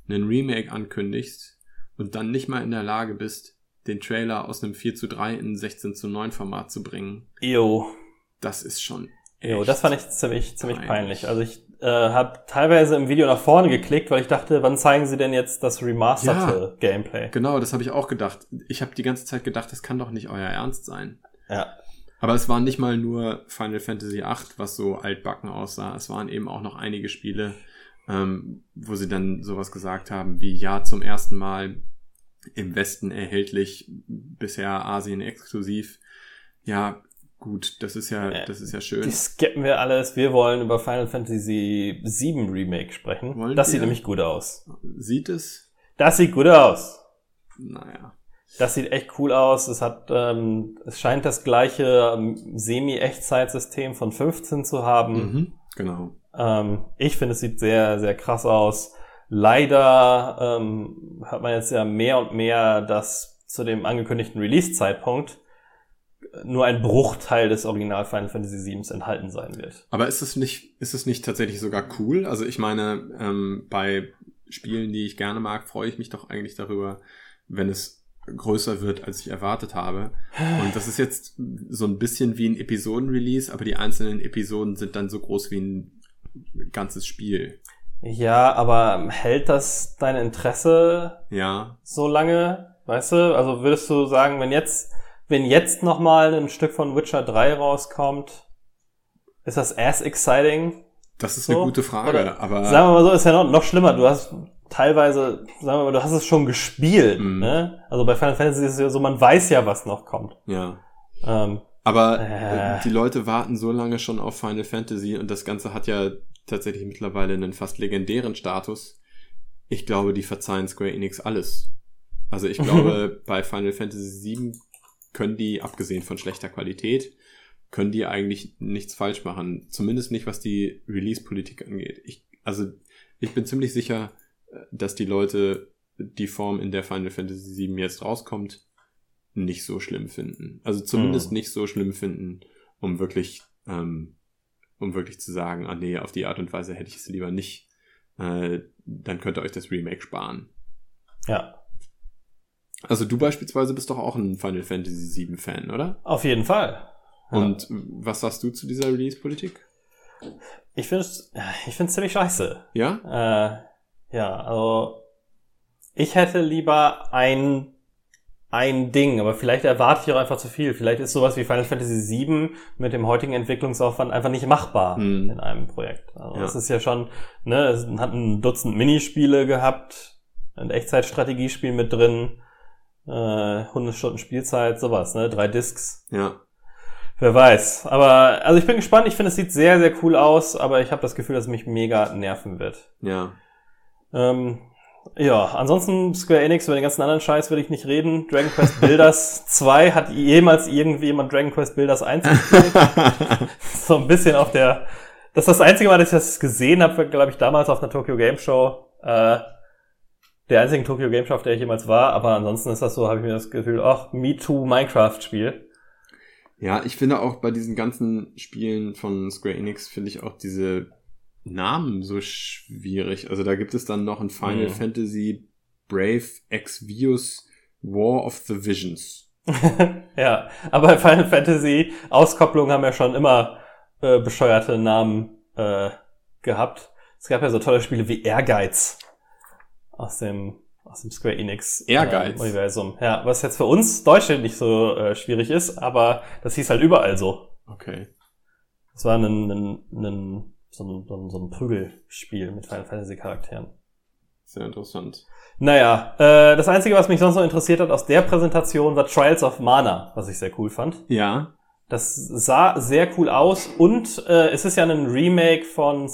einen Remake ankündigst und dann nicht mal in der Lage bist, den Trailer aus einem 4 zu 3 in ein 16 zu 9 Format zu bringen. Jo. Das ist schon. Jo, das fand ich ziemlich, ziemlich peinlich. peinlich. Also ich äh, habe teilweise im Video nach vorne geklickt, weil ich dachte, wann zeigen sie denn jetzt das remasterte ja, Gameplay? Genau, das habe ich auch gedacht. Ich habe die ganze Zeit gedacht, das kann doch nicht euer Ernst sein. Ja. Aber es waren nicht mal nur Final Fantasy VIII, was so altbacken aussah. Es waren eben auch noch einige Spiele, ähm, wo sie dann sowas gesagt haben wie, ja, zum ersten Mal im Westen erhältlich, bisher Asien exklusiv. Ja, gut, das ist ja, das ist ja schön. Die skippen wir alles. Wir wollen über Final Fantasy VII Remake sprechen. Wollen das wir? sieht nämlich gut aus. Sieht es? Das sieht gut aus. Naja. Das sieht echt cool aus. Es hat, ähm, es scheint das gleiche ähm, Semi-Echtzeitsystem von 15 zu haben. Mhm, genau. Ähm, ich finde, es sieht sehr, sehr krass aus. Leider ähm, hat man jetzt ja mehr und mehr, dass zu dem angekündigten Release-Zeitpunkt nur ein Bruchteil des Original Final Fantasy VII enthalten sein wird. Aber ist es nicht, ist es nicht tatsächlich sogar cool? Also ich meine, ähm, bei Spielen, die ich gerne mag, freue ich mich doch eigentlich darüber, wenn es größer wird, als ich erwartet habe. Und das ist jetzt so ein bisschen wie ein Episoden-Release, aber die einzelnen Episoden sind dann so groß wie ein ganzes Spiel. Ja, aber hält das dein Interesse ja. so lange? Weißt du, also würdest du sagen, wenn jetzt, wenn jetzt nochmal ein Stück von Witcher 3 rauskommt, ist das as exciting? Das ist so? eine gute Frage, Oder, aber. Sagen wir mal so, ist ja noch, noch schlimmer. Du hast teilweise, sagen wir mal, du hast es schon gespielt. Mhm. Ne? Also bei Final Fantasy ist es ja so, man weiß ja, was noch kommt. Ja. Ähm, aber äh. die Leute warten so lange schon auf Final Fantasy und das Ganze hat ja tatsächlich mittlerweile einen fast legendären Status. Ich glaube, die verzeihen Square Enix alles. Also ich glaube, bei Final Fantasy VII können die, abgesehen von schlechter Qualität, können die eigentlich nichts falsch machen. Zumindest nicht, was die Release-Politik angeht. Ich, also ich bin ziemlich sicher, dass die Leute die Form, in der Final Fantasy VII jetzt rauskommt, nicht so schlimm finden. Also zumindest mhm. nicht so schlimm finden, um wirklich ähm, um wirklich zu sagen, ah nee, auf die Art und Weise hätte ich es lieber nicht, äh, dann könnt ihr euch das Remake sparen. Ja. Also du beispielsweise bist doch auch ein Final Fantasy VII Fan, oder? Auf jeden Fall. Ja. Und was sagst du zu dieser Release-Politik? Ich finde es ich find's ziemlich scheiße. Ja? Äh, ja, also ich hätte lieber ein ein Ding, aber vielleicht erwarte ich auch einfach zu viel. Vielleicht ist sowas wie Final Fantasy VII mit dem heutigen Entwicklungsaufwand einfach nicht machbar mhm. in einem Projekt. Also ja. das ist ja schon, ne, es hat ein Dutzend Minispiele gehabt, ein Echtzeitstrategiespiel mit drin, äh, 100 Stunden Spielzeit, sowas, ne, drei Discs. Ja. Wer weiß. Aber, also ich bin gespannt, ich finde, es sieht sehr, sehr cool aus, aber ich habe das Gefühl, dass es mich mega nerven wird. Ja. Ähm, ja, ansonsten Square Enix, über den ganzen anderen Scheiß will ich nicht reden. Dragon Quest Builders 2 hat jemals irgendwie jemand Dragon Quest Builders 1 gespielt? so ein bisschen auf der, das ist das einzige Mal, dass ich das gesehen habe, glaube ich, damals auf einer Tokyo Game Show. Äh, der einzige Tokyo Game Show, auf der ich jemals war, aber ansonsten ist das so, habe ich mir das Gefühl, ach, Me Too Minecraft Spiel. Ja, ich finde auch bei diesen ganzen Spielen von Square Enix finde ich auch diese Namen so schwierig. Also da gibt es dann noch ein Final mhm. Fantasy Brave Exvius War of the Visions. ja, aber Final Fantasy Auskopplungen haben ja schon immer äh, bescheuerte Namen äh, gehabt. Es gab ja so tolle Spiele wie Ehrgeiz aus dem aus dem Square Enix Ehrgeiz. Äh, Universum. Ja, was jetzt für uns Deutsche nicht so äh, schwierig ist, aber das hieß halt überall so. Okay. Das war ein, ein, ein so ein, so ein, so ein Prügelspiel mit Final Fantasy Charakteren. Sehr interessant. Naja, äh, das Einzige, was mich sonst noch interessiert hat aus der Präsentation, war Trials of Mana, was ich sehr cool fand. Ja. Das sah sehr cool aus und äh, es ist ja ein Remake von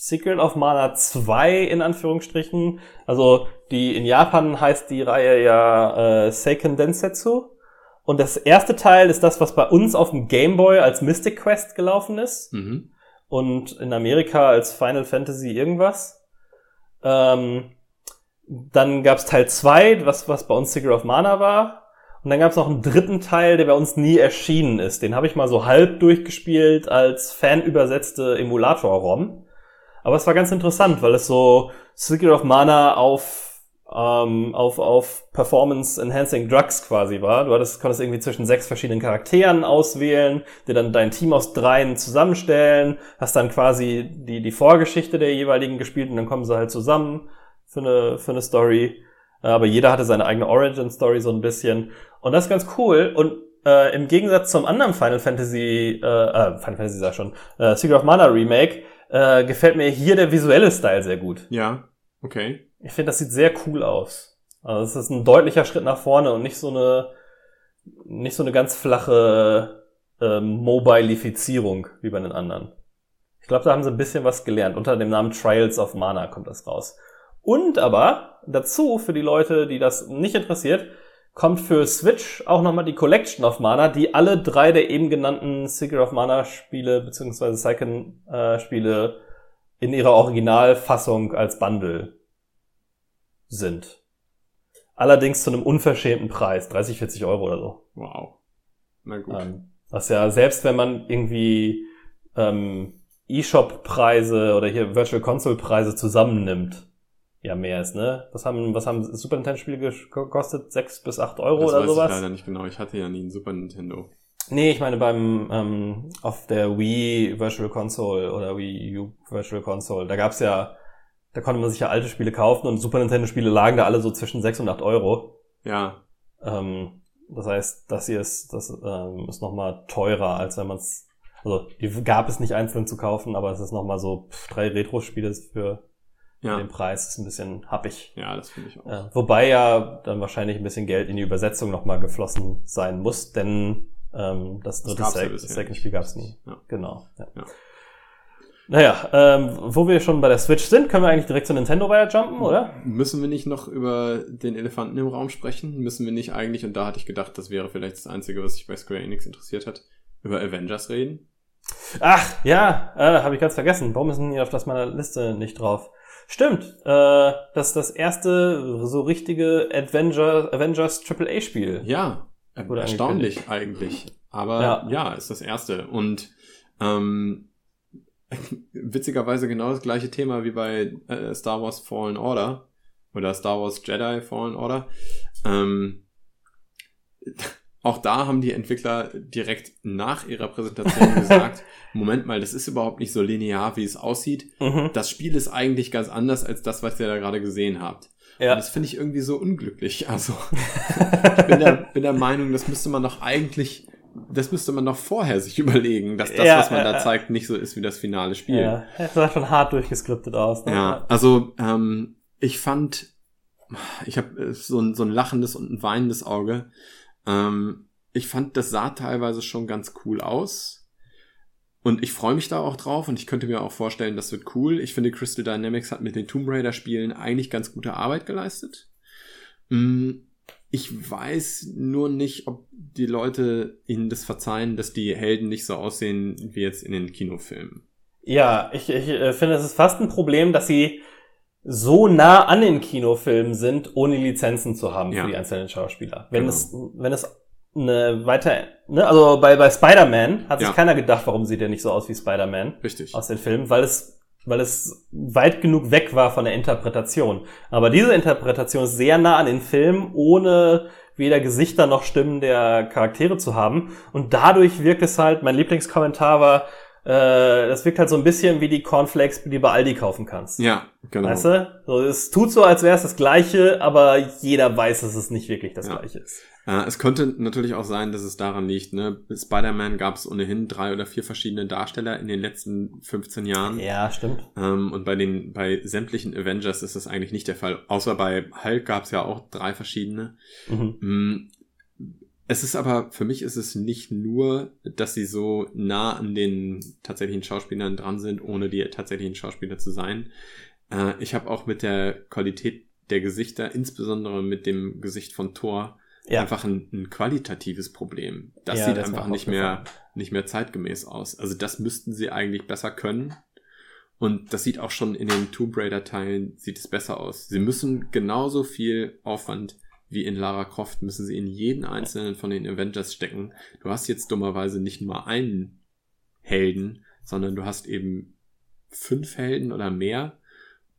Secret of Mana 2 in Anführungsstrichen. Also die in Japan heißt die Reihe ja äh, Seiken Densetsu. Und das erste Teil ist das, was bei uns auf dem Game Boy als Mystic Quest gelaufen ist. Mhm und in Amerika als Final Fantasy irgendwas. Ähm, dann gab's Teil 2, was, was bei uns Secret of Mana war. Und dann gab's noch einen dritten Teil, der bei uns nie erschienen ist. Den habe ich mal so halb durchgespielt als fanübersetzte Emulator-ROM. Aber es war ganz interessant, weil es so Secret of Mana auf ähm, auf, auf Performance-Enhancing Drugs quasi war. Du hattest, konntest irgendwie zwischen sechs verschiedenen Charakteren auswählen, dir dann dein Team aus dreien zusammenstellen, hast dann quasi die, die Vorgeschichte der jeweiligen gespielt und dann kommen sie halt zusammen für eine, für eine Story. Aber jeder hatte seine eigene Origin-Story so ein bisschen. Und das ist ganz cool. Und äh, im Gegensatz zum anderen Final Fantasy, äh, äh Final Fantasy sag schon, äh, Secret of Mana Remake, äh, gefällt mir hier der visuelle Style sehr gut. Ja, okay. Ich finde, das sieht sehr cool aus. Also es ist ein deutlicher Schritt nach vorne und nicht so eine, nicht so eine ganz flache äh, Mobilifizierung wie bei den anderen. Ich glaube, da haben sie ein bisschen was gelernt. Unter dem Namen Trials of Mana kommt das raus. Und aber dazu, für die Leute, die das nicht interessiert, kommt für Switch auch nochmal die Collection of Mana, die alle drei der eben genannten Secret of Mana Spiele beziehungsweise Second äh, Spiele in ihrer Originalfassung als Bundle sind. Allerdings zu einem unverschämten Preis, 30, 40 Euro oder so. Wow. Na gut. Ähm, was ja, selbst wenn man irgendwie ähm, E-Shop-Preise oder hier Virtual Console-Preise zusammennimmt, ja mehr ist, ne? Was haben, was haben Super Nintendo-Spiele gekostet? Sechs bis acht Euro das oder weiß sowas? Ich leider nicht genau. Ich hatte ja nie ein Super Nintendo. Nee, ich meine beim ähm, auf der Wii Virtual Console oder Wii U Virtual Console, da gab's ja da konnte man sich ja alte Spiele kaufen und Super Nintendo-Spiele lagen da alle so zwischen 6 und 8 Euro. Ja. Ähm, das heißt, das hier ist, das ähm, ist nochmal teurer, als wenn man es. Also die gab es nicht einzeln zu kaufen, aber es ist nochmal so pff, drei Retro-Spiele für ja. den Preis. ist ein bisschen happig. Ja, das finde ich auch. Äh, wobei ja dann wahrscheinlich ein bisschen Geld in die Übersetzung nochmal geflossen sein muss, denn ähm, das dritte das Sek Second-Spiel gab es nie. Ja. Genau. Ja. ja. Naja, ähm, wo wir schon bei der Switch sind, können wir eigentlich direkt zu Nintendo jumpen, oder? Müssen wir nicht noch über den Elefanten im Raum sprechen? Müssen wir nicht eigentlich, und da hatte ich gedacht, das wäre vielleicht das Einzige, was sich bei Square Enix interessiert hat, über Avengers reden? Ach, ja, äh, habe ich ganz vergessen. Warum ist denn hier auf das meiner Liste nicht drauf? Stimmt, äh, das ist das erste so richtige Avenger, Avengers AAA-Spiel. Ja, erstaunlich eigentlich. Aber ja. ja, ist das erste. Und ähm, witzigerweise genau das gleiche Thema wie bei äh, Star Wars Fallen Order oder Star Wars Jedi Fallen Order. Ähm, auch da haben die Entwickler direkt nach ihrer Präsentation gesagt, Moment mal, das ist überhaupt nicht so linear, wie es aussieht. Mhm. Das Spiel ist eigentlich ganz anders als das, was ihr da gerade gesehen habt. Ja. Und das finde ich irgendwie so unglücklich. Also ich bin der, bin der Meinung, das müsste man doch eigentlich das müsste man noch vorher sich überlegen, dass das, ja, was man äh, da zeigt, nicht so ist wie das finale Spiel. Ja, das sah schon hart durchgeskriptet aus. Ne? Ja, also ähm, ich fand, ich habe so ein, so ein lachendes und ein weinendes Auge. Ähm, ich fand, das sah teilweise schon ganz cool aus. Und ich freue mich da auch drauf und ich könnte mir auch vorstellen, das wird cool. Ich finde, Crystal Dynamics hat mit den Tomb Raider Spielen eigentlich ganz gute Arbeit geleistet. Mm, ich weiß nur nicht, ob die Leute ihnen das verzeihen, dass die Helden nicht so aussehen wie jetzt in den Kinofilmen. Ja, ich, ich äh, finde, es ist fast ein Problem, dass sie so nah an den Kinofilmen sind, ohne Lizenzen zu haben ja. für die einzelnen Schauspieler. Wenn genau. es, wenn es eine weiter, ne, also bei, bei Spider-Man hat sich ja. keiner gedacht, warum sieht er nicht so aus wie Spider-Man. Richtig. Aus den Filmen, weil es weil es weit genug weg war von der Interpretation. Aber diese Interpretation ist sehr nah an den Film, ohne weder Gesichter noch Stimmen der Charaktere zu haben. Und dadurch wirkt es halt, mein Lieblingskommentar war, äh, das wirkt halt so ein bisschen wie die Cornflakes, die du bei Aldi kaufen kannst. Ja, genau. Weißt du? So, es tut so, als wäre es das Gleiche, aber jeder weiß, dass es nicht wirklich das ja. Gleiche ist. Äh, es könnte natürlich auch sein, dass es daran liegt, ne? Spider-Man gab es ohnehin drei oder vier verschiedene Darsteller in den letzten 15 Jahren. Ja, stimmt. Ähm, und bei den, bei sämtlichen Avengers ist das eigentlich nicht der Fall. Außer bei Hulk gab es ja auch drei verschiedene. Mhm. Es ist aber, für mich ist es nicht nur, dass sie so nah an den tatsächlichen Schauspielern dran sind, ohne die tatsächlichen Schauspieler zu sein. Äh, ich habe auch mit der Qualität der Gesichter, insbesondere mit dem Gesicht von Thor, ja. einfach ein, ein, qualitatives Problem. Das ja, sieht das einfach nicht mehr, nicht mehr zeitgemäß aus. Also das müssten sie eigentlich besser können. Und das sieht auch schon in den Tomb Raider Teilen, sieht es besser aus. Sie müssen genauso viel Aufwand wie in Lara Croft müssen sie in jeden einzelnen von den Avengers stecken. Du hast jetzt dummerweise nicht nur einen Helden, sondern du hast eben fünf Helden oder mehr.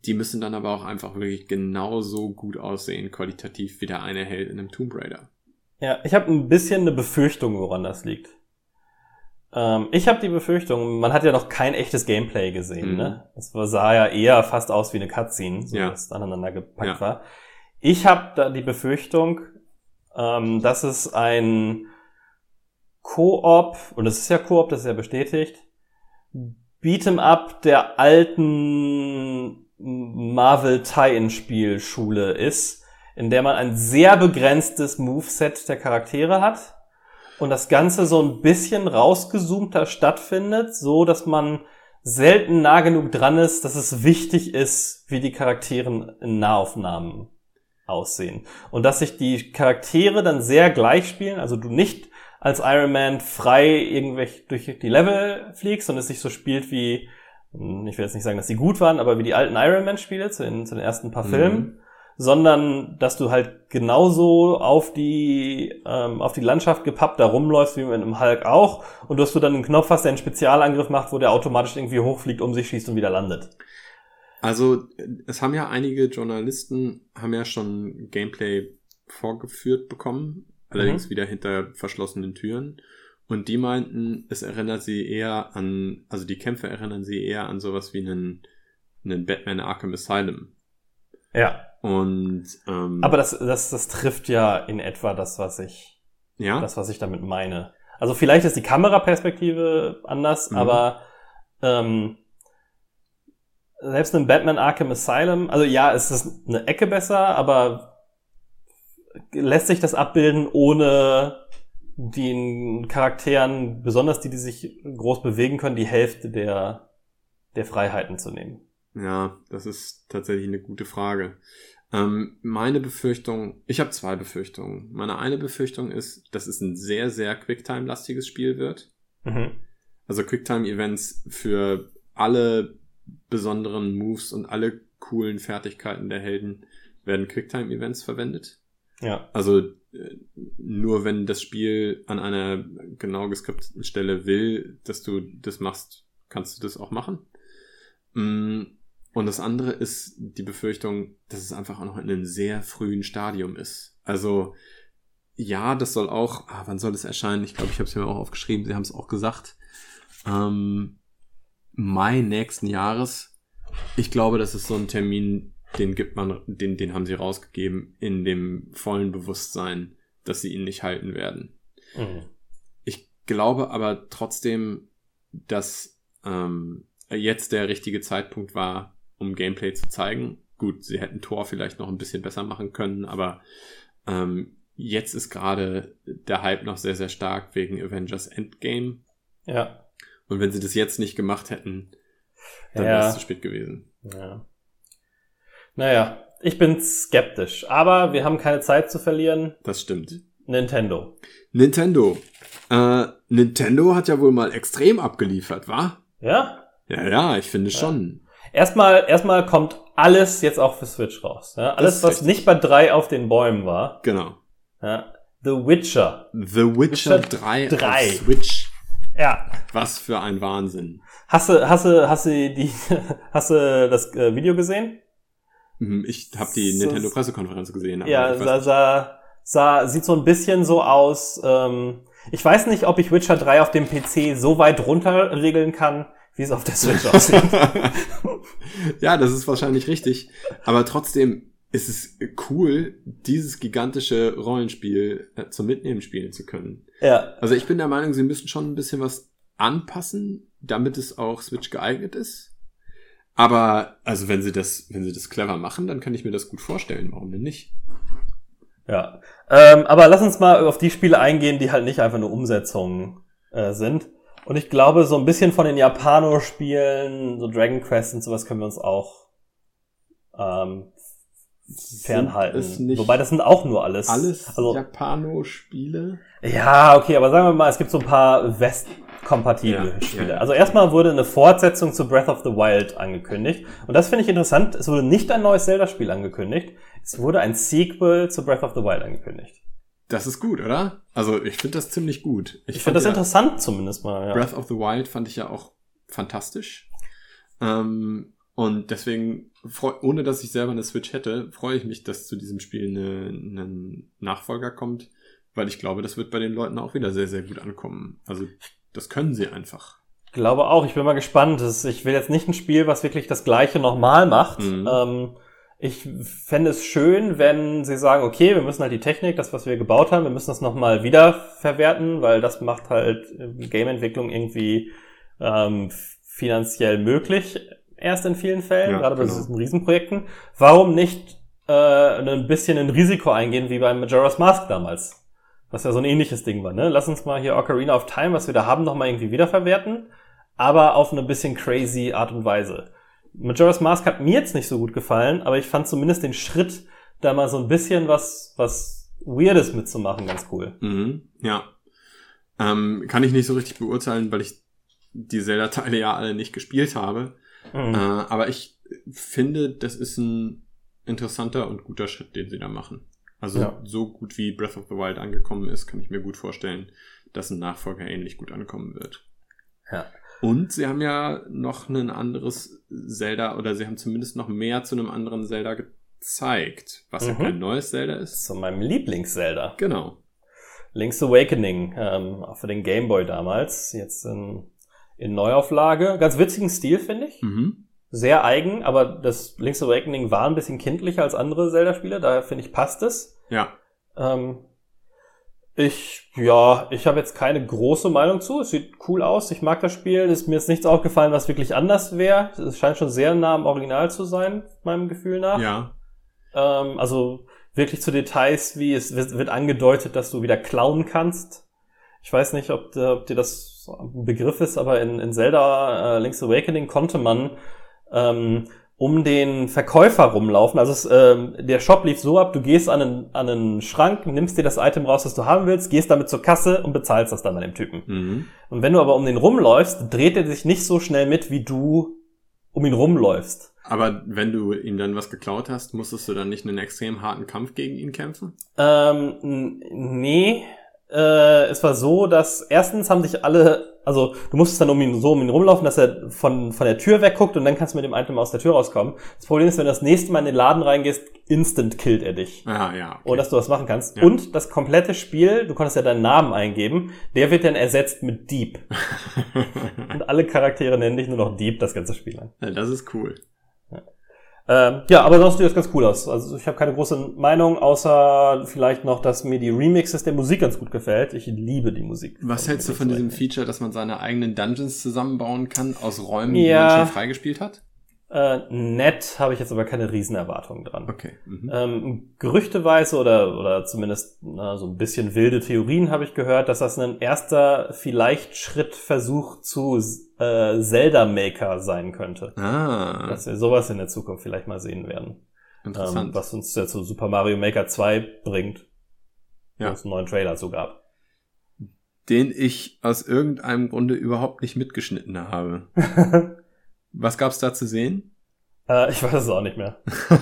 Die müssen dann aber auch einfach wirklich genauso gut aussehen, qualitativ, wie der eine Held in einem Tomb Raider. Ja, ich habe ein bisschen eine Befürchtung, woran das liegt. Ähm, ich habe die Befürchtung, man hat ja noch kein echtes Gameplay gesehen, Mhm. ne? Es war- sah ja eher fast aus wie eine Cutscene, so Ja. dass es aneinander gepackt Ja. war. Ich habe da die Befürchtung, ähm, dass es ein Koop, und es ist ja Koop, das ist ja bestätigt, Beat'em Up der alten Marvel Tie-In-Spielschule ist, in der man ein sehr begrenztes Moveset der Charaktere hat und das Ganze so ein bisschen rausgezoomter stattfindet, so dass man selten nah genug dran ist, dass es wichtig ist, wie die Charaktere in Nahaufnahmen aussehen. Und dass sich die Charaktere dann sehr gleich spielen, also du nicht als Iron Man frei irgendwelche durch die Level fliegst und es sich so spielt wie, hm, ich will jetzt nicht sagen, dass sie gut waren, aber wie die alten Iron Man Spiele zu den, zu den ersten paar Mhm. Filmen, sondern dass du halt genauso auf die ähm, auf die Landschaft gepappt da rumläufst wie mit einem Hulk auch und dass du dann einen Knopf hast, der einen Spezialangriff macht, wo der automatisch irgendwie hochfliegt, um sich schießt und wieder landet. Also, es haben ja einige Journalisten, haben ja schon Gameplay vorgeführt bekommen, allerdings wieder hinter verschlossenen Türen. Und die meinten, es erinnert sie eher an, also die Kämpfe erinnern sie eher an sowas wie einen, einen Batman Arkham Asylum. Ja. Und ähm, Aber das, das, das trifft ja in etwa das, was ich, ja, das, was ich damit meine. Also vielleicht ist die Kameraperspektive anders, Mhm. aber ähm, selbst in Batman Arkham Asylum, also ja, es ist eine Ecke besser, aber lässt sich das abbilden, ohne den Charakteren, besonders die, die sich groß bewegen können, die Hälfte der, der Freiheiten zu nehmen. Ja, das ist tatsächlich eine gute Frage. Ähm, meine Befürchtung, ich habe zwei Befürchtungen. Meine eine Befürchtung ist, dass es ein sehr, sehr Quicktime-lastiges Spiel wird. Mhm. Also Quicktime-Events für alle besonderen Moves und alle coolen Fertigkeiten der Helden werden Quicktime-Events verwendet. Ja. Also äh, nur wenn das Spiel an einer genau geskripteten Stelle will, dass du das machst, kannst du das auch machen. Mm, Und das andere ist die Befürchtung, dass es einfach auch noch in einem sehr frühen Stadium ist. Also ja, das soll auch, ah, wann soll es erscheinen? Ich glaube, ich habe es mir auch aufgeschrieben, sie haben es auch gesagt. Ähm, Mai nächsten Jahres. Ich glaube, das ist so ein Termin, den gibt man, den, den haben sie rausgegeben in dem vollen Bewusstsein, dass sie ihn nicht halten werden. Mhm. Ich glaube aber trotzdem, dass ähm, jetzt der richtige Zeitpunkt war, um Gameplay zu zeigen. Gut, sie hätten Tor vielleicht noch ein bisschen besser machen können, aber ähm, jetzt ist gerade der Hype noch sehr, sehr stark wegen Avengers Endgame. Ja. Und wenn sie das jetzt nicht gemacht hätten, dann Ja. wäre es zu spät gewesen. Ja. Naja, ich bin skeptisch, aber wir haben keine Zeit zu verlieren. Das stimmt. Nintendo. Nintendo. Äh, Nintendo hat ja wohl mal extrem abgeliefert, wa? Ja? Ja, ja, ich finde schon. Erstmal, erstmal kommt alles jetzt auch für Switch raus. Ja? Alles, was richtig. nicht bei drei auf den Bäumen war. Genau. Ja? The Witcher. The Witcher Witcher 3 3. auf Switch. Ja. Was für ein Wahnsinn. Hast du, hast du, hast du die, hast du das äh, Video gesehen? Hm, Ich habe die So- Nintendo Pressekonferenz gesehen. Ja, sah, sah, sah, sieht so ein bisschen so aus. Ähm, ich weiß nicht, ob ich Witcher 3 auf dem PC so weit runter regeln kann, wie es auf der Switch aussieht. ja, das ist wahrscheinlich richtig. Aber trotzdem ist es cool, dieses gigantische Rollenspiel äh, zum Mitnehmen spielen zu können. ja, Also ich bin der Meinung, sie müssen schon ein bisschen was anpassen, damit es auch Switch geeignet ist. Aber also wenn sie das, wenn sie das clever machen, dann kann ich mir das gut vorstellen. Warum denn nicht? ja. Ähm, aber lass uns mal auf die Spiele eingehen, die halt nicht einfach nur Umsetzungen äh, sind. Und ich glaube, so ein bisschen von den Japano-Spielen, so Dragon Quest und sowas können wir uns auch ähm, fernhalten. Wobei das sind auch nur alles. alles Also, Japano-Spiele? Ja, okay, aber sagen wir mal, es gibt so ein paar West-kompatible Ja, Spiele. ja, ja. Also erstmal wurde eine Fortsetzung zu Breath of the Wild angekündigt. Und das finde ich interessant. Es wurde nicht ein neues Zelda-Spiel angekündigt. Es wurde ein Sequel zu Breath of the Wild angekündigt. Das ist gut, oder? Also ich finde das ziemlich gut. Ich, finde fand das interessant zumindest mal. Ja. Breath of the Wild fand ich ja auch fantastisch. Ähm, und deswegen, ohne dass ich selber eine Switch hätte, freue ich mich, dass zu diesem Spiel ein Nachfolger kommt, weil ich glaube, das wird bei den Leuten auch wieder sehr, sehr gut ankommen. Also das können sie einfach. Ich glaube auch, ich bin mal gespannt. Ich will jetzt nicht ein Spiel, was wirklich das gleiche nochmal macht. Mhm. Ähm, ich fände es schön, wenn sie sagen, okay, wir müssen halt die Technik, das, was wir gebaut haben, wir müssen das nochmal wiederverwerten, weil das macht halt Game-Entwicklung irgendwie ähm, finanziell möglich, erst in vielen Fällen, ja, gerade bei genau. diesen Riesenprojekten. Warum nicht äh, ein bisschen ein Risiko eingehen, wie beim Majora's Mask damals? Was ja so ein ähnliches Ding war, ne? Lass uns mal hier Ocarina of Time, was wir da haben, nochmal irgendwie wiederverwerten, aber auf eine bisschen crazy Art und Weise. Majora's Mask hat mir jetzt nicht so gut gefallen, aber ich fand zumindest den Schritt, da mal so ein bisschen was, was Weirdes mitzumachen, ganz cool. Mhm, ja. Ähm, kann ich nicht so richtig beurteilen, weil ich die Zelda-Teile ja alle nicht gespielt habe. Mhm. Äh, aber ich finde, das ist ein interessanter und guter Schritt, den sie da machen. Also ja. so gut wie Breath of the Wild angekommen ist, kann ich mir gut vorstellen, dass ein Nachfolger ähnlich gut ankommen wird. Ja. Und sie haben ja noch ein anderes Zelda oder sie haben zumindest noch mehr zu einem anderen Zelda gezeigt, was mhm. ja kein neues Zelda ist. Zu meinem Lieblings-Zelda. Genau. Link's Awakening, ähm, auch für den Game Boy damals, jetzt in, in Neuauflage. Ganz witzigen Stil, finde ich. Mhm. Sehr eigen, aber das Link's Awakening war ein bisschen kindlicher als andere Zelda-Spiele, daher finde ich, passt es. Ja. Ähm, ich, ja, ich habe jetzt keine große Meinung zu. Es sieht cool aus. Ich mag das Spiel. Es ist mir jetzt nichts aufgefallen, was wirklich anders wäre. Es scheint schon sehr nah am Original zu sein, meinem Gefühl nach. Ja. Ähm, also wirklich zu Details, wie es wird angedeutet, dass du wieder klauen kannst. Ich weiß nicht, ob, ob dir das ein Begriff ist, aber in, in Zelda äh, Link's Awakening konnte man ähm, um den Verkäufer rumlaufen. Also es, ähm, der Shop lief so ab, du gehst an einen, an einen Schrank, nimmst dir das Item raus, das du haben willst, gehst damit zur Kasse und bezahlst das dann bei dem Typen. Mhm. Und wenn du aber um den rumläufst, dreht er sich nicht so schnell mit, wie du um ihn rumläufst. Aber wenn du ihm dann was geklaut hast, musstest du dann nicht einen extrem harten Kampf gegen ihn kämpfen? Ähm, nee. Äh, es war so, dass erstens haben sich alle also du musstest dann um ihn so um ihn rumlaufen, dass er von, von der Tür wegguckt und dann kannst du mit dem Item aus der Tür rauskommen. Das Problem ist, wenn du das nächste Mal in den Laden reingehst, instant killt er dich. Ah, ja. Okay. Oder dass du was machen kannst. Ja. Und das komplette Spiel, du konntest ja deinen Namen eingeben, der wird dann ersetzt mit Deep. und alle Charaktere nennen dich nur noch Deep das ganze Spiel lang. Ja, das ist cool. Ähm, ja, aber sonst sieht das ganz cool aus. Also ich habe keine große Meinung, außer vielleicht noch, dass mir die Remixes der Musik ganz gut gefällt. Ich liebe die Musik. Was hältst du von diesem Feature, dass man seine eigenen Dungeons zusammenbauen kann aus Räumen, ja. die man schon freigespielt hat? Äh, nett habe ich jetzt aber keine Riesenerwartungen dran. Okay. Mhm. Ähm, gerüchteweise oder, oder zumindest na, so ein bisschen wilde Theorien habe ich gehört, dass das ein erster vielleicht Schrittversuch zu äh, Zelda Maker sein könnte. Ah. Dass wir sowas in der Zukunft vielleicht mal sehen werden. Interessant. Ähm, was uns ja zu Super Mario Maker 2 bringt. Ja. Wo es einen neuen Trailer zu gab. Den ich aus irgendeinem Grunde überhaupt nicht mitgeschnitten habe. Was gab's da zu sehen? Äh, ich weiß es auch nicht mehr.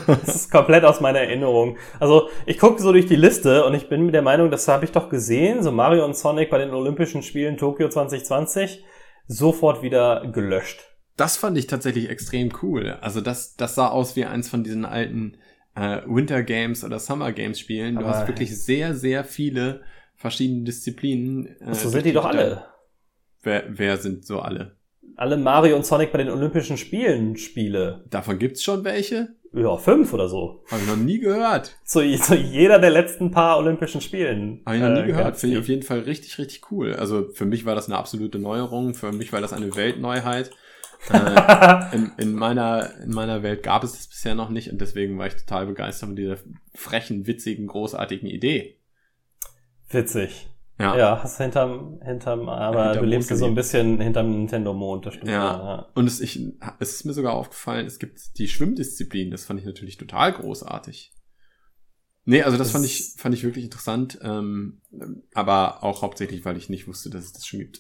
Das ist komplett aus meiner Erinnerung. Also ich gucke so durch die Liste und ich bin mit der Meinung, das habe ich doch gesehen, so Mario und Sonic bei den Olympischen Spielen Tokio 2020, sofort wieder gelöscht. Das fand ich tatsächlich extrem cool. Also das, das sah aus wie eins von diesen alten äh, Winter Games oder Summer Games Spielen. Du Aber hast wirklich sehr, sehr viele verschiedene Disziplinen. Äh, so sind die doch alle. Wer, wer sind so alle? Alle Mario und Sonic bei den Olympischen Spielen Spiele. Davon gibt's schon welche? Ja, fünf oder so. Habe ich noch nie gehört. Zu, zu jeder der letzten paar Olympischen Spielen. Habe ich noch nie äh, gehört. Finde ich auf jeden Fall richtig, richtig cool. Also für mich war das eine absolute Neuerung. Für mich war das eine Weltneuheit. äh, in, in, meiner, in meiner Welt gab es das bisher noch nicht und deswegen war ich total begeistert von dieser frechen, witzigen, großartigen Idee. Witzig. Ja. ja, hast hinterm, hinterm, aber hinterm du lebst so ein bisschen hinterm Nintendo-Mond, das stimmt. Ja. ja. Und es, ich, es ist mir sogar aufgefallen, es gibt die Schwimmdisziplin, das fand ich natürlich total großartig. Nee, also das, das fand ich, fand ich wirklich interessant, ähm, aber auch hauptsächlich, weil ich nicht wusste, dass es das schon gibt.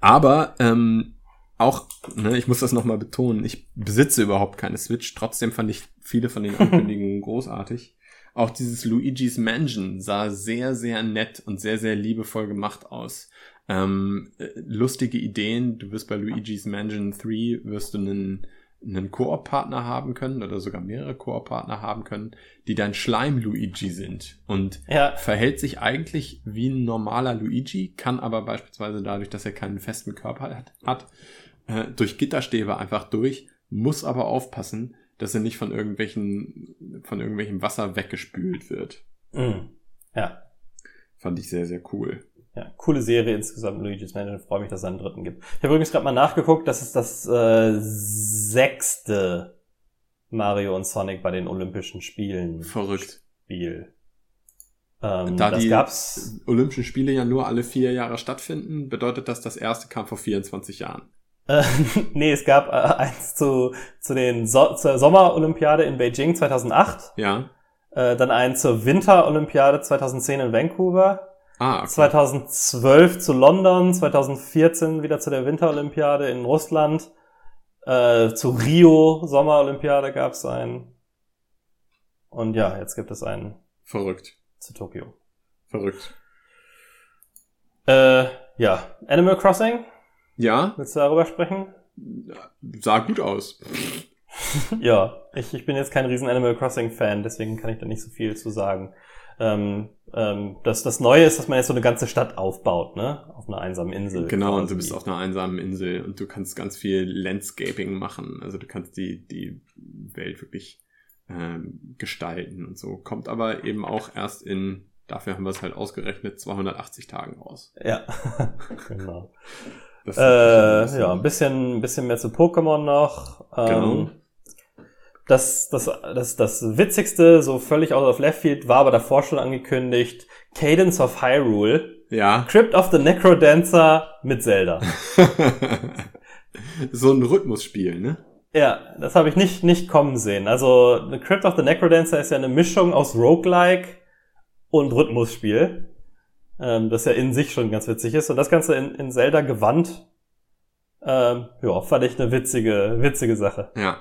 Aber ähm, auch, ne, ich muss das nochmal betonen, ich besitze überhaupt keine Switch, trotzdem fand ich viele von den Ankündigungen großartig. Auch dieses Luigi's Mansion sah sehr, sehr nett und sehr, sehr liebevoll gemacht aus. Ähm, äh, lustige Ideen. Du wirst bei Luigi's Mansion 3 wirst du einen, einen Koop-Partner haben können oder sogar mehrere Koop-Partner haben können, die dein Schleim-Luigi sind. Und Ja. verhält sich eigentlich wie ein normaler Luigi, kann aber beispielsweise dadurch, dass er keinen festen Körper hat, hat äh, durch Gitterstäbe einfach durch, muss aber aufpassen, dass er nicht von irgendwelchen, von irgendwelchem Wasser weggespült wird. Mhm. Ja. Fand ich sehr, sehr cool. Ja, coole Serie insgesamt, Luigi's Mansion. Freue mich, dass es einen dritten gibt. Ich habe übrigens gerade mal nachgeguckt, das ist das äh, sechste Mario und Sonic bei den Olympischen Spielen Verrückt. Spiel. Ähm, Da die gab's. Olympischen Spiele ja nur alle vier Jahre stattfinden, bedeutet das, das erste kam vor 24 Jahren. Äh, nee, es gab äh, eins zu, zu den so zur Sommerolympiade in Beijing 2008, Ja. äh, dann einen zur Winterolympiade 2010 in Vancouver, Ah, okay. 2012 zu London, 2014 wieder zu der Winterolympiade in Russland, äh, zu Rio Sommerolympiade gab's einen. Und ja, jetzt gibt es einen Verrückt. zu Tokio. Verrückt. Äh, ja, Animal Crossing, Ja, willst du darüber sprechen? sah gut aus. ja, ich, ich bin jetzt kein riesen Animal Crossing Fan, deswegen kann ich da nicht so viel zu sagen. Ähm, ähm, das, das Neue ist, dass man jetzt so eine ganze Stadt aufbaut, ne? Auf einer einsamen Insel. Genau, und du bist auf einer einsamen Insel und du kannst ganz viel Landscaping machen. Also du kannst die, die Welt wirklich ähm, gestalten und so. Kommt aber eben auch erst in, dafür haben wir es halt ausgerechnet, 280 Tagen raus. Ja, genau. Das Äh, ja, ein bisschen, ein bisschen mehr zu Pokémon noch. Ähm, Genau. Das, das, das, das Witzigste, so völlig out of left field, war aber davor schon angekündigt, Cadence of Hyrule, Ja. Crypt of the Necrodancer mit Zelda. so ein Rhythmusspiel, ne? Ja, das habe ich nicht, nicht kommen sehen. Also, Crypt of the Necrodancer ist ja eine Mischung aus Roguelike und Rhythmusspiel. Ähm, das ja in sich schon ganz witzig ist. Und das Ganze in, in Zelda gewandt. Ähm, ja, fand ich eine witzige, witzige Sache. Ja.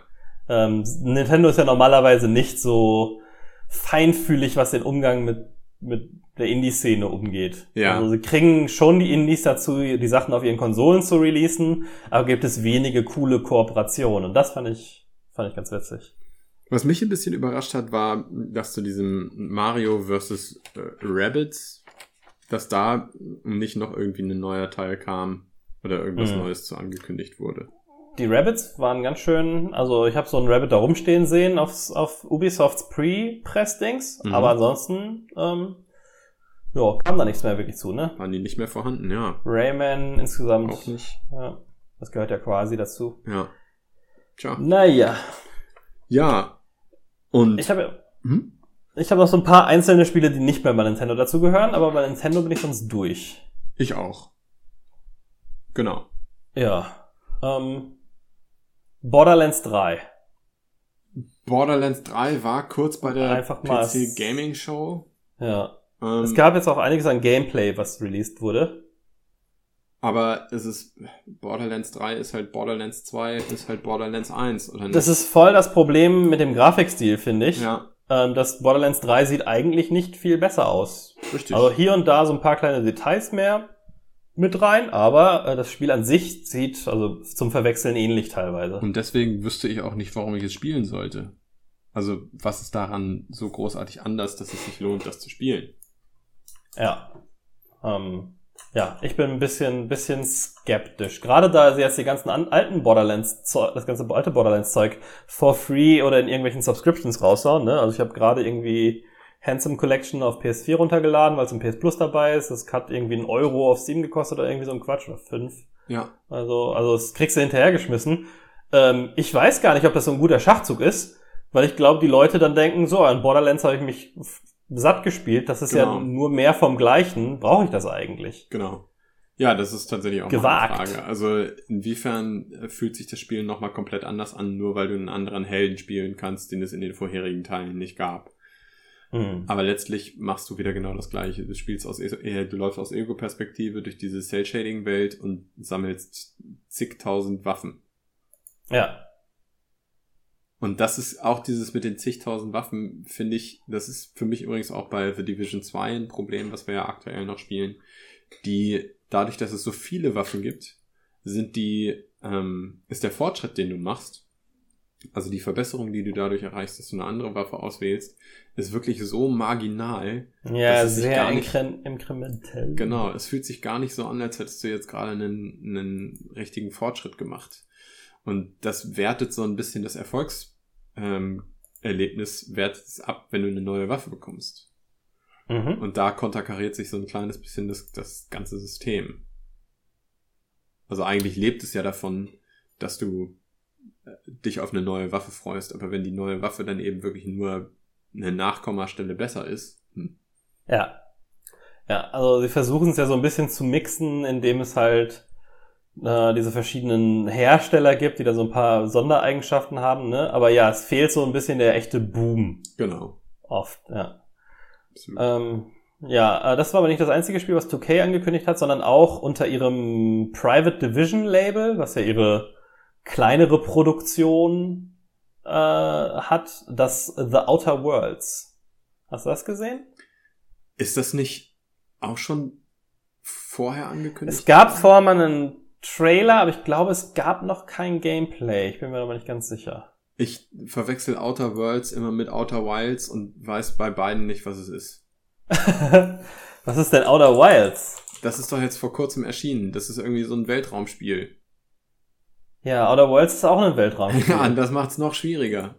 Ähm, Nintendo ist ja normalerweise nicht so feinfühlig, was den Umgang mit, mit der Indie-Szene umgeht. Ja. Also sie kriegen schon die Indies dazu, die Sachen auf ihren Konsolen zu releasen, aber gibt es wenige coole Kooperationen. Und das fand ich, fand ich ganz witzig. Was mich ein bisschen überrascht hat, war, dass zu diesem Mario vs. Äh, Rabbits, dass da nicht noch irgendwie ein neuer Teil kam oder irgendwas Mhm. Neues zu angekündigt wurde. Die Rabbits waren ganz schön, also ich habe so einen Rabbit da rumstehen sehen auf, auf Ubisofts Pre-Press-Dings, Mhm. aber ansonsten, ähm, ja, kam da nichts mehr wirklich zu, ne? Waren die nicht mehr vorhanden? Ja. Rayman insgesamt. Auch nicht. Ja, das gehört ja quasi dazu. Ja. Tja. Naja, Ja. Und. ich habe hm? Ich hab noch so ein paar einzelne Spiele, die nicht mehr bei Nintendo dazugehören, aber bei Nintendo bin ich sonst durch. Ich auch. Genau. Ja. Ähm, Borderlands 3. Borderlands 3 war kurz bei der Einfach mal- PC Gaming Show. Ja. Ähm, Es gab jetzt auch einiges an Gameplay, was released wurde. aber es ist Borderlands 3 ist halt Borderlands 2, ist halt Borderlands 1, oder nicht? Das ist voll das Problem mit dem Grafikstil, finde ich. ja, Ähm, das Borderlands 3 sieht eigentlich nicht viel besser aus. richtig. Also hier und da so ein paar kleine Details mehr mit rein, aber äh, das Spiel an sich sieht also zum Verwechseln ähnlich teilweise. Und deswegen wüsste ich auch nicht, warum ich es spielen sollte. Also, was ist daran so großartig anders, dass es sich lohnt, das zu spielen? Ja. Ähm, ja, ich bin ein bisschen, bisschen skeptisch. Gerade da sie jetzt die ganzen an, alten Borderlands, das ganze alte Borderlands-Zeug for free oder in irgendwelchen Subscriptions raushauen. Ne? Also ich habe gerade irgendwie Handsome Collection auf PS4 runtergeladen, weil es im PS Plus dabei ist. Das hat irgendwie einen Euro auf Steam gekostet oder irgendwie so ein Quatsch oder fünf. Ja, Also, also das kriegst du hinterhergeschmissen. Ähm, ich weiß gar nicht, ob das so ein guter Schachzug ist, weil ich glaube, die Leute dann denken, so, an Borderlands habe ich mich satt gespielt, das ist Genau. ja nur mehr vom Gleichen. Brauche ich das eigentlich? genau. Ja, das ist tatsächlich auch Gewagt. eine Frage. Also, inwiefern äh, fühlt sich das Spiel nochmal komplett anders an, nur weil du einen anderen Helden spielen kannst, den es in den vorherigen Teilen nicht gab? Hm. Aber letztlich machst du wieder genau das Gleiche. Du spielst aus, äh, du läufst aus Ego-Perspektive durch diese Cell-Shading-Welt und sammelst zigtausend Waffen. Ja, Und das ist auch dieses mit den zigtausend Waffen, finde ich, das ist für mich übrigens auch bei The Division 2 ein Problem, was wir ja aktuell noch spielen. Die, dadurch, dass es so viele Waffen gibt, sind die, ähm, ist der Fortschritt, den du machst, also die Verbesserung, die du dadurch erreichst, dass du eine andere Waffe auswählst, ist wirklich so marginal. Ja, sehr nicht- inkrementell. Genau, es fühlt sich gar nicht so an, als hättest du jetzt gerade einen, einen richtigen Fortschritt gemacht. Und das wertet so ein bisschen das Erfolgserlebnis, ähm, Erlebnis, wertet es ab, wenn du eine neue Waffe bekommst. Mhm. Und da konterkariert sich so ein kleines bisschen das, das ganze System. Also eigentlich lebt es ja davon, dass du äh, dich auf eine neue Waffe freust, aber wenn die neue Waffe dann eben wirklich nur eine Nachkommastelle besser ist, hm, Ja. Ja, also sie versuchen es ja so ein bisschen zu mixen, indem es halt äh, diese verschiedenen Hersteller gibt, die da so ein paar Sondereigenschaften haben, ne? Aber ja, es fehlt so ein bisschen der echte Boom genau. oft, ja. Absolut. Ähm, ja, äh, das war aber nicht das einzige Spiel, was 2K angekündigt hat, sondern auch unter ihrem Private Division Label, was ja ihre kleinere Produktion äh, hat, das The Outer Worlds. Hast du das gesehen? Ist das nicht auch schon vorher angekündigt? Es gab vorher mal einen Trailer, aber ich glaube, es gab noch kein Gameplay. Ich bin mir aber nicht ganz sicher. Ich verwechsel Outer Worlds immer mit Outer Wilds und weiß bei beiden nicht, was es ist. Was ist denn Outer Wilds? Das ist doch jetzt vor kurzem erschienen. Das ist irgendwie so ein Weltraumspiel. Ja, Outer Worlds ist auch ein Weltraum. Ja, und das macht's noch schwieriger.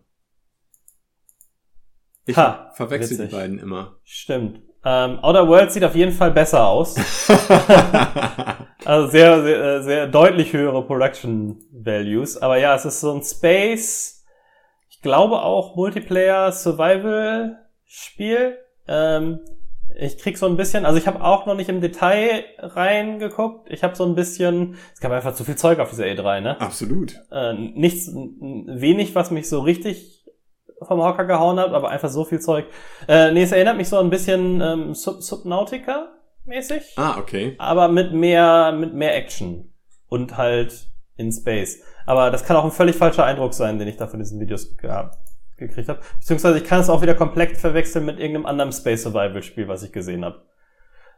Ich Ha, verwechsel witzig. die beiden immer. Stimmt. Ähm, Outer Worlds sieht auf jeden Fall besser aus. Also sehr, sehr, äh, sehr deutlich höhere Production Values. Aber ja, es ist so ein Space, ich glaube auch Multiplayer Survival Spiel. Ähm, ich krieg so ein bisschen, also ich habe auch noch nicht im Detail reingeguckt. Ich habe so ein bisschen, es gab einfach zu viel Zeug auf dieser E3, ne? Absolut. Äh, nichts, wenig, was mich so richtig vom Hocker gehauen hat, aber einfach so viel Zeug. Äh, nee, es erinnert mich so ein bisschen ähm, Sub Subnautica mäßig Ah, okay. aber mit mehr, mit mehr Action und halt in Space. Aber das kann auch ein völlig falscher Eindruck sein, den ich da von diesen Videos gehabt, gekriegt habe. Beziehungsweise ich kann es auch wieder komplett verwechseln mit irgendeinem anderen Space Survival Spiel, was ich gesehen habe.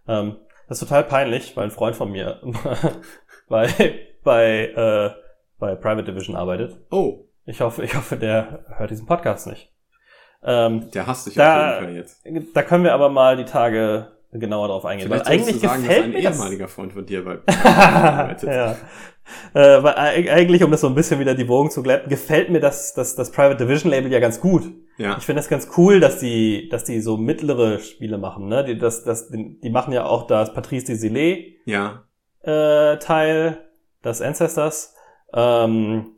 Ähm, das ist total peinlich, weil ein Freund von mir bei, bei, äh, bei Private Division arbeitet. Oh, Ich hoffe, ich hoffe, der hört diesen Podcast nicht. Ähm, der hasst dich Da- auf jeden Fall jetzt. da können wir aber mal die Tage genauer drauf eingehen. Vielleicht weil eigentlich sagen, dass gefällt ein mir das ehemaliger Freund von dir bei ja. Äh, weil eig- eigentlich, um das so ein bisschen wieder die Bogen zu glätten, gefällt mir das, das, das Private Division Label ja ganz gut. Ja, Ich finde das ganz cool, dass die, dass die so mittlere Spiele machen. Ne? Die, das, das, die machen ja auch das Patrice Desilets ja, äh, Teil, das Ancestors. Ähm,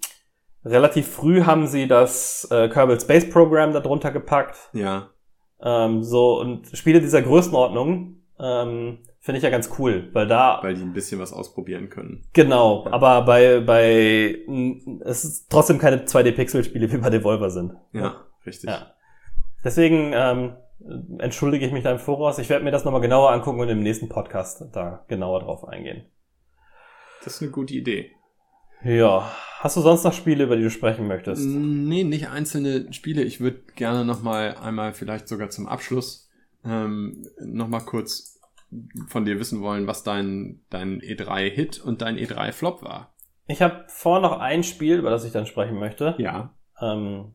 relativ früh haben sie das äh, Kerbal Space Program darunter gepackt. ja. Ähm, so und Spiele dieser Größenordnung ähm, finde ich ja ganz cool, weil da Weil die ein bisschen was ausprobieren können. Genau, aber bei, bei, es ist trotzdem keine 2D-Pixel-Spiele wie bei Devolver sind. Ja, richtig. Ja. Deswegen ähm, entschuldige ich mich da im Voraus. Ich werde mir das nochmal genauer angucken und im nächsten Podcast da genauer drauf eingehen. Das ist eine gute Idee. Ja. Hast du sonst noch Spiele, über die du sprechen möchtest? Nee, nicht einzelne Spiele. Ich würde gerne noch mal einmal vielleicht sogar zum Abschluss ähm, noch mal kurz von dir wissen wollen, was dein, dein E3-Hit und dein E3-Flop war. Ich habe vor noch ein Spiel, über das ich dann sprechen möchte. Ja. Ähm,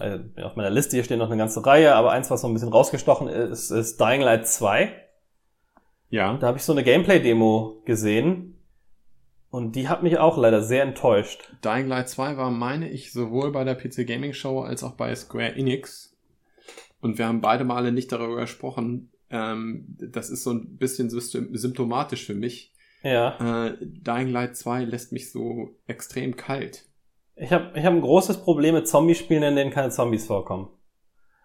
äh, auf meiner Liste hier stehen noch eine ganze Reihe, aber eins, was so ein bisschen rausgestochen ist, ist Dying Light 2. Ja. Da habe ich so eine Gameplay-Demo gesehen und die hat mich auch leider sehr enttäuscht. Dying Light 2 war, meine ich, sowohl bei der PC Gaming Show als auch bei Square Enix. Und wir haben beide Male nicht darüber gesprochen. Ähm, das ist so ein bisschen symptomatisch für mich. Ja, Äh, Dying Light 2 lässt mich so extrem kalt. ich habe ich hab ein großes Problem mit Zombie-Spielen, in denen keine Zombies vorkommen.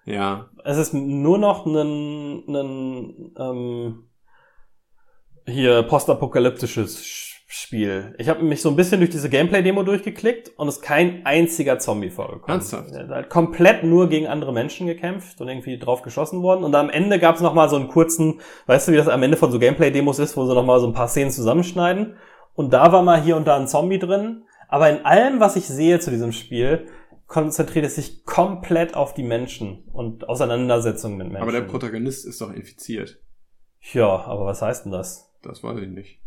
Ja, Es ist nur noch ein, ein ähm, hier postapokalyptisches Sch- Spiel. Ich habe mich so ein bisschen durch diese Gameplay-Demo durchgeklickt und es ist kein einziger Zombie vorgekommen. Ernsthaft? Er hat halt komplett nur gegen andere Menschen gekämpft und irgendwie drauf geschossen worden. Und am Ende gab es nochmal so einen kurzen, weißt du, wie das am Ende von so Gameplay-Demos ist, wo sie nochmal so ein paar Szenen zusammenschneiden. Und da war mal hier und da ein Zombie drin. Aber in allem, was ich sehe zu diesem Spiel, konzentriert es sich komplett auf die Menschen und Auseinandersetzungen mit Menschen. Aber der Protagonist ist doch infiziert. Ja, aber was heißt denn das? Das weiß ich nicht.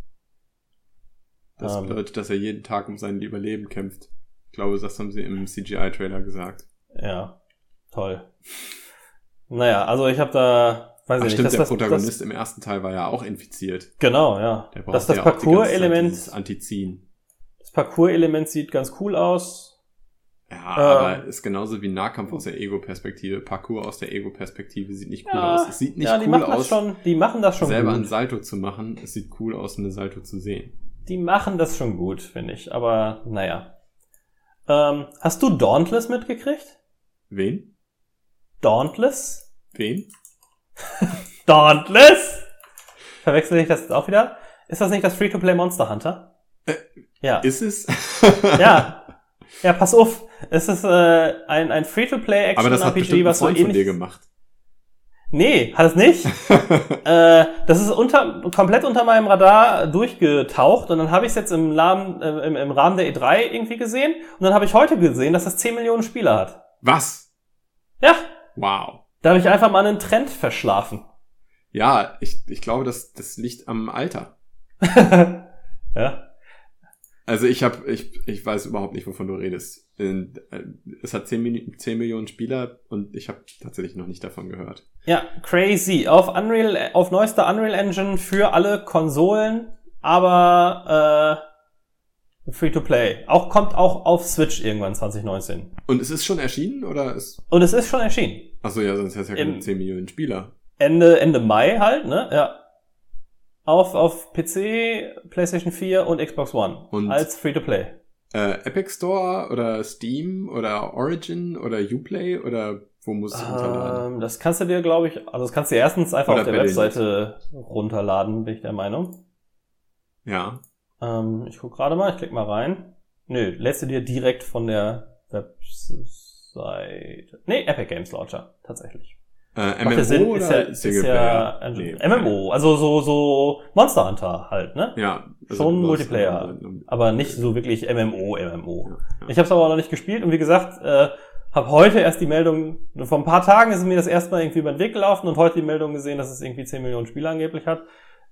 Das Ähm. bedeutet, dass er jeden Tag um sein Überleben kämpft. Ich glaube, das haben sie im CGI-Trailer gesagt. Ja, toll. Naja, also ich habe da, weiß Ach ich stimmt, nicht, der das, Protagonist das, im ersten Teil war ja auch infiziert. genau, ja. Der braucht Das, das ja Parcours-Element, Antiziehen. das Parcours-Element sieht ganz cool aus. Ja, Ähm. aber ist genauso wie Nahkampf aus der Ego-Perspektive. Parcours aus der Ego-Perspektive sieht nicht cool Ja, aus. Es sieht nicht ja, die cool machen aus, das schon, die machen das schon selber gut. ein Salto zu machen. Es sieht cool aus, eine Salto zu sehen. Die machen das schon gut, finde ich. Aber naja. Ähm, hast du Dauntless mitgekriegt? Wen? Dauntless? Wen? Dauntless? Verwechsel ich das jetzt auch wieder? Ist das nicht das Free-to-Play Monster Hunter? Äh, ja. Ist es? ja. Ja, pass auf. Es ist äh, ein, ein Free-to-Play aber das hat Action-RPG, bestimmt ein was so Freund von dir ähnlich... gemacht. Nee, hat es nicht. äh, das ist unter, komplett unter meinem Radar durchgetaucht und dann habe ich es jetzt im, Rahmen, äh, im, im Rahmen der E3 irgendwie gesehen und dann habe ich heute gesehen, dass das 10 Millionen Spieler hat. Was? Ja, Wow. da habe ich einfach mal einen Trend verschlafen. Ja, ich, ich glaube, das, das liegt am Alter. ja. Also ich habe, ich, ich weiß überhaupt nicht, wovon du redest. Äh, Es hat 10, Mini- 10 Millionen Spieler und ich habe tatsächlich noch nicht davon gehört. Ja, crazy. Auf Unreal, auf neuester Unreal Engine für alle Konsolen, aber äh, free to play. Auch kommt auch auf Switch irgendwann 2019. Und es ist schon erschienen oder ist. Und es ist schon erschienen. Achso, ja, sonst hätte es ja keine Im- 10 Millionen Spieler. Ende, Ende Mai halt, ne? Ja. Auf, auf PC, PlayStation 4 und Xbox One. Und- als Free-to-Play. Äh, Epic Store oder Steam oder Origin oder Uplay oder wo muss es runterladen? Ähm, das kannst du dir, glaube ich, also das kannst du dir erstens einfach Oder auf der Battle.net. Webseite runterladen, bin ich der Meinung. Ja. Ähm, ich guck gerade mal, ich klick mal rein. Nö, lädst du dir direkt von der Webseite. Nee, Epic Games Launcher, tatsächlich. Äh, MMO Sinn, oder ist ja, ist ja ein Nee. MMO, also so, so Monster Hunter halt, ne? Ja. Schon du brauchst- Multiplayer. Aber nicht so wirklich MMO, MMO. Ja, ja. Ich habe es aber noch nicht gespielt und wie gesagt, äh, habe heute erst die Meldung, vor ein paar Tagen ist mir das erste Mal irgendwie über den Weg gelaufen und heute die Meldung gesehen, dass es irgendwie 10 Millionen Spieler angeblich hat.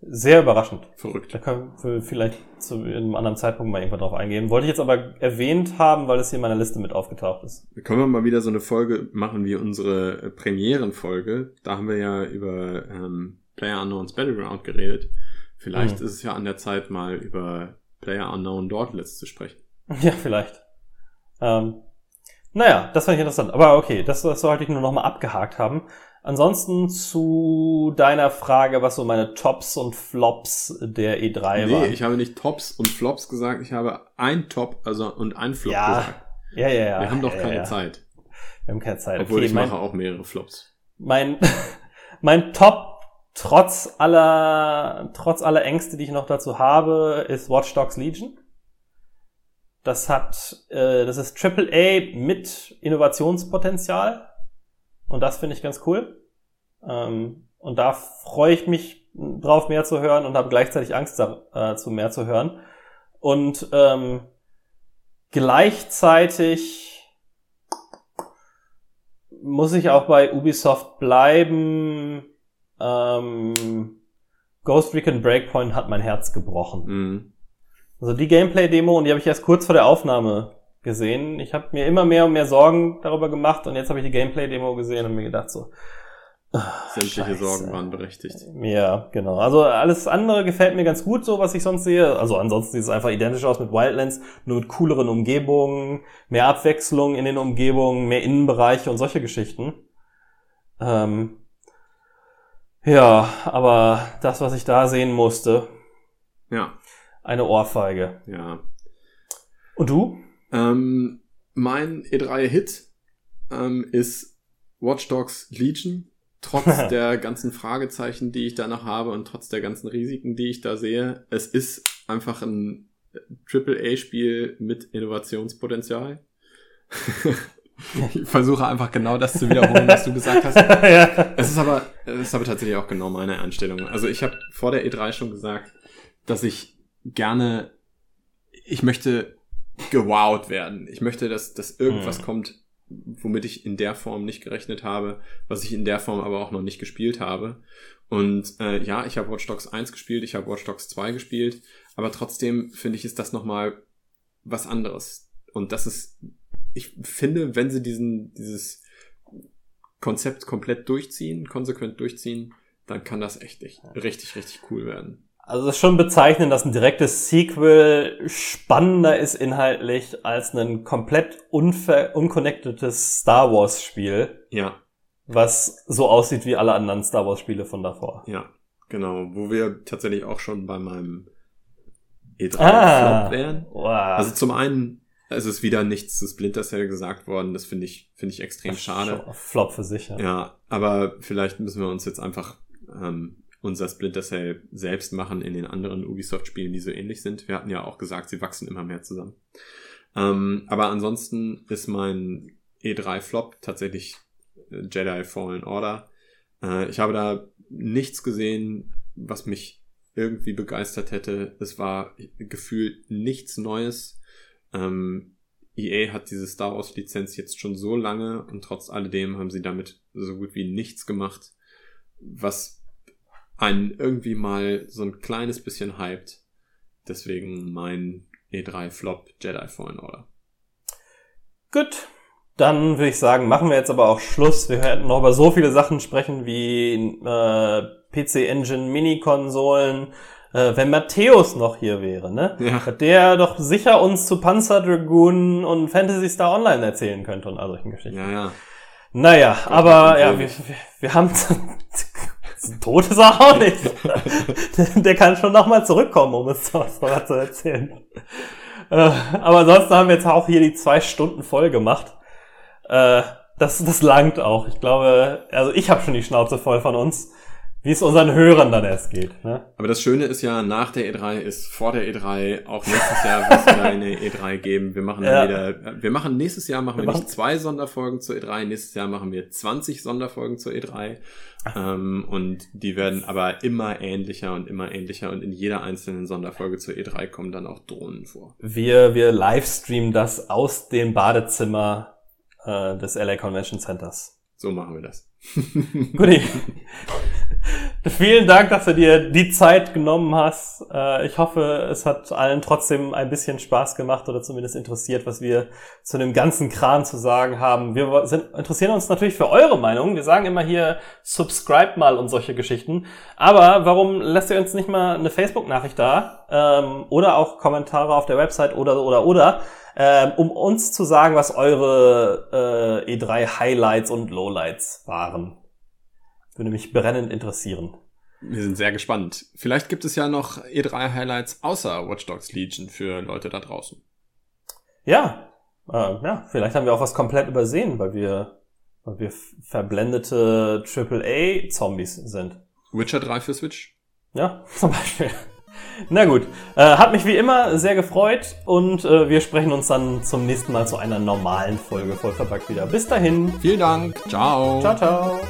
Sehr überraschend. Verrückt. Da können wir vielleicht zu einem anderen Zeitpunkt mal irgendwann drauf eingehen. Wollte ich jetzt aber erwähnt haben, weil es hier in meiner Liste mit aufgetaucht ist. Können wir mal wieder so eine Folge machen wie unsere äh, Premierenfolge. Da haben wir ja über ähm, Player Unknowns Battleground geredet. Vielleicht Mhm. ist es ja an der Zeit, mal über Player Unknown Dauntless zu sprechen. Ja, vielleicht. Ähm, naja, das fand ich interessant. Aber okay, das, das sollte ich nur noch mal abgehakt haben. Ansonsten zu deiner Frage, was so meine Tops und Flops der E3 nee, waren. ich habe nicht Tops und Flops gesagt, ich habe ein Top also und ein Flop Ja, gesagt. ja, ja, ja. Wir haben doch ja, keine ja. Zeit. Wir haben keine Zeit. Obwohl okay, ich mein, mache auch mehrere Flops. mein, mein Top, trotz aller, trotz aller Ängste, die ich noch dazu habe, ist Watch Dogs Legion. Das hat, äh, das ist AAA mit Innovationspotenzial. Und das finde ich ganz cool. Ähm, und da freue ich mich drauf, mehr zu hören und habe gleichzeitig Angst, da, äh, mehr zu hören. Und ähm, gleichzeitig muss ich auch bei Ubisoft bleiben. Ähm, Ghost Recon Breakpoint hat mein Herz gebrochen. Mhm. Also die Gameplay-Demo, und die habe ich erst kurz vor der Aufnahme gesehen. Ich habe mir immer mehr und mehr Sorgen darüber gemacht und jetzt habe ich die Gameplay-Demo gesehen und mir gedacht so, Sämtliche Scheiße. Sorgen waren berechtigt. ja, genau. Also alles andere gefällt mir ganz gut, so was ich sonst sehe. Also ansonsten sieht es einfach identisch aus mit Wildlands, nur mit cooleren Umgebungen, mehr Abwechslung in den Umgebungen, mehr Innenbereiche und solche Geschichten. Ähm, ja, aber das, was ich da sehen musste, Ja, eine Ohrfeige. ja. Und du? Ähm, mein E3-Hit ähm, ist Watch Dogs Legion. Trotz der ganzen Fragezeichen, die ich da noch habe und trotz der ganzen Risiken, die ich da sehe. Es ist einfach ein AAA-Spiel mit Innovationspotenzial. ich versuche einfach genau das zu wiederholen, was du gesagt hast. ja. Es ist aber, es ist aber tatsächlich auch genau meine Einstellung. Also ich habe vor der E3 schon gesagt, dass ich gerne, ich möchte gewowt werden. Ich möchte, dass, dass irgendwas Hm. kommt, womit ich in der Form nicht gerechnet habe, was ich in der Form aber auch noch nicht gespielt habe. Und äh, ja, ich habe Watch Dogs 1 gespielt, ich habe Watch Dogs 2 gespielt, aber trotzdem finde ich, ist das nochmal was anderes. Und das ist, ich finde, wenn sie diesen, dieses Konzept komplett durchziehen, konsequent durchziehen, dann kann das echt, echt richtig, richtig cool werden. Also es ist schon bezeichnend, dass ein direktes Sequel spannender ist inhaltlich als ein komplett unconnectedes Star Wars Spiel, Ja, was so aussieht wie alle anderen Star Wars Spiele von davor. ja, genau. Wo wir tatsächlich auch schon bei meinem E3-Flop Ah, wären. wow. Also zum einen, es ist wieder nichts zu Splinter Cell gesagt worden. Das finde ich, finde ich extrem schade. Flop für sich. Ja. Ja, aber vielleicht müssen wir uns jetzt einfach ähm, unser Splinter Cell selbst machen in den anderen Ubisoft-Spielen, die so ähnlich sind. Wir hatten ja auch gesagt, sie wachsen immer mehr zusammen. Ähm, aber ansonsten ist mein E3-Flop tatsächlich äh, Jedi Fallen Order. Äh, ich habe da nichts gesehen, was mich irgendwie begeistert hätte. Es war gefühlt nichts Neues. Ähm, EA hat diese Star Wars Lizenz jetzt schon so lange und trotz alledem haben sie damit so gut wie nichts gemacht, was einen irgendwie mal so ein kleines bisschen hypt. Deswegen mein E3 Flop Jedi Fallen Order. Gut, dann würde ich sagen, machen wir jetzt aber auch Schluss. Wir hätten noch über so viele Sachen sprechen wie äh, PC Engine Mini-Konsolen. Äh, wenn Matthäus noch hier wäre, ne? Ja. Hat Der doch sicher uns zu Panzer Dragoon und Fantasy Star Online erzählen könnte und all solchen Geschichten. Ja, ja. Naja, aber ja, wir, wir, wir haben tot ist er auch nicht. Der kann schon nochmal zurückkommen, um uns was noch zu erzählen. Äh, aber ansonsten haben wir jetzt auch hier die zwei Stunden voll gemacht. Äh, das, das langt auch. Ich glaube, also ich habe schon die Schnauze voll von uns, wie es unseren Hörern dann erst geht. Ne? Aber das Schöne ist ja, nach der E3 ist vor der E3 auch nächstes Jahr wird es wieder eine E3 geben. Wir machen Ja. dann wieder, wir machen nächstes Jahr machen wir, Wir nicht machen- zwei Sonderfolgen zur E3, nächstes Jahr machen wir 20 Sonderfolgen zur E3. Ähm, und die werden aber immer ähnlicher und immer ähnlicher und in jeder einzelnen Sonderfolge zur E3 kommen dann auch Drohnen vor. Wir, wir livestreamen das aus dem Badezimmer äh, des LA Convention Centers. So machen wir das. kuni Vielen Dank, dass du dir die Zeit genommen hast. Äh, Ich hoffe, es hat allen trotzdem ein bisschen Spaß gemacht oder zumindest interessiert, was wir zu dem ganzen Kran zu sagen haben. Wir sind, interessieren uns natürlich für eure Meinung. Wir sagen immer hier, subscribe mal und solche Geschichten. Aber warum lässt ihr uns nicht mal eine Facebook-Nachricht da? Ähm, oder auch Kommentare auf der Website oder, oder, oder, ähm, um uns zu sagen, was eure äh, E3-Highlights und Lowlights waren. Würde mich brennend interessieren. Wir sind sehr gespannt. Vielleicht gibt es ja noch E3-Highlights außer Watch Dogs Legion für Leute da draußen. Ja, äh, ja, vielleicht haben wir auch was komplett übersehen, weil wir, weil wir verblendete AAA-Zombies sind. Witcher 3 für Switch? Ja, zum Beispiel. Na gut, äh, hat mich wie immer sehr gefreut und äh, wir sprechen uns dann zum nächsten Mal zu einer normalen Folge voll verpackt wieder. Bis dahin, Vielen Dank. Ciao. ciao, ciao.